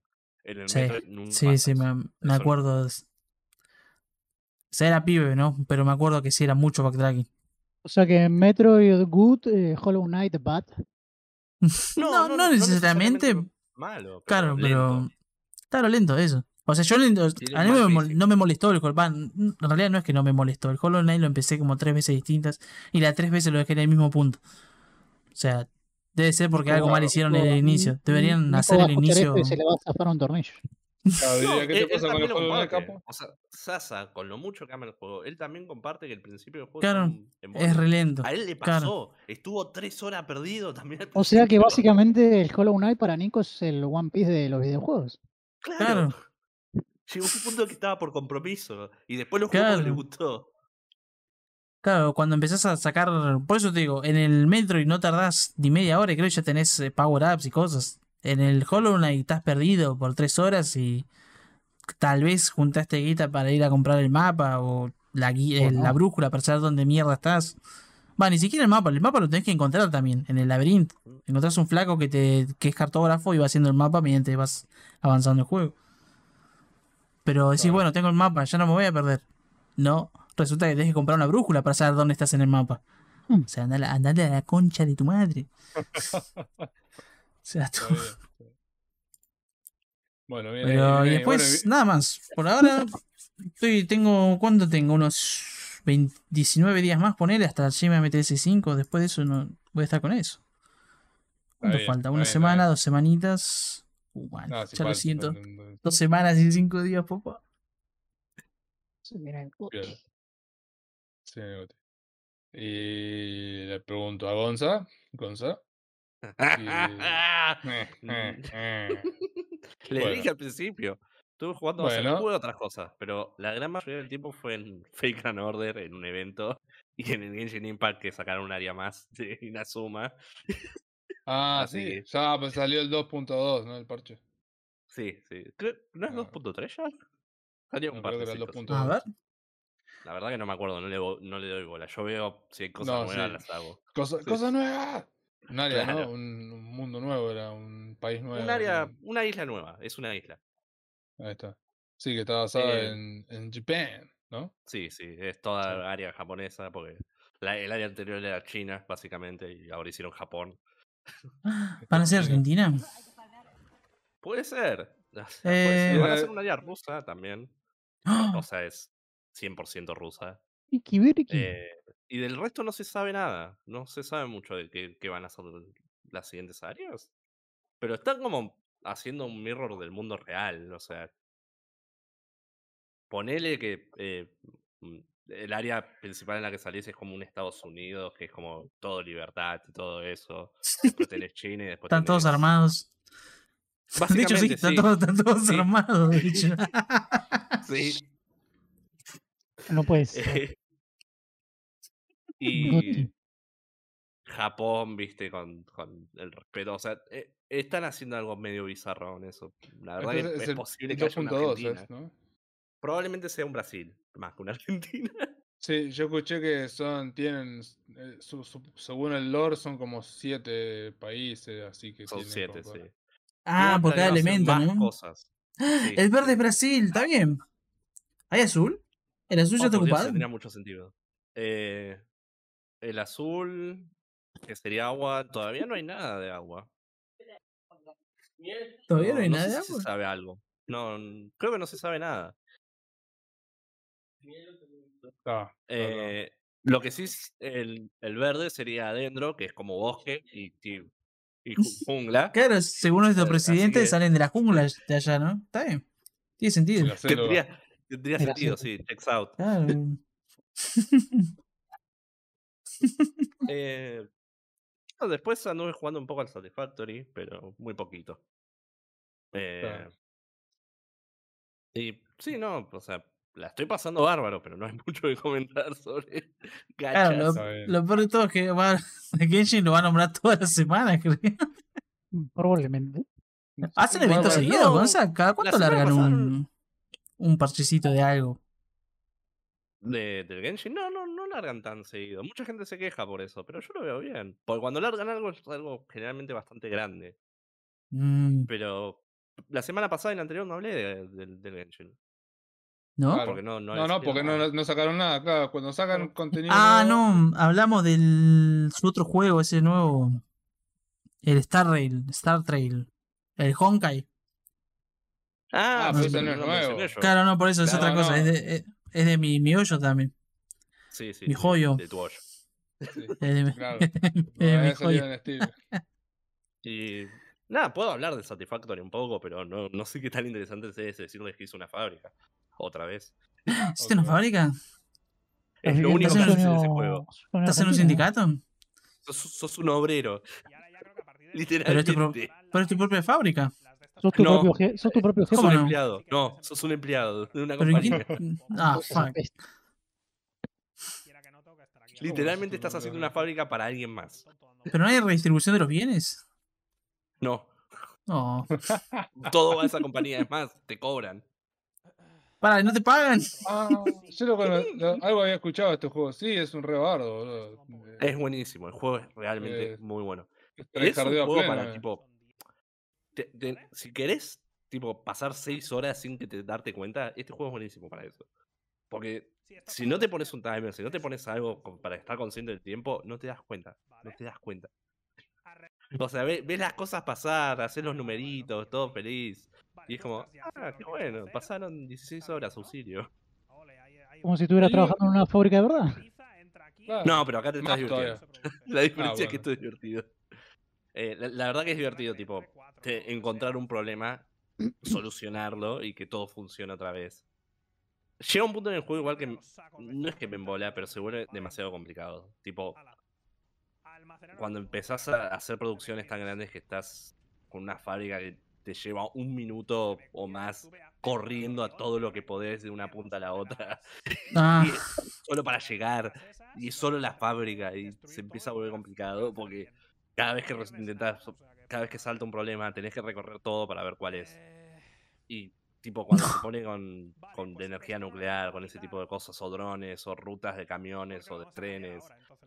En el Sí, nunca sí, sí, me, me acuerdo. de. O sea, era pibe, ¿no? Pero me acuerdo que sí era mucho backtracking. O sea que Metroid Good, eh, Hollow Knight Bad. No, no, necesariamente. malo. pero Claro, pero. lento. Claro, lento, eso. O sea, yo a mí me no me molestó el Hollow En realidad no es que no me molestó. El Hollow Knight lo empecé como tres veces distintas. Y las tres veces lo dejé en el mismo punto. O sea, debe ser porque algo mal Claro, hicieron en el inicio. Deberían hacer el a inicio. se le va a zafar un tornillo. Claro, diría, No, ¿qué él, te él pasa con también el lo juego de comparte. capo? O sea, Sasa, con lo mucho que ama el juego, él también comparte que el principio del juego Claro, es un embole. Es re lento. A él le claro. pasó. Estuvo tres horas perdido también. O sea que básicamente el Hollow Knight para Nico es el One Piece de los videojuegos. Claro. Claro. Llegó un punto que estaba por compromiso. Y después lo jugó porque le Claro. gustó. Claro, cuando empezás a sacar. Por eso te digo, en el Metroid no tardás ni media hora y creo que ya tenés eh, power-ups y cosas. En el Hollow Knight estás perdido por tres horas y tal vez juntaste guita para ir a comprar el mapa o la, eh, la brújula para saber dónde mierda estás. Va, ni siquiera el mapa, el mapa lo tenés que encontrar también en el laberinto. Encontrás un flaco que te que es cartógrafo y va haciendo el mapa mientras vas avanzando el juego. Pero decís, Claro. bueno, tengo el mapa, ya no me voy a perder. No, resulta que tenés que comprar una brújula para saber dónde estás en el mapa. Hmm. O sea, andale, andale a la concha de tu madre. o sea, tú- bien, bien. Bueno, bien. Pero ahí, y después, Bueno, nada más. Por ahora, estoy, tengo, ¿cuánto tengo? Unos 20 19 días más, ponerle hasta el Gma MTS5. Después de eso no voy a estar con eso. ¿Cuánto bien, falta? ¿Una semana? ¿Dos semanitas? Uh, man, No, ya lo falta, siento. Dos semanas y cinco días, papá. Bien. Sí, me gusta. Y le pregunto a Gonza. Gonza. Eh, eh, eh. Le Bueno. dije al principio. Estuve jugando más Bueno. jugué otras cosas, pero la gran mayoría del tiempo fue en Fake and Order, en un evento, y en el Genshin Impact que sacaron un área más de Inazuma. Ah, Así sí. que- Ya pues, salió el 2.2, ¿no? El parche. Sí, sí. Creo- ¿No es Ah. 2.3 ya? Salió No, un creo que era el partecito, sí. 2.2. A ver. La verdad que no me acuerdo, no le, no le doy bola. Yo veo si hay cosas No, nuevas, sí. las hago. Cosa, Sí. cosa nueva. Un área, Claro. ¿no? Un, un mundo nuevo, era un país nuevo. Un área, un- una isla nueva, es una isla. Ahí está. Sí, que está basada Eh, en, en Japan, ¿no? Sí, sí, es toda Sí. área japonesa, porque la- el área anterior era China, básicamente, y ahora hicieron Japón. ¿Van a ser. Argentina? Puede ser. Puede Eh, ser. Van a hacer un área rusa también. ¡Ah! O sea, es 100% rusa. Iki. Eh, y del resto no se sabe nada. No se sabe mucho de qué, qué van a ser las siguientes áreas. Pero están como haciendo un mirror del mundo real. O sea, ponele que eh, mm, el área principal en la que salís es como un Estados Unidos, que es como todo libertad y todo eso. Después tenés China y después Están todos armados. De hecho, sí, están todos, están todos Sí. armados. De hecho. Sí. No puede ser. Eh, y. Japón, viste, con, con el respeto. O sea, eh, están haciendo algo medio bizarro en eso. La verdad Este que es es, posible que haya una 2.2, Argentina. ¿es, ¿no? Probablemente sea un Brasil, más que una Argentina. Sí, yo escuché que son, tienen, eh, su- su- según el lore, son como siete países, así que Son tienen siete, sí. para- Ah, por cada elemento, más ¿no? cosas. Sí, El verde es Brasil, está bien. ¿Hay azul? ¿El azul ya está ocupado? tendría mucho sentido. Eh, El azul, que sería agua, todavía no hay nada de agua. Todavía no hay no nada sé de agua. se sabe algo. No, creo que no se sabe nada. Está, está. Eh, lo que sí es el, el verde sería adentro, que es como bosque y, y, y ju- jungla. Claro, según nuestro Eh, presidente, que- salen de la jungla de allá, ¿no? Está bien. Tiene sentido. Tendría, tendría Era sentido, así. sí, checks out. Claro. Eh, no, después anduve jugando un poco al Satisfactory, pero muy poquito. Eh, Claro. y sí, no, o sea, la estoy pasando bárbaro, pero no hay mucho que comentar sobre Claro, lo, gachas. Bien. lo peor de todo es que va, Genshin lo va a nombrar toda la semana, creo. Probablemente. Hacen eventos bueno, seguidos, no, con esa- ¿Cada cuánto semana largan pasada- un, un parchecito de algo? De, del Genshin, no, no, no largan tan seguido. Mucha gente se queja por eso, pero yo lo veo bien. Porque cuando largan algo es algo generalmente bastante grande. Mm, Pero la semana pasada y la anterior no hablé de- del- del Genshin. ¿No? Claro. Porque no, no, porque nada. no, no sacaron nada acá. Cuando sacan contenido. Ah, nuevo- no, hablamos del su otro juego, ese nuevo. El Star Rail, Star Trail. El Honkai. Ah, Ah, pero pero eso no es lo nuevo. Claro, no, por eso es otra cosa. no. Es, de, es, es de mi, mi hoyo también. Sí, sí. mi joyo. De tu hoyo. Sí, Es de, mi- claro. Y nada, puedo hablar de Satisfactory un poco, pero no, no sé qué tan interesante es decirles que hizo una fábrica. Otra vez. ¿Hiciste una fábrica? Es lo único que haces en ese juego. ¿Estás en un sindicato? Sos, sos un obrero. Pero es tu, pro- Literalmente. pero es tu propia fábrica. Sos tu, No. propio, je- sos tu propio jefe. Sos ¿Cómo un no? empleado. No, sos un empleado de una Pero ¿y compañía. quién- Ah, fuck. Literalmente estás haciendo una fábrica para alguien más. ¿Pero no hay redistribución de los bienes? No, No. todo va a esa compañía. Es más, te cobran. Para, ¿no te pagan? Ah, yo lo algo había escuchado de este juego. Sí, es un rebardo, Es buenísimo, el juego es realmente Eh, muy bueno. es un juego para eh. tipo. Te- te- si querés tipo pasar 6 horas sin que te darte cuenta, este juego es buenísimo para eso. Porque si no te pones un timer, si no te pones algo para estar consciente del tiempo, no te das cuenta. No te das cuenta. O sea, ve- ves las cosas pasar, haces los numeritos, todo feliz. Y es como, ah, qué bueno, pasaron 16 horas, auxilio. Como si estuvieras trabajando en una fábrica de verdad. Claro. No, pero acá te estás divirtiendo. La diferencia es que Ah, bueno. esto es divertido. Eh, la, la verdad que es divertido, tipo, te- encontrar un problema, solucionarlo y que todo funcione otra vez. Llega un punto en el juego igual que no es que me embola, pero se vuelve demasiado complicado. Tipo, cuando empezás a hacer producciones tan grandes que estás con una fábrica que te lleva un minuto o más corriendo a todo lo que podés de una punta a la otra, Ah, y solo para llegar, y es solo la fábrica, y se empieza a volver complicado porque cada vez que intentás, cada vez que salta un problema, tenés que recorrer todo para ver cuál es. Y tipo cuando se pone con, con de energía nuclear, con ese tipo de cosas, o drones, o rutas de camiones, o de trenes,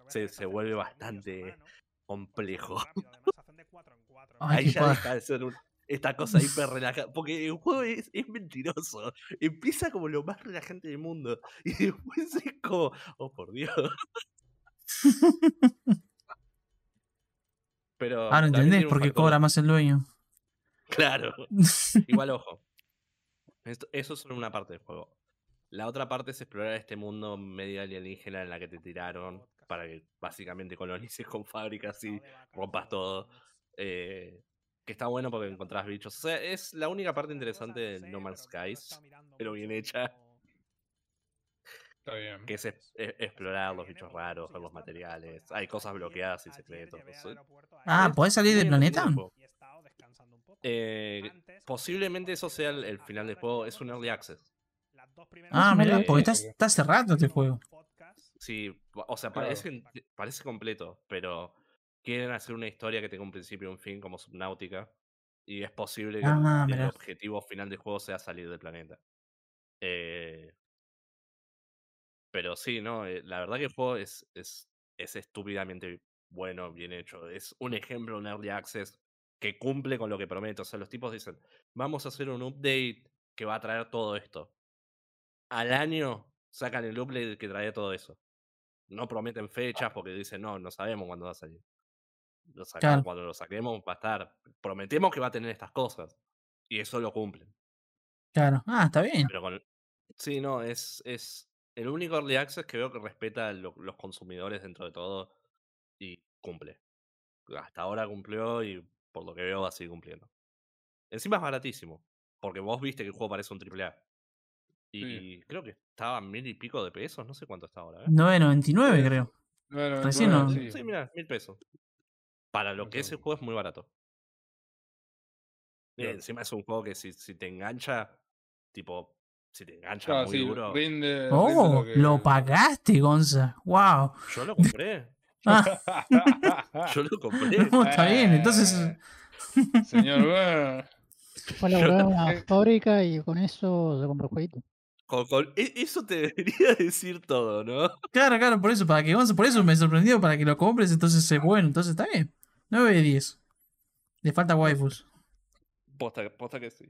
se, se vuelve bastante complejo. Ahí ya deja de ser un- esta cosa hiper relajada. Porque el juego es, es mentiroso. Empieza como lo más relajante del mundo. Y después es como, oh por Dios. Pero. ahora también entendés tiene un por qué factor- cobra más el dueño. Claro. Igual, ojo. Esto- eso es solo una parte del juego. La otra parte es explorar este mundo medio alienígena en la que te tiraron para que básicamente colonices con fábricas y rompas todo. Eh, que está bueno porque encontrás bichos. O sea, es la única parte interesante de No Man's Skies, pero bien hecha, Está bien. que es es- es- explorar los bichos raros, ver los materiales. Hay cosas bloqueadas y secretos. Ah, Es ¿podés salir del planeta? Eh, posiblemente eso sea el, el final del juego. Es un early access. Ah, me- porque está, está hace rato este juego. Sí, o sea, parece, parece completo, pero quieren hacer una historia que tenga un principio y un fin como Subnautica. Y es posible que Ah, el objetivo final del juego sea salir del planeta. Eh, pero sí, no, eh, la verdad que el juego es, es, es estúpidamente bueno, bien hecho. Es un ejemplo, un early access que cumple con lo que promete. O sea, los tipos dicen, vamos a hacer un update que va a traer todo esto. Al año sacan el update que trae todo eso. no prometen fechas porque dicen, no, no sabemos cuándo va a salir. Lo sacamos, Claro. Cuando lo saquemos va a estar. Prometemos que va a tener estas cosas. Y eso lo cumplen. Claro. Ah, está bien. Pero con. Sí, no, es, es el único early access que veo que respeta a lo- los consumidores dentro de todo y cumple. Hasta ahora cumplió y por lo que veo va a seguir cumpliendo. Encima es baratísimo, porque vos viste que el juego parece un AAA. Y creo que estaba a mil y pico de pesos, no sé cuánto está ahora. ¿eh? 9.99 Sí. creo. Bueno, Recién bueno, no- sí. Sí, mira, mil pesos. Para lo que es el juego es muy barato. Encima es un juego que si, si te engancha, tipo, si te engancha Claro, muy sí, duro. rinde, rinde Oh, que- lo pagaste, Gonza. Wow. Yo lo compré. Ah, Yo lo compré. no, está bien. Entonces, Eh, Señor Burr. Fue a laburar en una fábrica y con eso se compró el jueguito. Con- con- e- eso te debería decir todo, ¿no? claro, claro, por eso, para que Gonza, por eso me sorprendió, para que lo compres, entonces es bueno, entonces está bien. 9 de 10. Le falta waifus. Posta, posta que sí.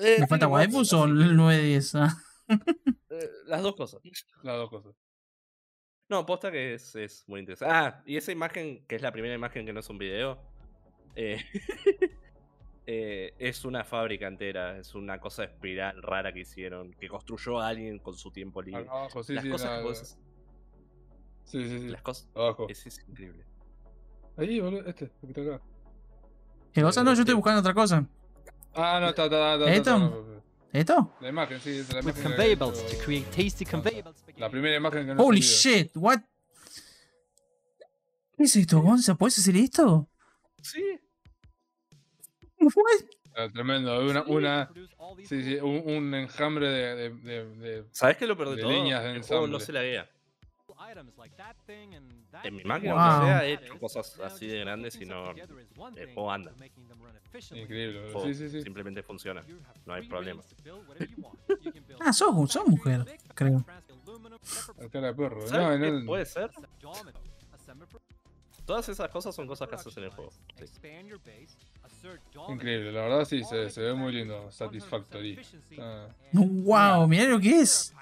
¿Le Eh, falta tiene waifus o el 9 de 10? Ah. eh, las dos cosas. Las dos cosas. No, posta que es, es muy interesante. Ah, y esa imagen, que es la primera imagen que no es un video, eh, eh, es una fábrica entera, es una cosa espiral rara que hicieron, que construyó alguien con su tiempo libre. Abajo, sí, las sí, cosas la- que vos- sí, sí, sí. las cosas, Abajo. es, es increíble. Ahí, boludo, este, que está acá. ¿Qué Gonza? No, yo estoy sí. buscando otra cosa. Ah, no, está, está, está, está, ¿Esto? ¿Esto? La imagen, sí, es la with imagen. conveyor belts to create tasty conveyor belt spaghetti. La primera imagen que no Holy shit, what? ¿Qué es esto, Gonza? ¿Puedes hacer esto? Sí, What? Ah, tremendo, una, una, sí, sí, un, un enjambre de, de, de, de- ¿sabes qué lo De todo? líneas de El juego no se laguea. items En mi máquina, Wow. aunque sea, he hecho cosas así de grandes y putting no. something together is one el thing, juego anda. increíble. Sí, sí, sí. Simplemente funciona. No hay problema. Ah, sos, sos mujer, creo. aluminum, pepper La cara de perro. No, ¿Sabes qué no, puede ser? Todas esas cosas son cosas que haces en el juego. Increíble, la verdad sí, se, ve muy lindo, 100% Satisfactory. Ah. Wow, mirá lo que es.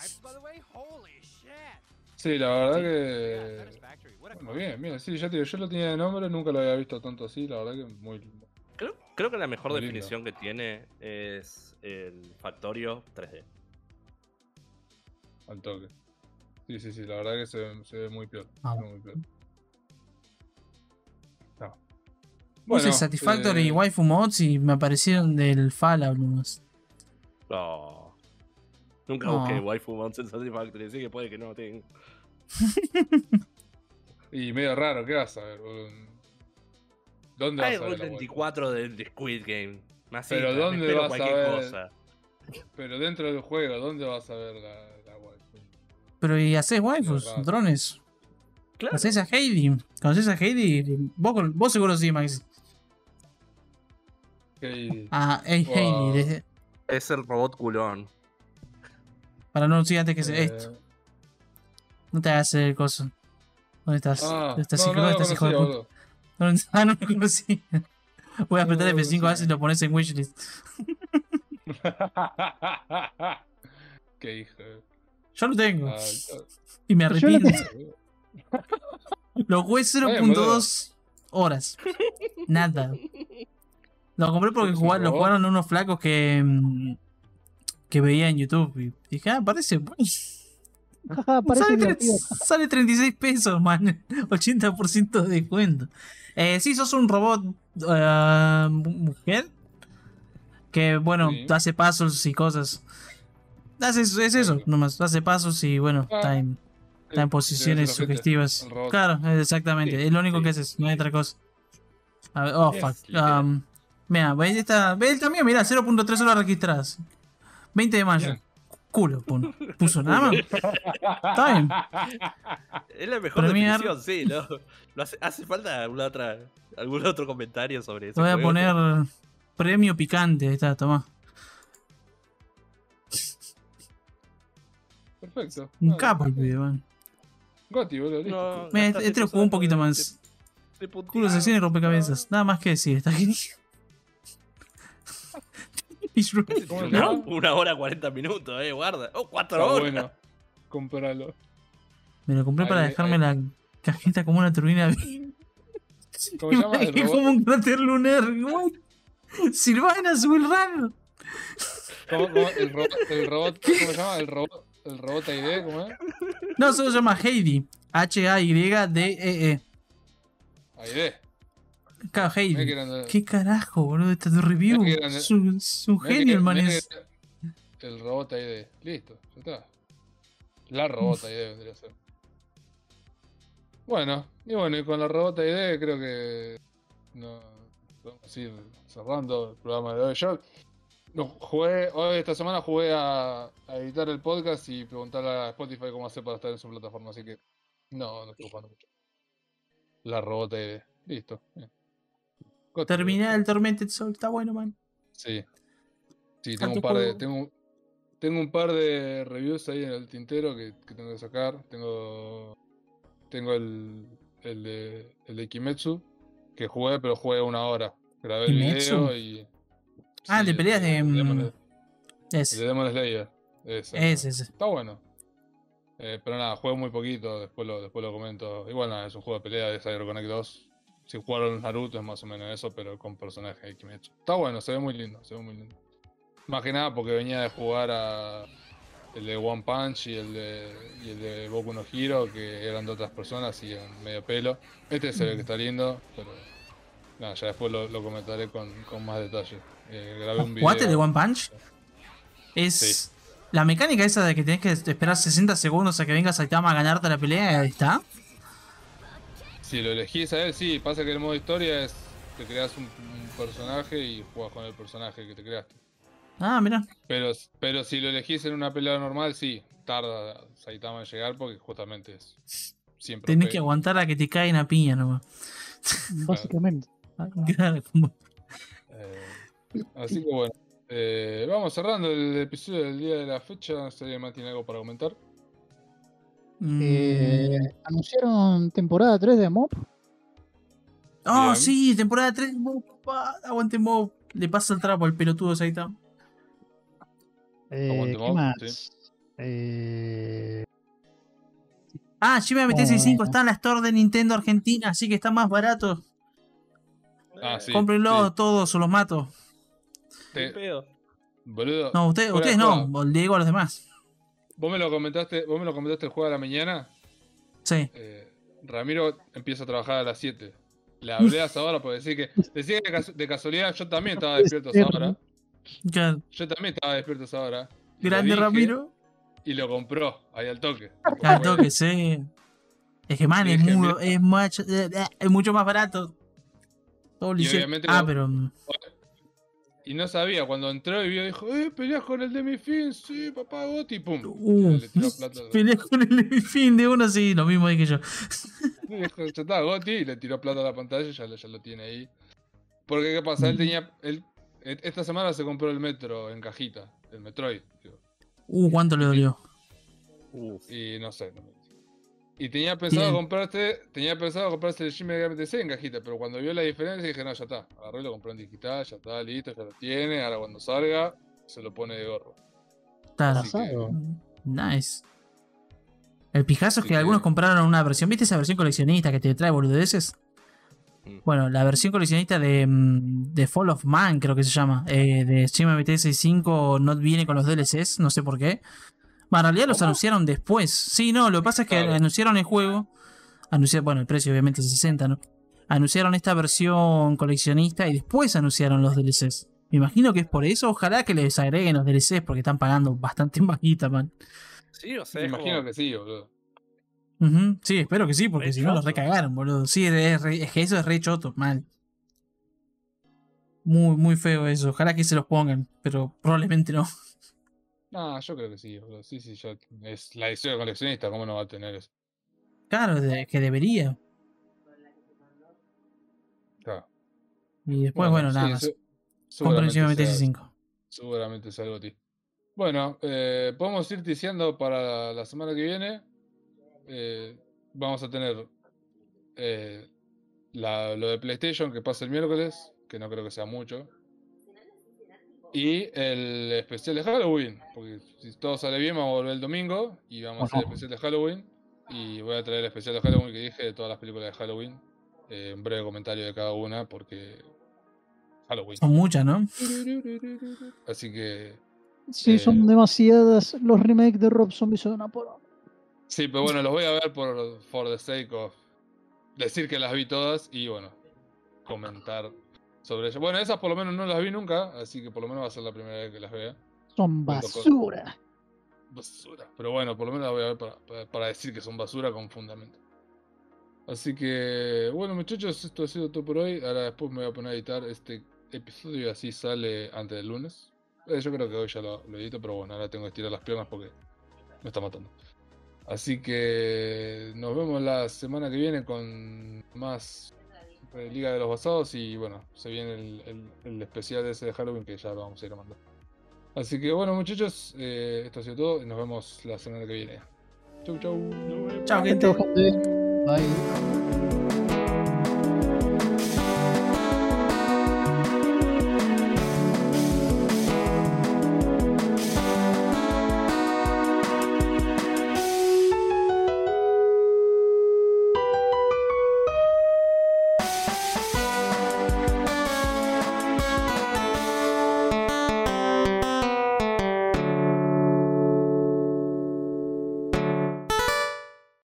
Sí, la verdad que. Bueno, concept. bien, bien, sí, ya te digo, yo lo tenía de nombre, nunca lo había visto tanto así, la verdad que muy lindo. Creo, creo que la mejor Muy lindo. definición que tiene es el Factorio 3D. al toque. Sí, sí, sí, la verdad que se, ve- se ve muy peor. Ah. muy peor. No. Puse Satisfactory y eh, Waifu Mods y me aparecieron del Fallout nomás. No. Nunca No. busqué waifu mods en Satisfactory, así que puede que no tenga. Y medio raro, ¿qué vas a ver? ¿Dónde vas Hay a ver? Waifu? 24 de, de Squid Game. Masita, Pero me ¿dónde vas a cualquier ver? cosa. Pero dentro del juego, ¿dónde vas a ver la, la waifu? Pero y haces waifus, drones. Claro. Haces a Heidi. ¿Conoces a Heidi? Vos, vos seguro sí, Max. Que- Ah, hey, Wow. Heidi. de- Es el robot culón. Para no decir antes que es eh, esto. No te hagas el coso. ¿Dónde estás? Ah, ¿Dónde estás, no, hijo, no, ¿Dónde lo estás, hijo de puta? boludo. ¿Dónde- Ah, no lo conocí. Voy a apretar No, no lo F5 a ver si lo pones en wishlist. Qué hijo. Yo lo tengo. Ah, Y me lo arrepiento. Lo jugué bien, 0.2 horas. Nada. Lo compré porque jugaron, lo jugaron unos flacos que. Que veía en YouTube. Y dije, ah, parece. parece Sale, sale 36 pesos, man. 80% de descuento. Eh, sí, sos un robot eh, mujer. Que, bueno, Sí. hace pasos y cosas. Hace, es eso, nomás. Hace pasos y, bueno, Ah, está en, está en posiciones sugestivas. Claro, exactamente. Sí, es lo único sí. que haces, no hay otra cosa. A ver, oh, fuck. Um, mira, ¿ves esta? ¿Ves el también? Mira, 0.3 horas registradas. 20 de mayo. Culo, pon- puso nada más. Está bien. Es la mejor definición, sí. ¿no? Lo hace, hace falta alguna otra, algún otro comentario sobre eso. Te voy a poner premio picante. Ahí está, toma. Perfecto. Un capo el pibe, man. Goti, boludo, listo. No, este lo jugó un poquito más. Culo, sección y rompecabezas. Nada más que decir, está genial. It's right. ¿Cómo se Una, hora 40 minutos, eh, guarda. Oh, cuatro Está horas. bueno. Compralo. Me lo compré Ahí- para dejarme la cajita como una turbina. ¿Cómo se llama? El Es robot, como un cráter lunar. Sylvanas Will Run. ¿cómo- cómo- el robot, el robot, ¿cómo se llama? El robot, el robot ID, ¿cómo es? No, solo se llama Heidi. H-A-Y-D-E-E. ID. Claro, Eran- ¿Qué carajo, boludo? Esta de review. Es un, genio el man es. El robot ID. Listo, ya está. La robot ID vendría a ser. Bueno, y bueno, y con la robot ID creo que no podemos ir cerrando el programa de hoy. Yo no, jugué, hoy esta semana jugué a, a editar el podcast y preguntarle a Spotify cómo hacer para estar en su plataforma, así que no, no estoy jugando mucho. La robot ID. Listo. bien. Terminé el Tormented Soul. Está bueno, man. Sí. Sí, tengo un par de. Tengo, tengo un par de reviews ahí en el tintero que, que tengo que sacar. Tengo. Tengo el. el de. el de Kimetsu. Que jugué, pero jugué una hora. Grabé el video y. Ah, el de peleas de, Demon, mm, Es. de Demon Slayer. Ese. Ese, ese. Está bueno. Eh, pero nada, juego muy poquito, después lo, después lo comento. Igual nada, es un juego de pelea de CyberConnect 2. Si jugaron Naruto es más o menos eso, pero con personajes de Kimetsu. Está bueno, se ve muy lindo, se ve muy lindo. Más que nada porque venía de jugar a el de One Punch y el de, y el de Boku no Hero, que eran de otras personas y eran medio pelo. Este se ve que está lindo, pero nada, ya después lo, lo comentaré con, con más detalle. Eh, grabé un video. ¿Jugaste de One Punch? Es. Sí. La mecánica esa de que tenés que esperar 60 segundos a que venga Saitama a ganarte la pelea, ahí está. Si lo elegís a él, sí, pasa que el modo historia es te creas un, un personaje y juegas con el personaje que te creaste. Ah, mira. Pero, pero si lo elegís en una pelea normal, sí, tarda Saitama en llegar porque justamente es siempre. Tenés que aguantar a que te caiga una piña nomás. Básicamente. Claro, como- eh, así que bueno. eh, vamos cerrando el episodio del día de la fecha. No sé si tiene algo para comentar. Mm. Eh, anunciaron temporada 3 de Mob. Oh, Bien. sí, temporada 3. Mob, aguante Mob. Le pasa el trapo al pelotudo Saitama. Eh, Aguante ¿Qué Mob, más? sí. Eh, Ah, Shin Megami Tensei 5 Oh. está en la store de Nintendo Argentina, así que está más barato. Ah, sí. Cómprenlo sí. todos o los mato. ¿Qué Te- pedo? boludo. No, de ustedes no, le digo a los demás. Vos me lo comentaste, vos me lo comentaste el juego de la mañana. Sí. Eh, Ramiro empieza a trabajar a las 7. Le hablé a esa hora porque que decía que casu- de casualidad yo también estaba despierto a. Claro. Yo también estaba despierto a lo Grande Ramiro. Y lo compró ahí al toque. Al toque, sí. Es que man, es, Dije, muy- mira. es, mucho, eh, eh, es mucho más barato. Holy Y obviamente Ah, lo- pero. Y no sabía, cuando entró y vio, dijo, eh, peleas con el de mi fin, sí, papá Goti, pum. Uh, peleé con el fin de uno, sí, lo mismo dije yo. Y dijo, ya está, Goti, y le tiró plata a la pantalla y ya, lo- ya lo tiene ahí. Porque, ¿qué pasa? Él Mm. tenía. Él, e- esta semana se compró el metro en cajita, el Metroid. digo. Uh, cuánto le dolió. Uf. Y no sé. no me- Y tenía pensado Bien. comprarte, tenía pensado comprarse el Shin Megami Tensei en cajita, pero cuando vio la diferencia dije, no, ya está. Agarró y lo compró en digital, ya está, listo, ya lo tiene. Ahora cuando salga, se lo pone de gorro. Que- Pasado. Nice. El pijazo es que- algunos compraron una versión. ¿Viste esa versión coleccionista que te trae boludeces? Mm. Bueno, la versión coleccionista de, mm, de Fall of Man, creo que se llama. eh, de Shin Megami Tensei 5 no viene con los DLCs, no sé por qué. Bueno, en realidad los anunciaron después. Sí, no, lo que pasa es que Claro. anunciaron el juego. Anunciaron, bueno, el precio obviamente es 60, ¿no? Anunciaron esta versión coleccionista y después anunciaron los DLCs. Me imagino que es por eso. Ojalá que les agreguen los DLCs porque están pagando bastante más guita, man. Sí, o sea, Me imagino como- que sí, boludo. Sí, espero que sí, porque si no los recagaron, boludo. Sí, es, re- es que eso es re choto, mal. Muy, muy feo eso. Ojalá que se los pongan, pero probablemente no. No, yo creo que sí, boludo. Sí, sí, ya es la edición coleccionista, ¿cómo no va a tener eso? Claro, de- que debería. Claro. Y después, bueno, nada más. seguramente encima sea- MTS5. Seguramente es algo ti. Bueno, eh, podemos ir diciendo para la semana que viene. eh, vamos a tener eh, la- lo de PlayStation que pasa el miércoles, que no creo que sea mucho. Y el especial de Halloween, porque si todo sale bien, vamos a volver el domingo y vamos a hacer el especial de Halloween. Y voy a traer el especial de Halloween que dije de todas las películas de Halloween. eh, un breve comentario de cada una porque Halloween. Son muchas, ¿no? Así que Sí, Eh, son demasiadas. Los remakes de Rob Zombie son una por sí, pero bueno, los voy a ver por for the sake of decir que las vi todas y bueno, comentar sobre ellas. Bueno, esas por lo menos no las vi nunca, así que por lo menos va a ser la primera vez que las vea. Son basura. Basura. Pero bueno, por lo menos la voy a ver para, para- para decir que son basura con fundamento. Así que, bueno muchachos, esto ha sido todo por hoy. Ahora después me voy a poner a editar este episodio y así sale antes del lunes. Eh, yo creo que hoy ya lo, lo edito, pero bueno, ahora tengo que estirar las piernas porque me está matando. Así que nos vemos la semana que viene con más eh, Liga de los Basados y bueno, se viene el, el- el especial ese de Halloween que ya lo vamos a ir a mandar. Así que bueno muchachos, eh, esto ha sido todo y nos vemos la semana que viene. Chau chau. Chao, gente. Bye.